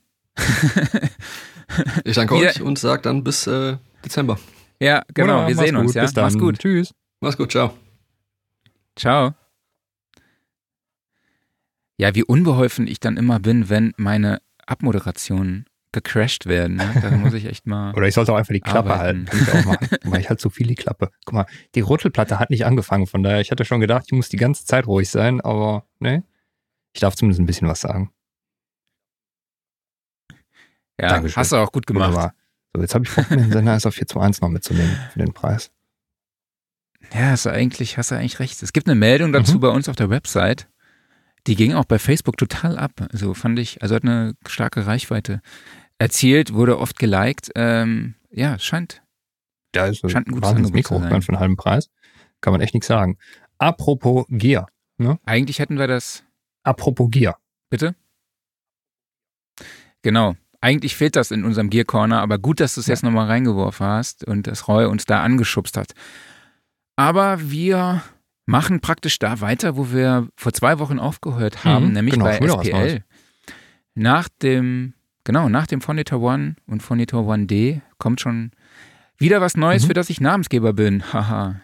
ich danke euch und sage dann bis äh, Dezember. Ja, genau, wir sehen uns. Ja? Bis dann. Mach's gut. Tschüss. Mach's gut, ciao. Ciao. Ja, wie unbeholfen ich dann immer bin, wenn meine Abmoderationen gecrashed werden. Ne? Da muss ich echt mal. Oder ich sollte auch einfach die Klappe arbeiten. halten. Ich auch mal. ich halt so viel die Klappe. Guck mal, die Rüttelplatte hat nicht angefangen, von daher, ich hatte schon gedacht, ich muss die ganze Zeit ruhig sein, aber ne, ich darf zumindest ein bisschen was sagen. Ja, Dankeschön. hast du auch gut gemacht. Wunderbar. So, jetzt habe ich vor, den Sender ist auf 421 noch mitzunehmen für den Preis. Ja, hast du eigentlich, hast du eigentlich recht. Es gibt eine Meldung dazu mhm. bei uns auf der Website. Die ging auch bei Facebook total ab. Also fand ich, also hat eine starke Reichweite erzielt, wurde oft geliked. Ähm, ja, scheint. Da ist scheint ein gutes Angebot Mikro für einen halben Preis. Kann man echt nichts sagen. Apropos Gear. Ne? Eigentlich hätten wir das. Apropos Gear. Bitte? Genau. Eigentlich fehlt das in unserem Gear Corner, aber gut, dass du es ja. jetzt nochmal reingeworfen hast und dass Roy uns da angeschubst hat. Aber wir machen praktisch da weiter, wo wir vor zwei Wochen aufgehört haben, mhm, nämlich genau, bei SPL. Nach dem, genau, nach dem Phonitor One und Phonitor One D kommt schon wieder was Neues, mhm. für das ich Namensgeber bin. Haha.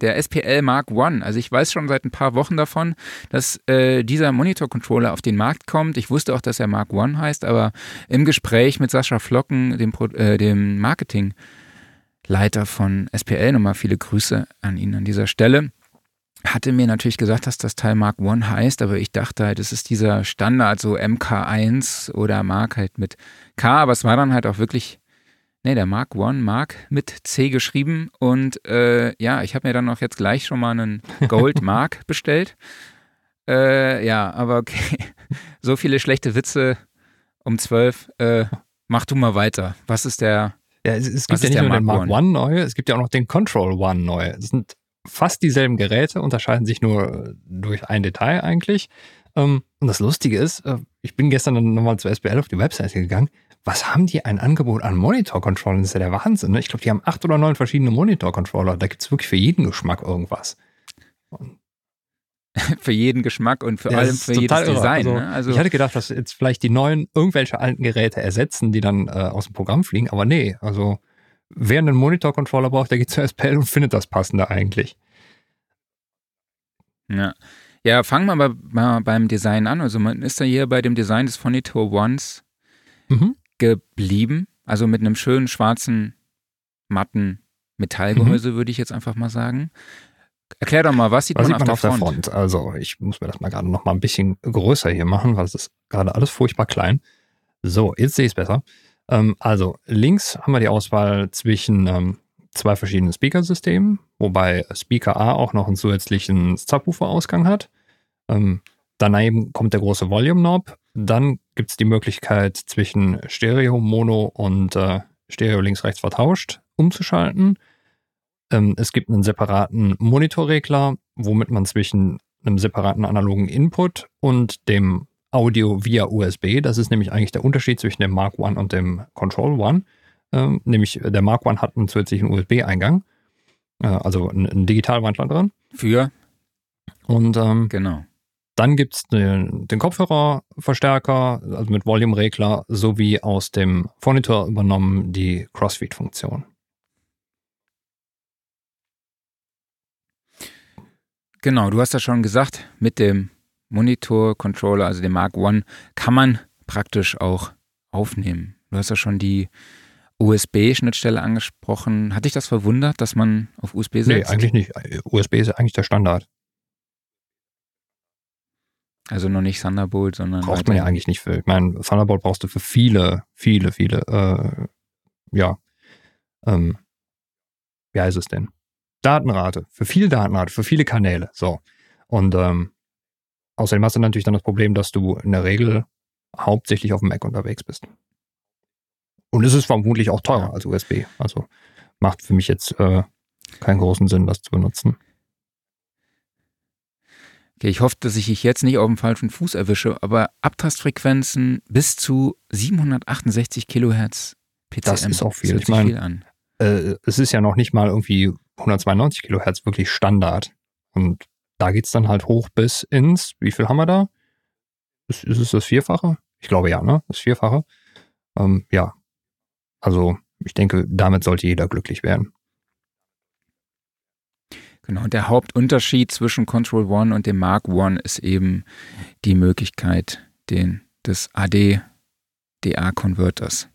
Der SPL Mark One. Also ich weiß schon seit ein paar Wochen davon, dass äh, dieser Monitor-Controller auf den Markt kommt. Ich wusste auch, dass er Mark One heißt, aber im Gespräch mit Sascha Flocken, dem, äh, dem Marketingleiter von SPL, nochmal viele Grüße an ihn an dieser Stelle, hatte mir natürlich gesagt, dass das Teil Mark One heißt, aber ich dachte halt, es ist dieser Standard, so MK1 oder Mark halt mit K, aber es war dann halt auch wirklich, nee, der Mark One, Mark mit C geschrieben und äh, ja, ich habe mir dann auch jetzt gleich schon mal einen Gold Mark bestellt. Äh, ja, aber okay, so viele schlechte Witze um zwölf, äh, mach du mal weiter. Was ist der ja, es, es gibt ja nicht nur den Mark One? One neu, es gibt ja auch noch den Control One neu. Das sind fast dieselben Geräte, unterscheiden sich nur durch ein Detail eigentlich. Ähm, und das Lustige ist, äh, ich bin gestern dann nochmal zu SBL auf die Webseite gegangen. Was haben die ein Angebot an Monitor-Controllern? Das ist ja der Wahnsinn. Ne? Ich glaube, die haben acht oder neun verschiedene Monitor-Controller. Da gibt es wirklich für jeden Geschmack irgendwas. für jeden Geschmack und für ja, allem für jedes irre. Design. Also, ne? also, ich hatte gedacht, dass jetzt vielleicht die neuen irgendwelche alten Geräte ersetzen, die dann äh, aus dem Programm fliegen, aber nee, also wer einen Monitor-Controller braucht, der geht zur SPL und findet das passende eigentlich. Ja. Ja, fangen wir mal, mal beim Design an. Also man ist ja hier bei dem Design des Monitor Ones mhm. geblieben. Also mit einem schönen schwarzen, matten Metallgehäuse, mhm. würde ich jetzt einfach mal sagen. Erklär doch mal, was sieht was man, sieht auf, man der auf, der Front? Also ich muss mir das mal gerade noch mal ein bisschen größer hier machen, weil es ist gerade alles furchtbar klein. So, jetzt sehe ich es besser. Ähm, also links haben wir die Auswahl zwischen ähm, zwei verschiedenen Speaker-Systemen, wobei Speaker A auch noch einen zusätzlichen Subwoofer-Ausgang hat. Ähm, daneben kommt der große Volume-Knob. Dann gibt es die Möglichkeit, zwischen Stereo, Mono und äh, Stereo links-rechts vertauscht umzuschalten. Ähm, es gibt einen separaten Monitorregler, womit man zwischen einem separaten analogen Input und dem Audio via USB. Das ist nämlich eigentlich der Unterschied zwischen dem Mark I und dem Control One. Ähm, nämlich der Mark I hat einen zusätzlichen USB-Eingang, äh, also einen, einen Digitalwandler dran. Für? Und ähm, genau. Dann gibt es den, den, Kopfhörerverstärker, also mit Volume-Regler, sowie aus dem Monitor übernommen die Crossfeed-Funktion. Genau, du hast ja schon gesagt, mit dem Monitor-Controller, also den Mark One, kann man praktisch auch aufnehmen. Du hast ja schon die USB-Schnittstelle angesprochen. Hat dich das verwundert, dass man auf USB setzt? Nee, eigentlich nicht. USB ist eigentlich der Standard. Also noch nicht Thunderbolt, sondern. Braucht man ja eigentlich nicht für. Ich meine, Thunderbolt brauchst du für viele, viele, viele, äh, ja, ähm, wie heißt es denn? Datenrate, für viel Datenrate, für viele Kanäle. So. Und ähm, außerdem hast du natürlich dann das Problem, dass du in der Regel hauptsächlich auf dem Mac unterwegs bist. Und es ist vermutlich auch teurer als USB. Also macht für mich jetzt äh, keinen großen Sinn, das zu benutzen. Okay, ich hoffe, dass ich dich jetzt nicht auf dem falschen Fuß erwische, aber Abtastfrequenzen bis zu 768 Kilohertz PCM. Das ist auch viel. Ich meine, viel an. Äh, es ist ja noch nicht mal irgendwie 192 Kilohertz wirklich Standard. Und da geht es dann halt hoch bis ins, wie viel haben wir da? Ist, ist es das Vierfache? Ich glaube ja, ne? Das Vierfache. Ähm, ja, also ich denke, damit sollte jeder glücklich werden. Genau, und der Hauptunterschied zwischen Control One und dem Mark One ist eben die Möglichkeit den, des AD-DA-Converters.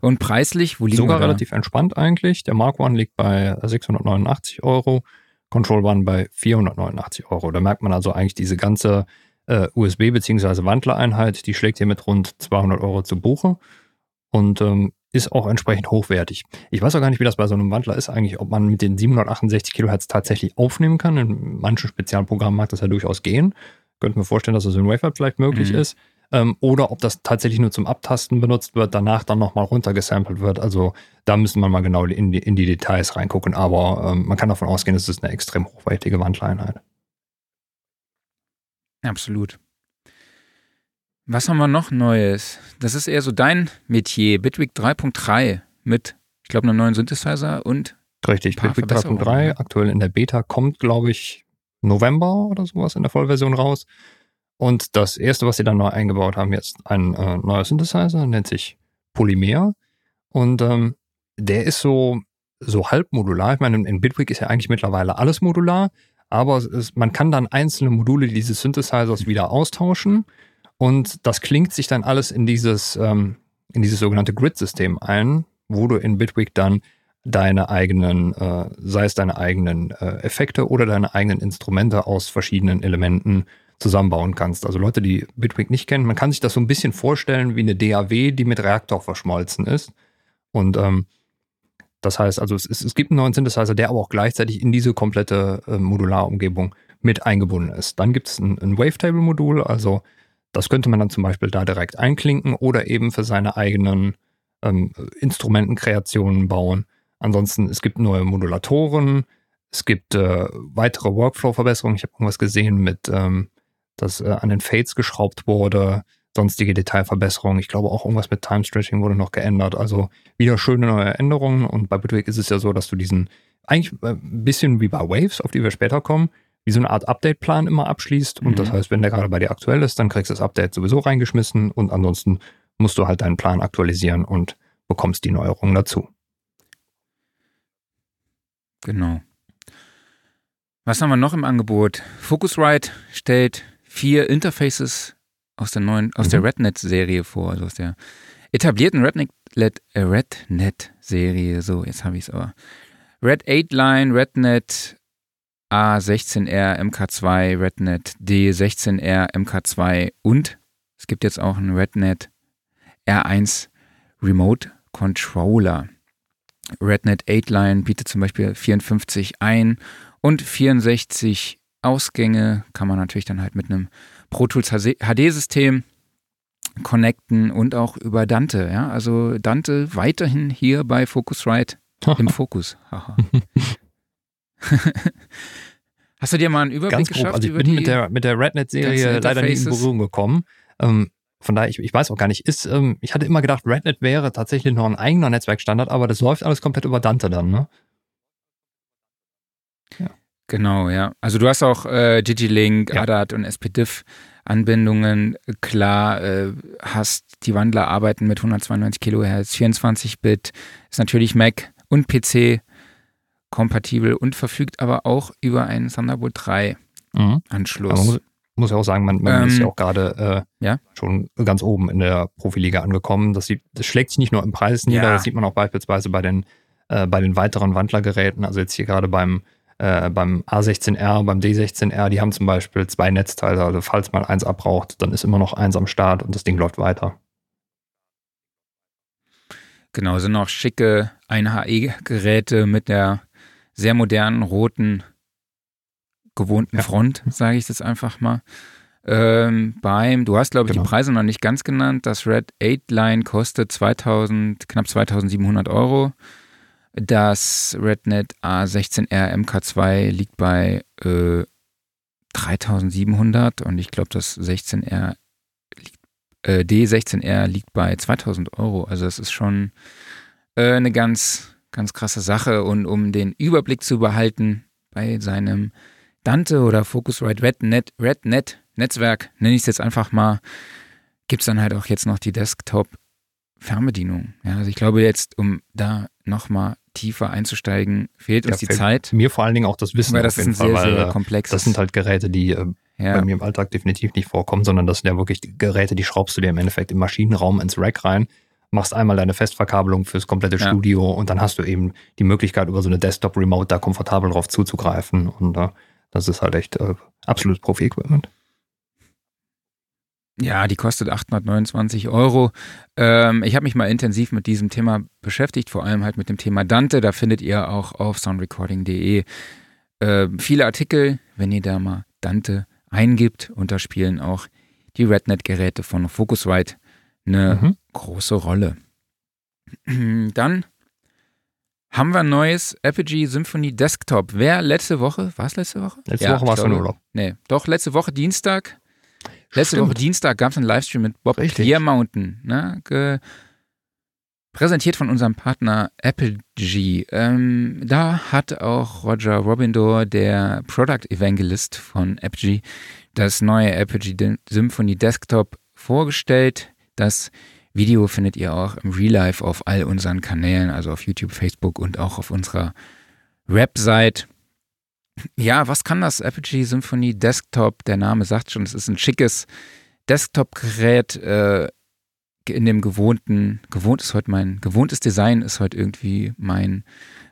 Und preislich, wo liegen Sogar wir relativ entspannt eigentlich. Der Mark One liegt bei 689 Euro, Control One bei 489 Euro. Da merkt man also eigentlich diese ganze äh, USB- bzw. Wandlereinheit, die schlägt hier mit rund 200 Euro zu Buche und ähm, ist auch entsprechend hochwertig. Ich weiß auch gar nicht, wie das bei so einem Wandler ist eigentlich, ob man mit den 768 Kilohertz tatsächlich aufnehmen kann. In manchen Spezialprogrammen mag das ja durchaus gehen. Könnte mir vorstellen, dass das in Wafer vielleicht möglich mhm. ist. Ähm, oder ob das tatsächlich nur zum Abtasten benutzt wird, danach dann nochmal runtergesampelt wird. Also da müssen wir mal genau in die, in die Details reingucken. Aber ähm, man kann davon ausgehen, es ist eine extrem hochwertige Wandlereinheit. Absolut. Was haben wir noch Neues? Das ist eher so dein Metier. Bitwig 3.3 mit, ich glaube, einem neuen Synthesizer und. Richtig, Bitwig 3.3, aktuell in der Beta, kommt, glaube ich, November oder sowas in der Vollversion raus. Und das erste, was sie dann neu eingebaut haben, jetzt ein äh, neuer Synthesizer, nennt sich Polymer. Und ähm, der ist so, so halb modular. Ich meine, in Bitwig ist ja eigentlich mittlerweile alles modular, aber ist, man kann dann einzelne Module dieses Synthesizers wieder austauschen und das klingt sich dann alles in dieses, ähm, in dieses sogenannte Grid-System ein, wo du in Bitwig dann deine eigenen, äh, sei es deine eigenen äh, Effekte oder deine eigenen Instrumente aus verschiedenen Elementen zusammenbauen kannst. Also Leute, die Bitwig nicht kennen, man kann sich das so ein bisschen vorstellen wie eine DAW, die mit Reaktor verschmolzen ist. Und ähm, das heißt, also es, es, gibt einen neuen Synthesizer, der aber auch gleichzeitig in diese komplette äh, Modularumgebung mit eingebunden ist. Dann gibt es ein, ein Wavetable-Modul, also das könnte man dann zum Beispiel da direkt einklinken oder eben für seine eigenen ähm, Instrumentenkreationen bauen. Ansonsten, es gibt neue Modulatoren, es gibt äh, weitere Workflow-Verbesserungen. Ich habe irgendwas gesehen mit, ähm, dass äh, an den Fades geschraubt wurde, sonstige Detailverbesserungen. Ich glaube auch irgendwas mit Time Stretching wurde noch geändert. Also wieder schöne neue Änderungen. Und bei Bitwig ist es ja so, dass du diesen eigentlich äh, ein bisschen wie bei Waves, auf die wir später kommen, wie so eine Art Update-Plan immer abschließt. Und mhm. das heißt, wenn der gerade bei dir aktuell ist, dann kriegst du das Update sowieso reingeschmissen und ansonsten musst du halt deinen Plan aktualisieren und bekommst die Neuerungen dazu. Genau. Was haben wir noch im Angebot? Focusrite stellt vier Interfaces aus der neuen, aus mhm. der RedNet-Serie vor, also aus der etablierten RedNet-Serie. Red so, jetzt habe ich es aber. Red 8 Line, RedNet A16R MK2 RedNet D16R MK2 und es gibt jetzt auch einen RedNet R1 Remote Controller. RedNet 8-Line bietet zum Beispiel 54 ein und 64 Ausgänge. Kann man natürlich dann halt mit einem Pro Tools HD-System connecten und auch über Dante. Ja? Also Dante weiterhin hier bei Focusrite im Fokus. Hast du dir mal einen Überblick Ganz grob. geschafft? Also ich bin mit der, mit der RedNet-Serie leider nicht in Berührung gekommen. Ähm, von daher, ich, ich weiß auch gar nicht, ist, ähm, ich hatte immer gedacht, RedNet wäre tatsächlich noch ein eigener Netzwerkstandard, aber das läuft alles komplett über Dante dann, ne? Genau, ja. Also du hast auch äh, Digilink, ja. ADAT und SPDIF Anbindungen. Klar, äh, hast die Wandler arbeiten mit 192 Kilohertz, 24-Bit, ist natürlich Mac und PC kompatibel und verfügt aber auch über einen Thunderbolt 3 mhm. Anschluss. muss ja auch sagen, man, man ähm, ist ja auch gerade äh, ja? schon ganz oben in der Profiliga angekommen. Das, sieht, das schlägt sich nicht nur im Preis nieder, ja. das sieht man auch beispielsweise bei den, äh, bei den weiteren Wandlergeräten. Also jetzt hier gerade beim, äh, beim A16R, beim D16R, die haben zum Beispiel zwei Netzteile. Also falls mal eins abbraucht, dann ist immer noch eins am Start und das Ding läuft weiter. Genau, sind noch schicke 1HE-Geräte mit der sehr modernen roten gewohnten ja. Front, sage ich jetzt einfach mal. Ähm, beim, du hast glaube ich genau. die Preise noch nicht ganz genannt. Das Red 8 Line kostet 2000, knapp 2700 Euro. Das RedNet A16R MK2 liegt bei äh, 3700 und ich glaube das 16R liegt, äh, D16R liegt bei 2000 Euro. Also das ist schon äh, eine ganz, ganz krasse Sache und um den Überblick zu behalten bei seinem Dante oder Focusrite RedNet, RedNet Netzwerk, nenne ich es jetzt einfach mal, gibt es dann halt auch jetzt noch die Desktop-Fernbedienung. Ja, also ich glaube jetzt, um da nochmal tiefer einzusteigen, fehlt ja, uns die Zeit. Mir vor allen Dingen auch das Wissen. Weil das ist ein Fall, sehr, sehr äh, komplex. Das sind halt Geräte, die äh, ja. bei mir im Alltag definitiv nicht vorkommen, sondern das sind ja wirklich Geräte, die schraubst du dir im Endeffekt im Maschinenraum ins Rack rein, machst einmal deine Festverkabelung fürs komplette ja. Studio und dann hast du eben die Möglichkeit, über so eine Desktop-Remote da komfortabel drauf zuzugreifen und äh, das ist halt echt äh, absolutes Profi-Equipment. Ja, die kostet 829 Euro. Ähm, ich habe mich mal intensiv mit diesem Thema beschäftigt, vor allem halt mit dem Thema Dante. Da findet ihr auch auf soundrecording.de äh, viele Artikel, wenn ihr da mal Dante eingibt. Und da spielen auch die RedNet-Geräte von Focusrite eine mhm. große Rolle. Dann haben wir ein neues Apogee Symphony Desktop. Wer letzte Woche, war es letzte Woche? Letzte ja, Woche war es von Urlaub. Nee, doch, letzte Woche Dienstag. Letzte Stimmt. Woche Dienstag gab es einen Livestream mit Bob Richtig. Clear Mountain, ne, präsentiert von unserem Partner Apogee. Ähm, da hat auch Roger Robindor, der Product Evangelist von Apogee, das neue Apogee Symphony Desktop vorgestellt. Das Video findet ihr auch im Real Life auf all unseren Kanälen, also auf YouTube, Facebook und auch auf unserer Website. Ja, was kann das Apogee Symphony Desktop? Der Name sagt schon, es ist ein schickes Desktop-Gerät äh, in dem gewohnten, gewohnt ist heute mein, gewohntes Design ist heute irgendwie mein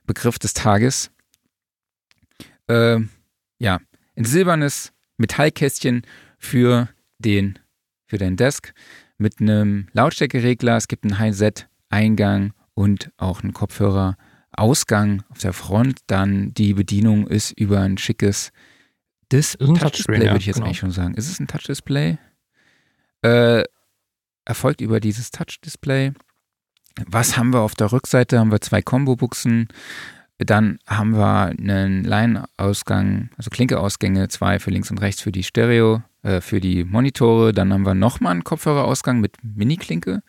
Begriff des Tages. Äh, ja, ein silbernes Metallkästchen für den, für dein Desk mit einem Lautstärkeregler. Es gibt einen High-Set-Eingang und auch einen Kopfhörer-Ausgang auf der Front. Dann die Bedienung ist über ein schickes Dis Touch-Display, würde ich jetzt genau. eigentlich schon sagen. Ist es ein Touch-Display? Äh, erfolgt über dieses Touch-Display. Was haben wir auf der Rückseite? Haben wir zwei Combo-Buchsen. Dann haben wir einen Line-Ausgang, also Klinke-Ausgänge, zwei für links und rechts für die Stereo, äh, für die Monitore. Dann haben wir nochmal einen Kopfhörerausgang mit Mini-Klinke.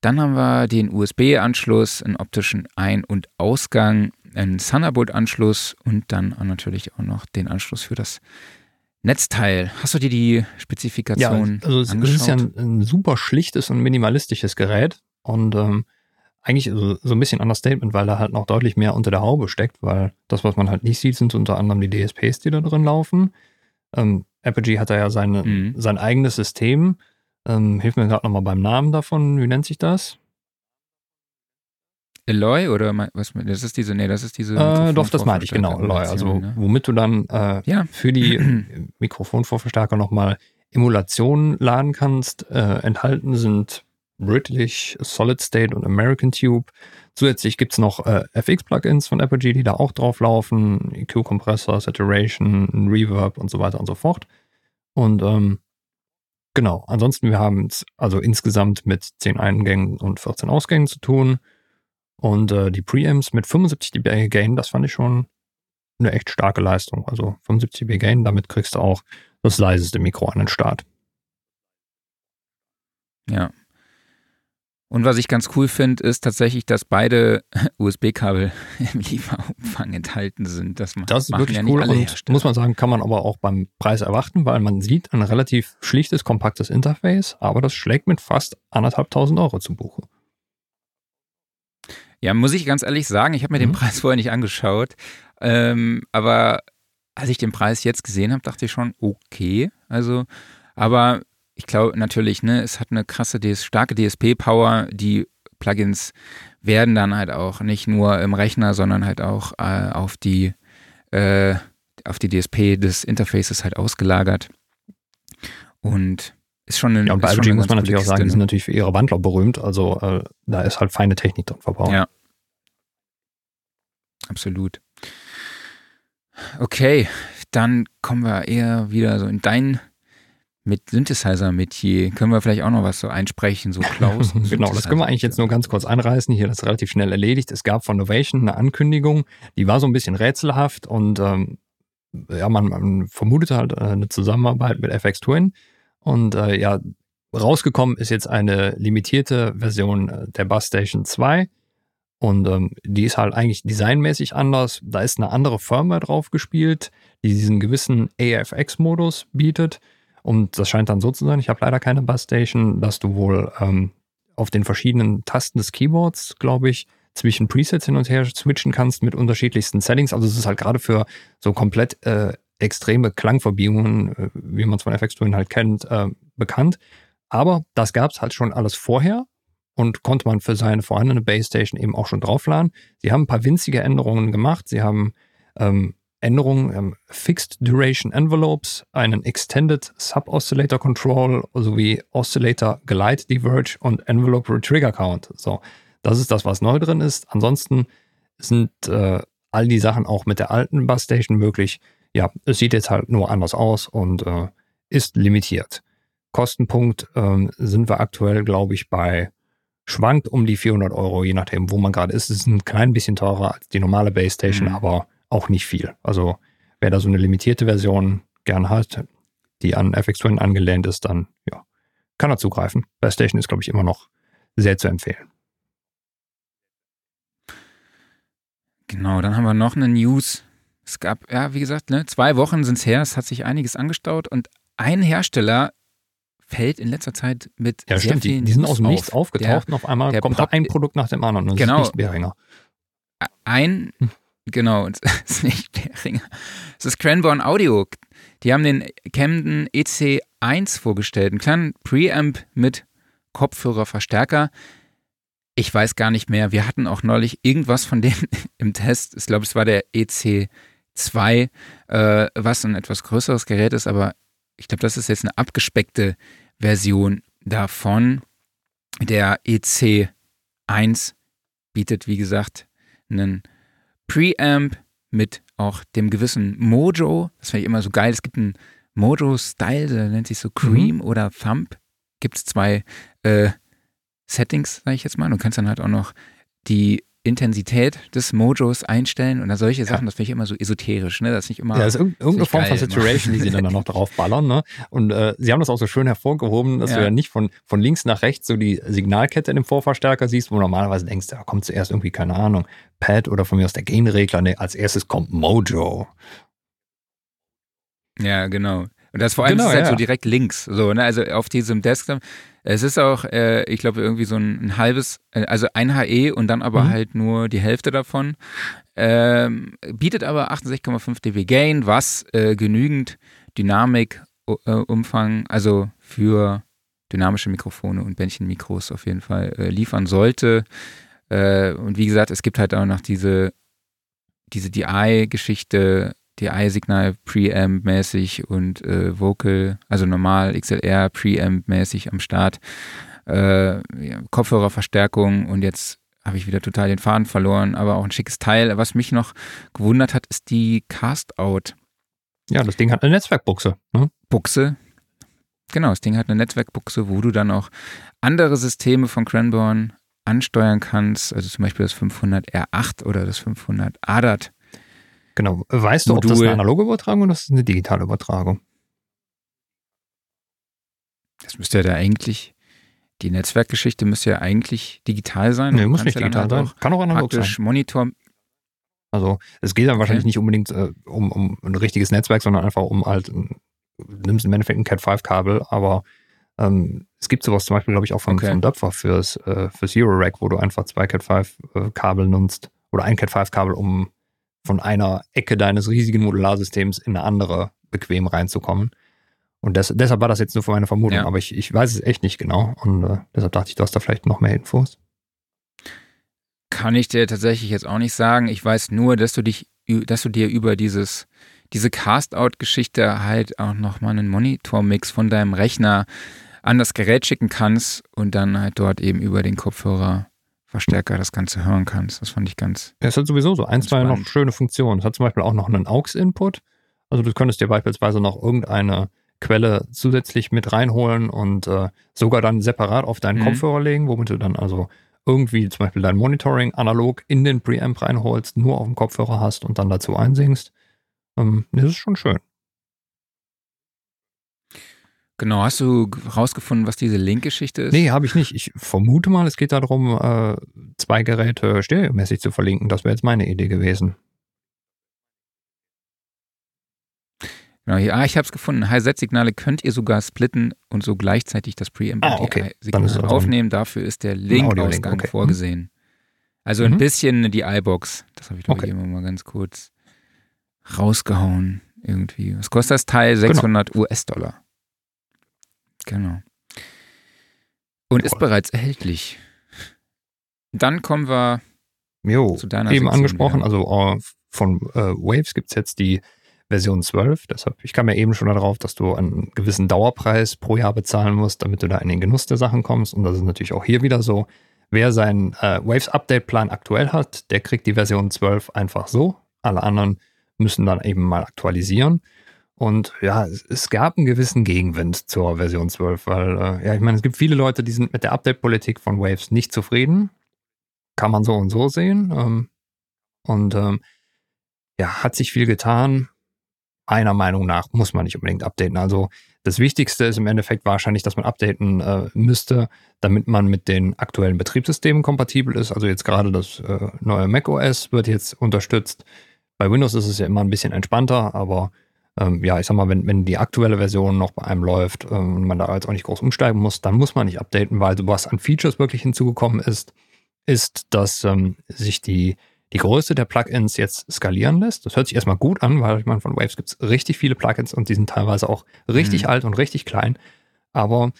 Dann haben wir den USB-Anschluss, einen optischen Ein- und Ausgang, einen Thunderbolt-Anschluss und dann natürlich auch noch den Anschluss für das Netzteil. Hast du dir die Spezifikation ja, also es angeschaut? ist ja ein, ein, super schlichtes und minimalistisches Gerät und ähm, eigentlich so, so ein bisschen Understatement, weil da halt noch deutlich mehr unter der Haube steckt, weil das, was man halt nicht sieht, sind unter anderem die DSPs, die da drin laufen. Ähm, Apogee hat da ja seine, mhm. sein eigenes System. Ähm, hilf mir gerade nochmal beim Namen davon. Wie nennt sich das? Eloy oder was? Das ist diese, nee, das ist diese. Äh, doch, das meinte ich, genau, Eloy. Also, ne? womit du dann äh, ja. für die Mikrofonvorverstärker nochmal Emulationen laden kannst. Äh, enthalten sind British, Solid State und American Tube. Zusätzlich gibt es noch äh, FX-Plugins von Apogee, die da auch drauf laufen. EQ-Kompressor, Saturation, Reverb und so weiter und so fort. Und ähm, genau, ansonsten wir haben es also insgesamt mit 10 Eingängen und 14 Ausgängen zu tun. Und äh, die Preamps mit 75 dB Gain, das fand ich schon eine echt starke Leistung. Also 75 dB Gain, damit kriegst du auch das leiseste Mikro an den Start. Ja, und was ich ganz cool finde, ist tatsächlich, dass beide USB-Kabel im Lieferumfang enthalten sind. Das, das ist wirklich ja cool und muss man sagen, kann man aber auch beim Preis erwarten, weil man sieht ein relativ schlichtes, kompaktes Interface, aber das schlägt mit fast anderthalbtausend Euro zu Buche. Ja, muss ich ganz ehrlich sagen, ich habe mir mhm. den Preis vorher nicht angeschaut, ähm, aber als ich den Preis jetzt gesehen habe, dachte ich schon, okay. Also, aber ich glaube natürlich, ne, es hat eine krasse, starke DSP-Power. Die Plugins werden dann halt auch nicht nur im Rechner, sondern halt auch äh, auf die äh, auf die DSP des Interfaces halt ausgelagert. Und ist schon ein. Ja, und bei LG muss man natürlich auch sagen, die sind natürlich für ihre Wandler berühmt. Also äh, da ist halt feine Technik drin verbaut. Ja. Absolut. Okay, dann kommen wir eher wieder so in dein mit Synthesizer-Metier. Können wir vielleicht auch noch was so einsprechen, so Klaus? genau, das können wir eigentlich jetzt nur ganz kurz einreißen. Hier, das ist relativ schnell erledigt. Es gab von Novation eine Ankündigung, die war so ein bisschen rätselhaft und ähm, ja, man, man vermutet halt äh, eine Zusammenarbeit mit FX Twin. Und äh, ja, rausgekommen ist jetzt eine limitierte Version äh, der Bus Station 2. Und ähm, die ist halt eigentlich designmäßig anders. Da ist eine andere Firmware drauf gespielt, die diesen gewissen AFX-Modus bietet. Und das scheint dann so zu sein, ich habe leider keine Bus Station, dass du wohl ähm, auf den verschiedenen Tasten des Keyboards, glaube ich, zwischen Presets hin und her switchen kannst mit unterschiedlichsten Settings. Also es ist halt gerade für so komplett äh, extreme Klangverbiegungen, äh, wie man es von FX Twin halt kennt, äh, bekannt. Aber das gab es halt schon alles vorher und konnte man für seine vorhandene Base Station eben auch schon draufladen. Sie haben ein paar winzige Änderungen gemacht. Sie haben ähm, Änderungen ähm, Fixed Duration Envelopes, einen Extended Sub-Oscillator Control sowie Oscillator Glide Diverge und Envelope Retrigger Count. So, das ist das, was neu drin ist. Ansonsten sind äh, all die Sachen auch mit der alten Bus Station möglich. Ja, es sieht jetzt halt nur anders aus und äh, ist limitiert. Kostenpunkt äh, sind wir aktuell, glaube ich, bei schwankt um die 400 Euro, je nachdem, wo man gerade ist. Es ist ein klein bisschen teurer als die normale Base Station, mhm. aber auch nicht viel. Also wer da so eine limitierte Version gern hat, die an FX Twin angelehnt ist, dann ja, kann er zugreifen. Base Station ist, glaube ich, immer noch sehr zu empfehlen. Genau, dann haben wir noch eine News. Es gab, ja, wie gesagt, ne, zwei Wochen sind es her, es hat sich einiges angestaut und ein Hersteller fällt in letzter Zeit mit ja, sehr stimmt, vielen die, die sind aus dem Nichts aufgetaucht der, und auf einmal kommt da ein Produkt nach dem anderen und genau, ist nicht Behringer. Ein, hm. Genau, es ist nicht Behringer. Es ist Cranborn Audio. Die haben den Camden EC1 vorgestellt, einen kleinen Preamp mit Kopfhörerverstärker ich weiß gar nicht mehr. Wir hatten auch neulich irgendwas von denen im Test. Ich glaube, es war der EC2, äh, was ein etwas größeres Gerät ist, aber ich glaube, das ist jetzt eine abgespeckte Version davon. Der EC1 bietet, wie gesagt, einen Preamp mit auch dem gewissen Mojo. Das finde ich immer so geil. Es gibt einen Mojo-Style, der nennt sich so Cream mhm. oder Thump. Gibt es zwei äh, Settings, sage ich jetzt mal. Du kannst dann halt auch noch die Intensität des Mojos einstellen und solche Sachen, ja. das finde ich immer so esoterisch, ne? Das ist nicht immer. Ja, das ist irgendeine Form von Saturation, die sie dann, noch drauf ballern, ne? Und äh, sie haben das auch so schön hervorgehoben, dass ja. du ja nicht von, von links nach rechts so die Signalkette in dem Vorverstärker siehst, wo du normalerweise denkst, da kommt zuerst irgendwie, keine Ahnung, Pad oder von mir aus der Gain-Regler, ne? Als erstes kommt Mojo. Ja, genau. Und das vor allem genau, ist halt ja. so direkt links, so, ne? Also auf diesem Desktop. Es ist auch, äh, ich glaube, irgendwie so ein, ein, halbes, äh, also ein HE und dann aber mhm. halt nur die Hälfte davon. Ähm, bietet aber 68,5 dB Gain, was äh, genügend Dynamik, äh, Umfang, also für dynamische Mikrofone und Bändchenmikros auf jeden Fall äh, liefern sollte. Und wie gesagt, es gibt halt auch noch diese, diese DI-Geschichte, DI-Signal Preamp-mäßig und äh, Vocal, also normal XLR Preamp-mäßig am Start. Äh, Kopfhörerverstärkung und jetzt habe ich wieder total den Faden verloren, aber auch ein schickes Teil. Was mich noch gewundert hat, ist die Cast-Out. Ja, das Ding hat eine Netzwerkbuchse. Ne? Buchse. Genau, das Ding hat eine Netzwerkbuchse, wo du dann auch andere Systeme von Cranborn ansteuern kannst, also zum Beispiel das 500R8 oder das 500 ADAT Genau. Weißt du, Modul. ob das eine analoge Übertragung oder das ist eine digitale Übertragung? Das müsste ja da eigentlich, die Netzwerkgeschichte müsste ja eigentlich digital sein. Nee, muss nicht ja digital halt sein. Kann auch analog sein. Monitor. Also es geht dann okay. wahrscheinlich nicht unbedingt äh, um, um ein richtiges Netzwerk, sondern einfach um halt, ein, nimmst im Endeffekt ein Cat5-Kabel, aber ähm, es gibt sowas zum Beispiel, glaube ich, auch von, okay. von Döpfer fürs, äh, fürs Euro-Rack, wo du einfach zwei Cat5-Kabel äh, nutzt oder ein Cat5-Kabel, um von einer Ecke deines riesigen Modularsystems in eine andere bequem reinzukommen. Und das, deshalb war das jetzt nur für meine Vermutung, ja. aber ich, ich weiß es echt nicht genau. Und äh, deshalb dachte ich, du hast da vielleicht noch mehr Infos. Kann ich dir tatsächlich jetzt auch nicht sagen. Ich weiß nur, dass du dich, dass du dir über dieses, diese Cast-Out-Geschichte halt auch nochmal einen Monitor-Mix von deinem Rechner an das Gerät schicken kannst und dann halt dort eben über den Kopfhörer Verstärker das Ganze hören kannst. Das fand ich ganz. Es hat sowieso so ein, zwei noch schöne Funktionen. Es hat zum Beispiel auch noch einen AUX-Input. Also du könntest dir beispielsweise noch irgendeine Quelle zusätzlich mit reinholen und äh, sogar dann separat auf deinen mhm. Kopfhörer legen, womit du dann also irgendwie zum Beispiel dein Monitoring analog in den Preamp reinholst, nur auf dem Kopfhörer hast und dann dazu einsingst. Ähm, das ist schon schön. Genau, hast du rausgefunden, was diese Link-Geschichte ist? Nee, habe ich nicht. Ich vermute mal, es geht darum, äh, zwei Geräte stereomäßig zu verlinken. Das wäre jetzt meine Idee gewesen. Genau, hier, ah, ich habe es gefunden. High-Z-Signale könnt ihr sogar splitten und so gleichzeitig das Preamp ah, okay. Also aufnehmen. Dafür ist der Link-Ausgang okay. vorgesehen. Also mhm. ein bisschen die iBox. Das habe ich doch okay. eben mal ganz kurz rausgehauen. Irgendwie. Was kostet das Teil? 600 genau. US-Dollar. Genau. Und ist bereits erhältlich. Dann kommen wir jo, zu deiner eben Sektion angesprochen. Wieder. Also uh, von uh, Waves gibt es jetzt die Version 12. Deshalb, ich kam ja eben schon darauf, dass du einen gewissen Dauerpreis pro Jahr bezahlen musst, damit du da in den Genuss der Sachen kommst. Und das ist natürlich auch hier wieder so. Wer seinen uh, Waves Update Plan aktuell hat, der kriegt die Version 12 einfach so. Alle anderen müssen dann eben mal aktualisieren. Und ja, es, gab einen gewissen Gegenwind zur Version 12, weil, äh, ja, ich meine, es gibt viele Leute, die sind mit der Update-Politik von Waves nicht zufrieden. Kann man so und so sehen. Ähm, und ähm, ja, hat sich viel getan. Meiner Meinung nach muss man nicht unbedingt updaten. Also das Wichtigste ist im Endeffekt wahrscheinlich, dass man updaten äh, müsste, damit man mit den aktuellen Betriebssystemen kompatibel ist. Also jetzt gerade das äh, neue macOS wird jetzt unterstützt. Bei Windows ist es ja immer ein bisschen entspannter, aber ähm, ja, ich sag mal, wenn, wenn die aktuelle Version noch bei einem läuft ähm, und man da jetzt auch nicht groß umsteigen muss, dann muss man nicht updaten, weil was an Features wirklich hinzugekommen ist, ist, dass ähm, sich die, die Größe der Plugins jetzt skalieren lässt. Das hört sich erstmal gut an, weil ich meine, von Waves gibt es richtig viele Plugins und die sind teilweise auch richtig mhm. alt und richtig klein. Aber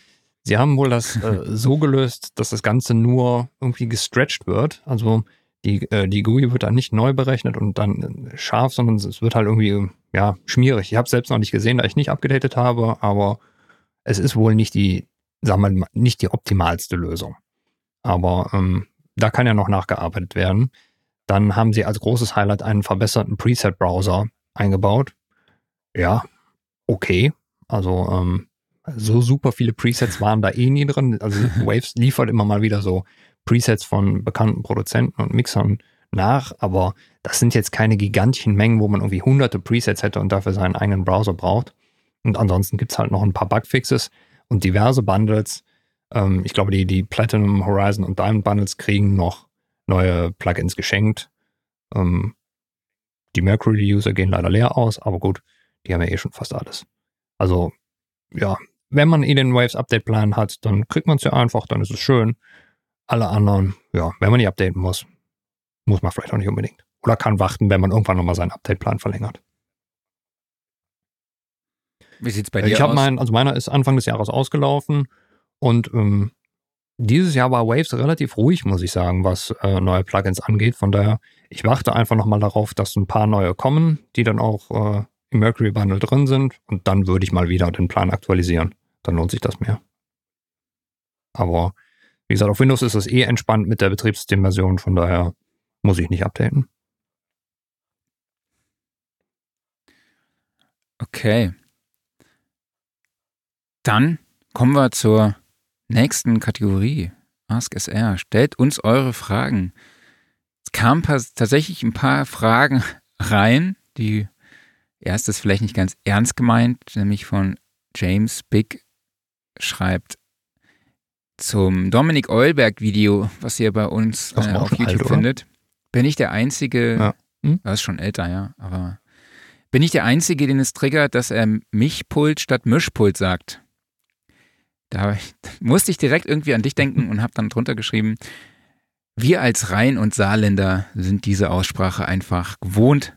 sie haben wohl das äh, so gelöst, dass das Ganze nur irgendwie gestretched wird. Also die, äh, die GUI wird dann nicht neu berechnet und dann scharf, sondern es wird halt irgendwie, ja, schmierig. Ich habe es selbst noch nicht gesehen, da ich nicht abgedatet habe, aber es ist wohl nicht die, sagen wir mal, nicht die optimalste Lösung. Aber ähm, da kann ja noch nachgearbeitet werden. Dann haben sie als großes Highlight einen verbesserten Preset-Browser eingebaut. Ja, okay. Also ähm, so super viele Presets waren da eh nie drin. Also Waves liefert immer mal wieder so Presets von bekannten Produzenten und Mixern nach, aber das sind jetzt keine gigantischen Mengen, wo man irgendwie hunderte Presets hätte und dafür seinen eigenen Browser braucht. Und ansonsten gibt es halt noch ein paar Bugfixes und diverse Bundles. Ähm, ich glaube, die, die Platinum, Horizon und Diamond Bundles kriegen noch neue Plugins geschenkt. Ähm, die Mercury-User gehen leider leer aus, aber gut, die haben ja eh schon fast alles. Also, ja, wenn man eh den Waves Update-Plan hat, dann kriegt man es ja einfach, dann ist es schön. Alle anderen, ja, wenn man die updaten muss, muss man vielleicht auch nicht unbedingt. Oder kann warten, wenn man irgendwann nochmal seinen Update-Plan verlängert. Wie sieht's bei dir ich aus? Mein, also meiner ist Anfang des Jahres ausgelaufen und ähm, dieses Jahr war Waves relativ ruhig, muss ich sagen, was äh, neue Plugins angeht. Von daher, ich warte einfach nochmal darauf, dass ein paar neue kommen, die dann auch äh, im Mercury Bundle drin sind und dann würde ich mal wieder den Plan aktualisieren. Dann lohnt sich das mehr. Aber wie gesagt, auf Windows ist es eh entspannt mit der Betriebssystemversion, von daher muss ich nicht updaten. Okay. Dann kommen wir zur nächsten Kategorie. Ask SR. Stellt uns eure Fragen. Es kamen tatsächlich ein paar Fragen rein, die erstes vielleicht nicht ganz ernst gemeint, nämlich von James Big schreibt, zum Dominik Eulberg-Video, was ihr bei uns äh, auf YouTube alt, findet, bin ich der Einzige, ja. hm? das ist schon älter, ja, aber bin ich der Einzige, den es triggert, dass er Mischpult statt Mischpult sagt. Da musste ich direkt irgendwie an dich denken und habe dann drunter geschrieben, wir als Rhein- und Saarländer sind diese Aussprache einfach gewohnt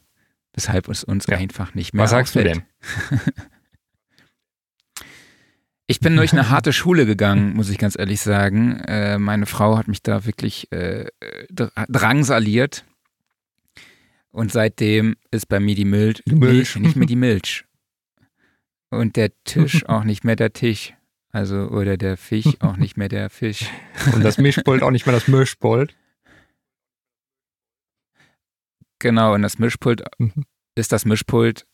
weshalb es uns ja. einfach nicht mehr Was sagst auffällt. du denn? Ich bin durch eine harte Schule gegangen, muss ich ganz ehrlich sagen. Äh, meine Frau hat mich da wirklich äh, drangsaliert. Und seitdem ist bei mir die Milch, die Milch. nicht mehr die Milch. Und der Tisch auch nicht mehr der Tisch. Also, oder der Fisch auch nicht mehr der Fisch. Und das Mischpult auch nicht mehr das Mischpult. Genau, und das Mischpult mhm. ist das Mischpult,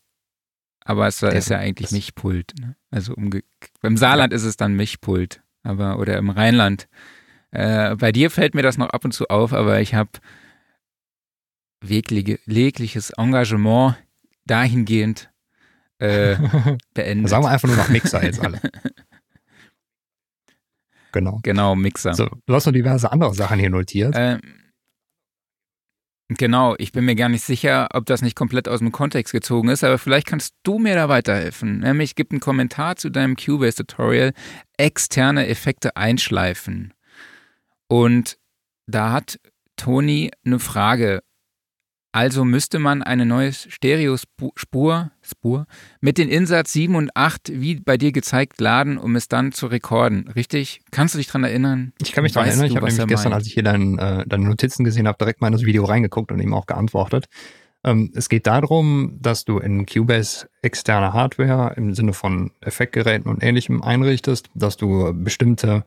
aber es ist ja eigentlich Mischpult. Ne? Also im Saarland ja. ist es dann Mischpult, aber oder im Rheinland. Äh, bei dir fällt mir das noch ab und zu auf, aber ich habe jegliches Engagement dahingehend äh, beendet. Sagen wir einfach nur noch Mixer jetzt alle. Genau. Genau, Mixer. So, du hast noch diverse andere Sachen hier notiert. Ähm, genau, ich bin mir gar nicht sicher, ob das nicht komplett aus dem Kontext gezogen ist, aber vielleicht kannst du mir da weiterhelfen. Nämlich gibt einen Kommentar zu deinem Cubase-Tutorial externe Effekte einschleifen. Und da hat Toni eine Frage also müsste man eine neue Stereospur Spur, mit den Insatz 7 und 8, wie bei dir gezeigt, laden, um es dann zu rekorden. Richtig? Kannst du dich daran erinnern? Ich kann mich daran erinnern. Ich habe nämlich gestern, als ich hier dein, äh, deine Notizen gesehen habe, direkt mal in das Video reingeguckt und ihm auch geantwortet. Ähm, es geht darum, dass du in Cubase externe Hardware im Sinne von Effektgeräten und ähnlichem einrichtest, dass du bestimmte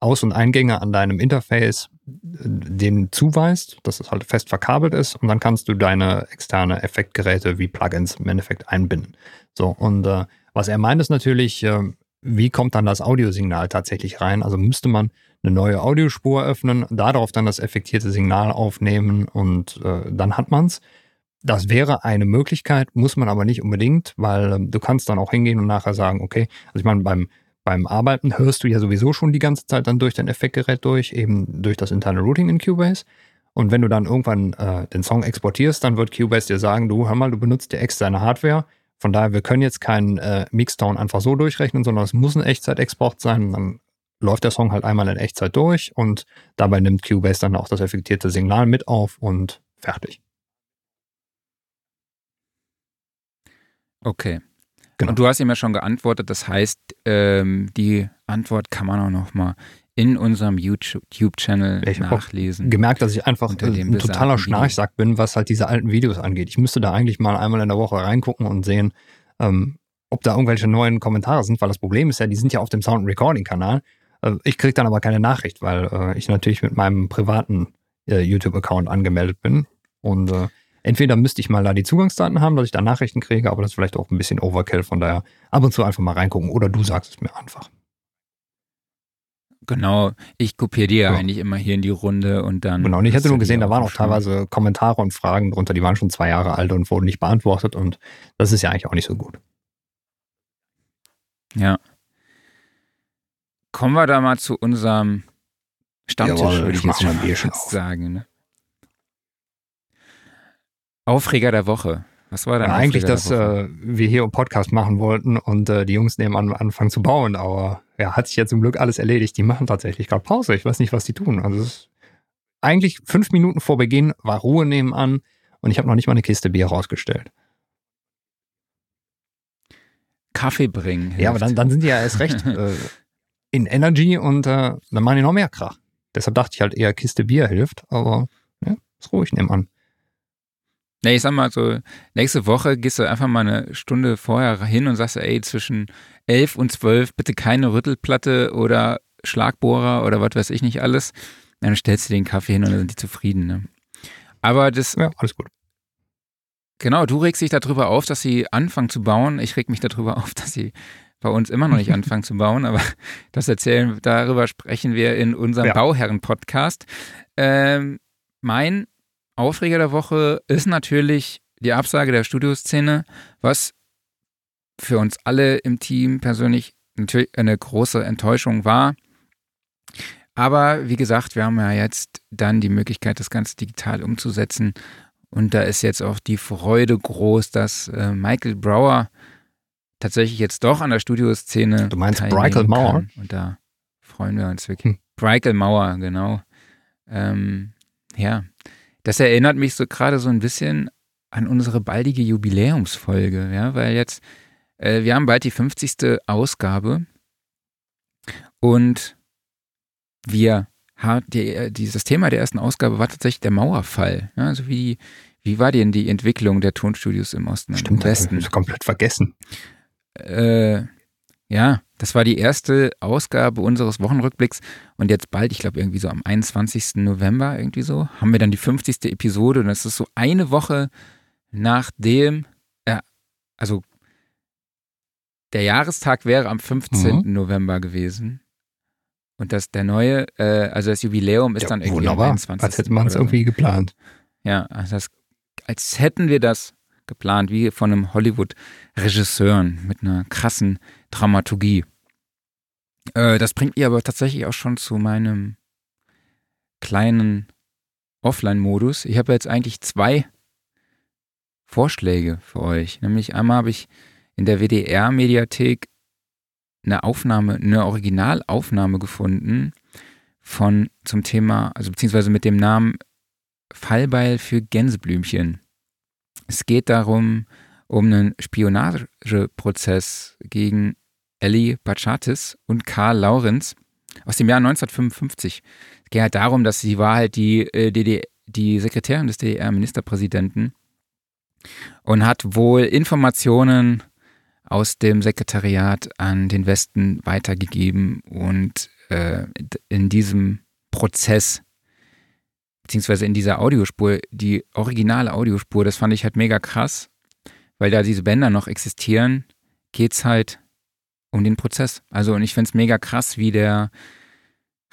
aus- und Eingänge an deinem Interface den zuweist, dass es halt fest verkabelt ist und dann kannst du deine externe Effektgeräte wie Plugins im Endeffekt einbinden. So, und äh, was er meint ist natürlich, äh, wie kommt dann das Audiosignal tatsächlich rein? Also müsste man eine neue Audiospur öffnen, darauf dann das effektierte Signal aufnehmen und äh, dann hat man's. Das wäre eine Möglichkeit, muss man aber nicht unbedingt, weil äh, du kannst dann auch hingehen und nachher sagen, okay, also ich meine, beim beim Arbeiten hörst du ja sowieso schon die ganze Zeit dann durch dein Effektgerät durch, eben durch das interne Routing in Cubase. Und wenn du dann irgendwann äh, den Song exportierst, dann wird Cubase dir sagen, du, hör mal, du benutzt die externe Hardware. Von daher, wir können jetzt keinen äh, Mixdown einfach so durchrechnen, sondern es muss ein Echtzeitexport sein. Dann läuft der Song halt einmal in Echtzeit durch und dabei nimmt Cubase dann auch das effektierte Signal mit auf und fertig. Okay. Genau. Und du hast ihm ja schon geantwortet, das heißt, ähm, die Antwort kann man auch noch mal in unserem YouTube-Channel nachlesen. gemerkt, dass ich einfach ein totaler Schnarchsack bin, was halt diese alten Videos angeht. Ich müsste da eigentlich mal einmal in der Woche reingucken und sehen, ähm, ob da irgendwelche neuen Kommentare sind, weil das Problem ist ja, die sind ja auf dem Sound Recording-Kanal. Äh, ich kriege dann aber keine Nachricht, weil äh, ich natürlich mit meinem privaten äh, YouTube-Account angemeldet bin. Und äh, entweder müsste ich mal da die Zugangsdaten haben, dass ich da Nachrichten kriege, aber das ist vielleicht auch ein bisschen Overkill, von daher ab und zu einfach mal reingucken oder du sagst es mir einfach. Genau, ich kopiere dir ja. eigentlich immer hier in die Runde und dann. Genau, und ich hätte nur gesehen, da waren auch teilweise Kommentare und Fragen drunter, die waren schon zwei Jahre alt und wurden nicht beantwortet und das ist ja eigentlich auch nicht so gut. Ja. Kommen wir da mal zu unserem Stammtisch, Jawohl, würde ich jetzt mal sagen. Ne? Aufreger der Woche. Was war denn ja, eigentlich, dass äh, wir hier einen Podcast machen wollten und äh, die Jungs nebenan anfangen zu bauen, aber ja, hat sich ja zum Glück alles erledigt. Die machen tatsächlich gerade Pause. Ich weiß nicht, was die tun. Also es ist eigentlich fünf Minuten vor Beginn war Ruhe nebenan und ich habe noch nicht mal eine Kiste Bier rausgestellt. Kaffee bringen. Hilft. Ja, aber dann, dann sind die ja erst recht äh, in Energy und äh, dann machen die noch mehr Krach. Deshalb dachte ich halt eher Kiste Bier hilft, aber ja, ist ruhig nebenan. Nee, ich sag mal so, nächste Woche gehst du einfach mal eine Stunde vorher hin und sagst, ey, zwischen 11 und 12 bitte keine Rüttelplatte oder Schlagbohrer oder was weiß ich nicht alles. Dann stellst du den Kaffee hin und dann sind die zufrieden. Ne? Aber das. Ja, alles gut. Genau, du regst dich darüber auf, dass sie anfangen zu bauen. Ich reg mich darüber auf, dass sie bei uns immer noch nicht anfangen zu bauen, aber das erzählen, darüber sprechen wir in unserem ja. Bauherren-Podcast. Ähm, mein Aufreger der Woche ist natürlich die Absage der Studioszene, was für uns alle im Team persönlich natürlich eine große Enttäuschung war. Aber wie gesagt, wir haben ja jetzt dann die Möglichkeit, das Ganze digital umzusetzen. Und da ist jetzt auch die Freude groß, dass äh, Michael Brower tatsächlich jetzt doch an der Studioszene. Du meinst Breikel Mauer? Und da freuen wir uns wirklich. Hm. Mauer, genau. Ähm, ja, das erinnert mich so gerade so ein bisschen an unsere baldige Jubiläumsfolge, ja, weil jetzt, äh, wir haben bald die 50. Ausgabe und wir haben, die, dieses Thema der ersten Ausgabe war tatsächlich der Mauerfall. Ja, also wie, wie war denn die Entwicklung der Tonstudios im Osten Stimmt, und Westen? Ich komplett vergessen. Äh, ja, das war die erste Ausgabe unseres Wochenrückblicks und jetzt bald, ich glaube irgendwie so am 21. November irgendwie so, haben wir dann die 50. Episode und das ist so eine Woche nachdem, äh, also der Jahrestag wäre am 15. Mhm. November gewesen. Und das der neue, äh, also das Jubiläum ist ja, dann irgendwie wunderbar. am 21. Als hätte man es irgendwie geplant. Ja, also das, als hätten wir das geplant, wie von einem Hollywood-Regisseur mit einer krassen Dramaturgie. Äh, das bringt mich aber tatsächlich auch schon zu meinem kleinen Offline-Modus. Ich habe jetzt eigentlich zwei Vorschläge für euch. Nämlich einmal habe ich in der WDR-Mediathek eine Aufnahme, eine Originalaufnahme gefunden von zum Thema, also beziehungsweise mit dem Namen Fallbeil für Gänseblümchen. Es geht darum, um einen Spionageprozess gegen Ellie Bachatis und Karl Laurenz aus dem Jahr 1955. Es geht halt darum, dass sie war halt die, äh, DDR, die Sekretärin des DDR-Ministerpräsidenten und hat wohl Informationen aus dem Sekretariat an den Westen weitergegeben und äh, in diesem Prozess beziehungsweise in dieser Audiospur, die originale Audiospur, das fand ich halt mega krass, weil da diese Bänder noch existieren, geht es halt um den Prozess. Also und ich finde es mega krass, wie der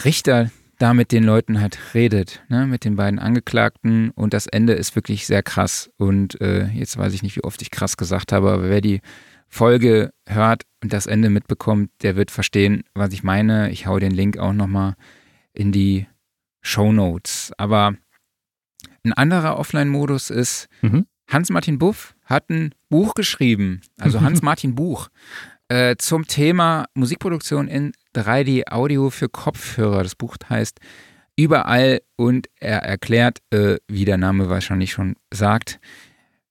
Richter da mit den Leuten halt redet, ne, mit den beiden Angeklagten und das Ende ist wirklich sehr krass und äh, jetzt weiß ich nicht, wie oft ich krass gesagt habe, aber wer die Folge hört und das Ende mitbekommt, der wird verstehen, was ich meine. Ich hau den Link auch nochmal in die Show Notes. Aber ein anderer Offline-Modus ist, mhm. Hans-Martin Buff hat ein Buch geschrieben, also Hans-Martin Buch, äh, zum Thema Musikproduktion in 3D-Audio für Kopfhörer. Das Buch heißt Überall und er erklärt, äh, wie der Name wahrscheinlich schon sagt,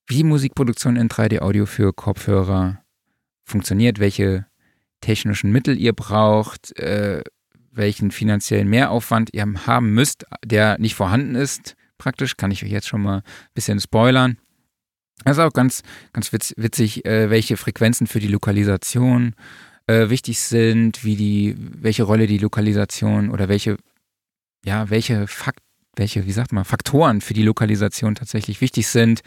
wie Musikproduktion in 3D-Audio für Kopfhörer funktioniert, welche technischen Mittel ihr braucht, äh, welchen finanziellen Mehraufwand ihr haben müsst, der nicht vorhanden ist, praktisch, kann ich euch jetzt schon mal ein bisschen spoilern. Das ist auch ganz, ganz witzig, äh, welche Frequenzen für die Lokalisation äh, wichtig sind, wie die, welche Rolle die Lokalisation oder welche, ja, welche Fakt, welche, wie sagt man, Faktoren für die Lokalisation tatsächlich wichtig sind,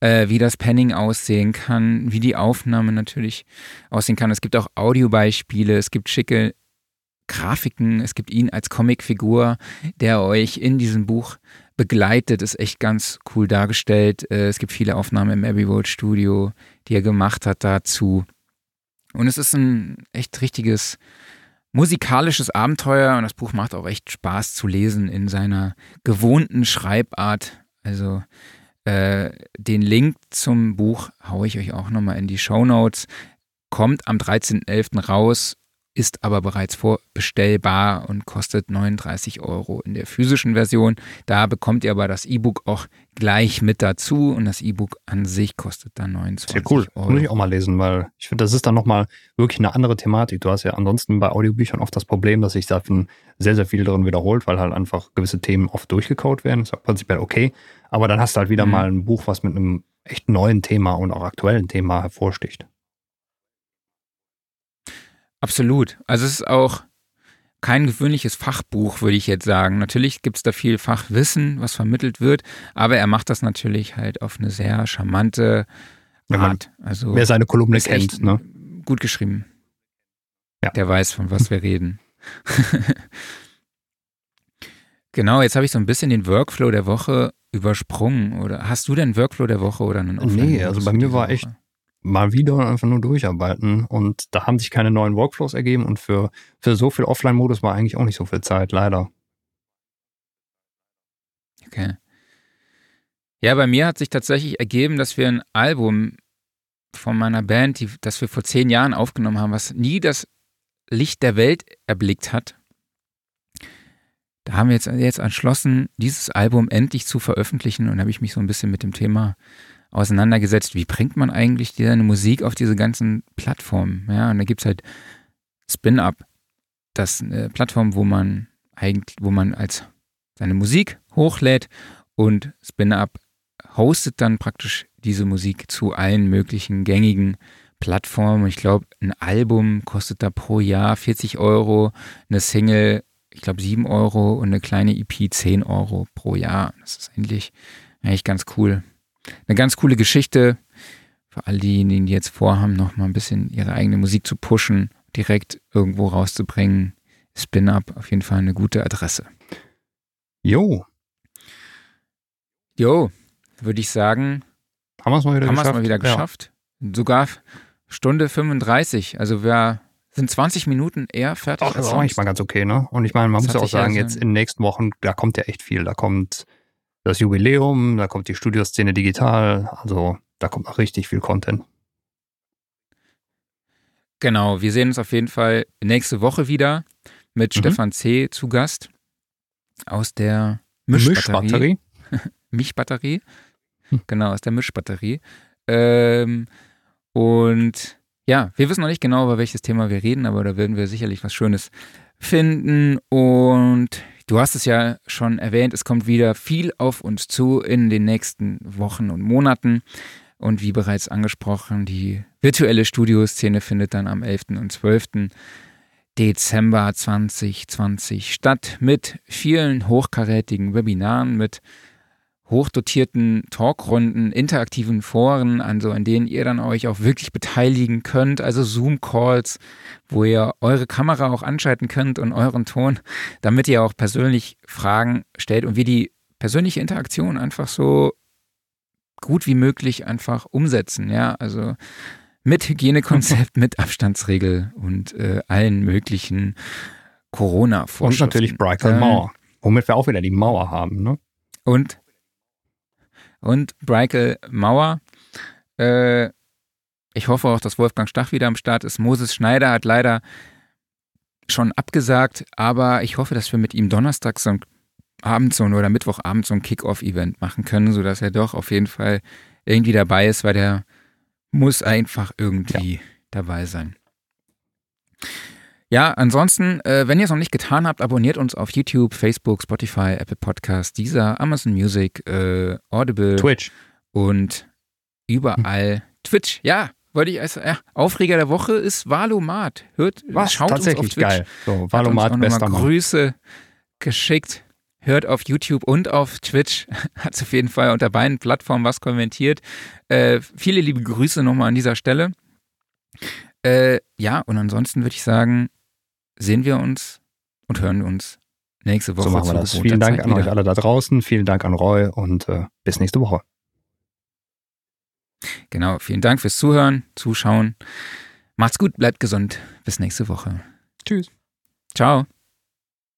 äh, wie das Panning aussehen kann, wie die Aufnahme natürlich aussehen kann. Es gibt auch Audiobeispiele, es gibt schicke Grafiken, es gibt ihn als Comicfigur, der euch in diesem Buch begleitet, ist echt ganz cool dargestellt. Äh, es gibt viele Aufnahmen im Abbey Road Studio, die er gemacht hat dazu. Und es ist ein echt richtiges musikalisches Abenteuer und das Buch macht auch echt Spaß zu lesen in seiner gewohnten Schreibart. Also äh, den Link zum Buch haue ich euch auch nochmal in die Show Notes. Kommt am 13.11. raus ist aber bereits vorbestellbar und kostet 39 Euro in der physischen Version. Da bekommt ihr aber das E-Book auch gleich mit dazu und das E-Book an sich kostet dann 29 Sehr cool. Euro. Muss ich auch mal lesen, weil ich finde, das ist dann nochmal wirklich eine andere Thematik. Du hast ja ansonsten bei Audiobüchern oft das Problem, dass sich da sehr, sehr viel drin wiederholt, weil halt einfach gewisse Themen oft durchgekaut werden. Das ist auch prinzipiell okay. Aber dann hast du halt wieder mhm. mal ein Buch, was mit einem echt neuen Thema und auch aktuellen Thema hervorsticht. Absolut. Also es ist auch kein gewöhnliches Fachbuch, würde ich jetzt sagen. Natürlich gibt es da viel Fachwissen, was vermittelt wird, aber er macht das natürlich halt auf eine sehr charmante Art. Also wer seine Kolumne kennt, ne? Gut geschrieben. Ja. Der weiß, von was wir reden. genau, jetzt habe ich so ein bisschen den Workflow der Woche übersprungen. Oder hast du denn Workflow der Woche oder einen Offline Nee, also bei mir war echt mal wieder einfach nur durcharbeiten. Und da haben sich keine neuen Workflows ergeben und für, für so viel Offline-Modus war eigentlich auch nicht so viel Zeit, leider. Okay. Ja, bei mir hat sich tatsächlich ergeben, dass wir ein Album von meiner Band, die, das wir vor zehn Jahren aufgenommen haben, was nie das Licht der Welt erblickt hat. Da haben wir jetzt, jetzt entschlossen, dieses Album endlich zu veröffentlichen und habe ich mich so ein bisschen mit dem Thema auseinandergesetzt, wie bringt man eigentlich seine Musik auf diese ganzen Plattformen. Ja, und da gibt es halt Spin-Up, das eine Plattform, wo man eigentlich, wo man als seine Musik hochlädt und Spin-Up hostet dann praktisch diese Musik zu allen möglichen gängigen Plattformen. Ich glaube, ein Album kostet da pro Jahr 40 Euro, eine Single, ich glaube, 7 Euro und eine kleine EP 10 Euro pro Jahr. Das ist eigentlich, eigentlich ganz cool. Eine ganz coole Geschichte für all diejenigen, die jetzt vorhaben, noch mal ein bisschen ihre eigene Musik zu pushen, direkt irgendwo rauszubringen. Spin-Up auf jeden Fall eine gute Adresse. Jo. Jo, würde ich sagen, haben wir es mal wieder haben geschafft. mal wieder geschafft. Ja. Sogar Stunde 35. Also wir sind 20 Minuten eher fertig. Ach, das ist auch nicht mal ganz okay, ne? Und ich meine, man das muss ja auch sagen, jetzt in den nächsten Wochen, da kommt ja echt viel. Da kommt das Jubiläum, da kommt die Studioszene digital, also da kommt noch richtig viel Content. Genau, wir sehen uns auf jeden Fall nächste Woche wieder mit mhm. Stefan C. zu Gast aus der Mischbatterie. Mischbatterie. Hm. Genau, aus der Mischbatterie. Ähm, und ja, wir wissen noch nicht genau, über welches Thema wir reden, aber da werden wir sicherlich was Schönes finden. Und du hast es ja schon erwähnt, es kommt wieder viel auf uns zu in den nächsten Wochen und Monaten. Und wie bereits angesprochen, die virtuelle Studioszene findet dann am 11. und 12. Dezember 2020 statt mit vielen hochkarätigen Webinaren, mit hochdotierten Talkrunden, interaktiven Foren, also an denen ihr dann euch auch wirklich beteiligen könnt, also Zoom-Calls, wo ihr eure Kamera auch anschalten könnt und euren Ton, damit ihr auch persönlich Fragen stellt und wir die persönliche Interaktion einfach so gut wie möglich einfach umsetzen, ja, also mit Hygienekonzept, mit Abstandsregel und äh, allen möglichen Corona-Vorschriften. Und natürlich Brighton ähm, Mauer, womit wir auch wieder die Mauer haben, ne? Und und Breikel Mauer. Äh, ich hoffe auch, dass Wolfgang Stach wieder am Start ist. Moses Schneider hat leider schon abgesagt, aber ich hoffe, dass wir mit ihm Donnerstag so ein Abend so oder Mittwochabend so ein Kick-Off-Event machen können, sodass er doch auf jeden Fall irgendwie dabei ist, weil der muss einfach irgendwie ja. dabei sein. Ja, ansonsten, äh, wenn ihr es noch nicht getan habt, abonniert uns auf YouTube, Facebook, Spotify, Apple Podcasts, dieser Amazon Music, äh, Audible, Twitch und überall hm. Twitch. Ja, wollte ich als ja, Aufreger der Woche ist Valomat. Hört, Was? schaut Tatsächlich uns auf Twitch. geil. So, Valomat, bester Mann. Grüße geschickt. Hört auf YouTube und auf Twitch. Hat auf jeden Fall unter beiden Plattformen was kommentiert. Äh, viele liebe Grüße nochmal an dieser Stelle. Äh, ja, und ansonsten würde ich sagen, sehen wir uns und hören uns nächste Woche. So machen wir das. Vielen Dank Zeit an wieder. euch alle da draußen. Vielen Dank an Roy und äh, bis nächste Woche. Genau, vielen Dank fürs Zuhören, Zuschauen. Macht's gut, bleibt gesund. Bis nächste Woche. Tschüss. Ciao.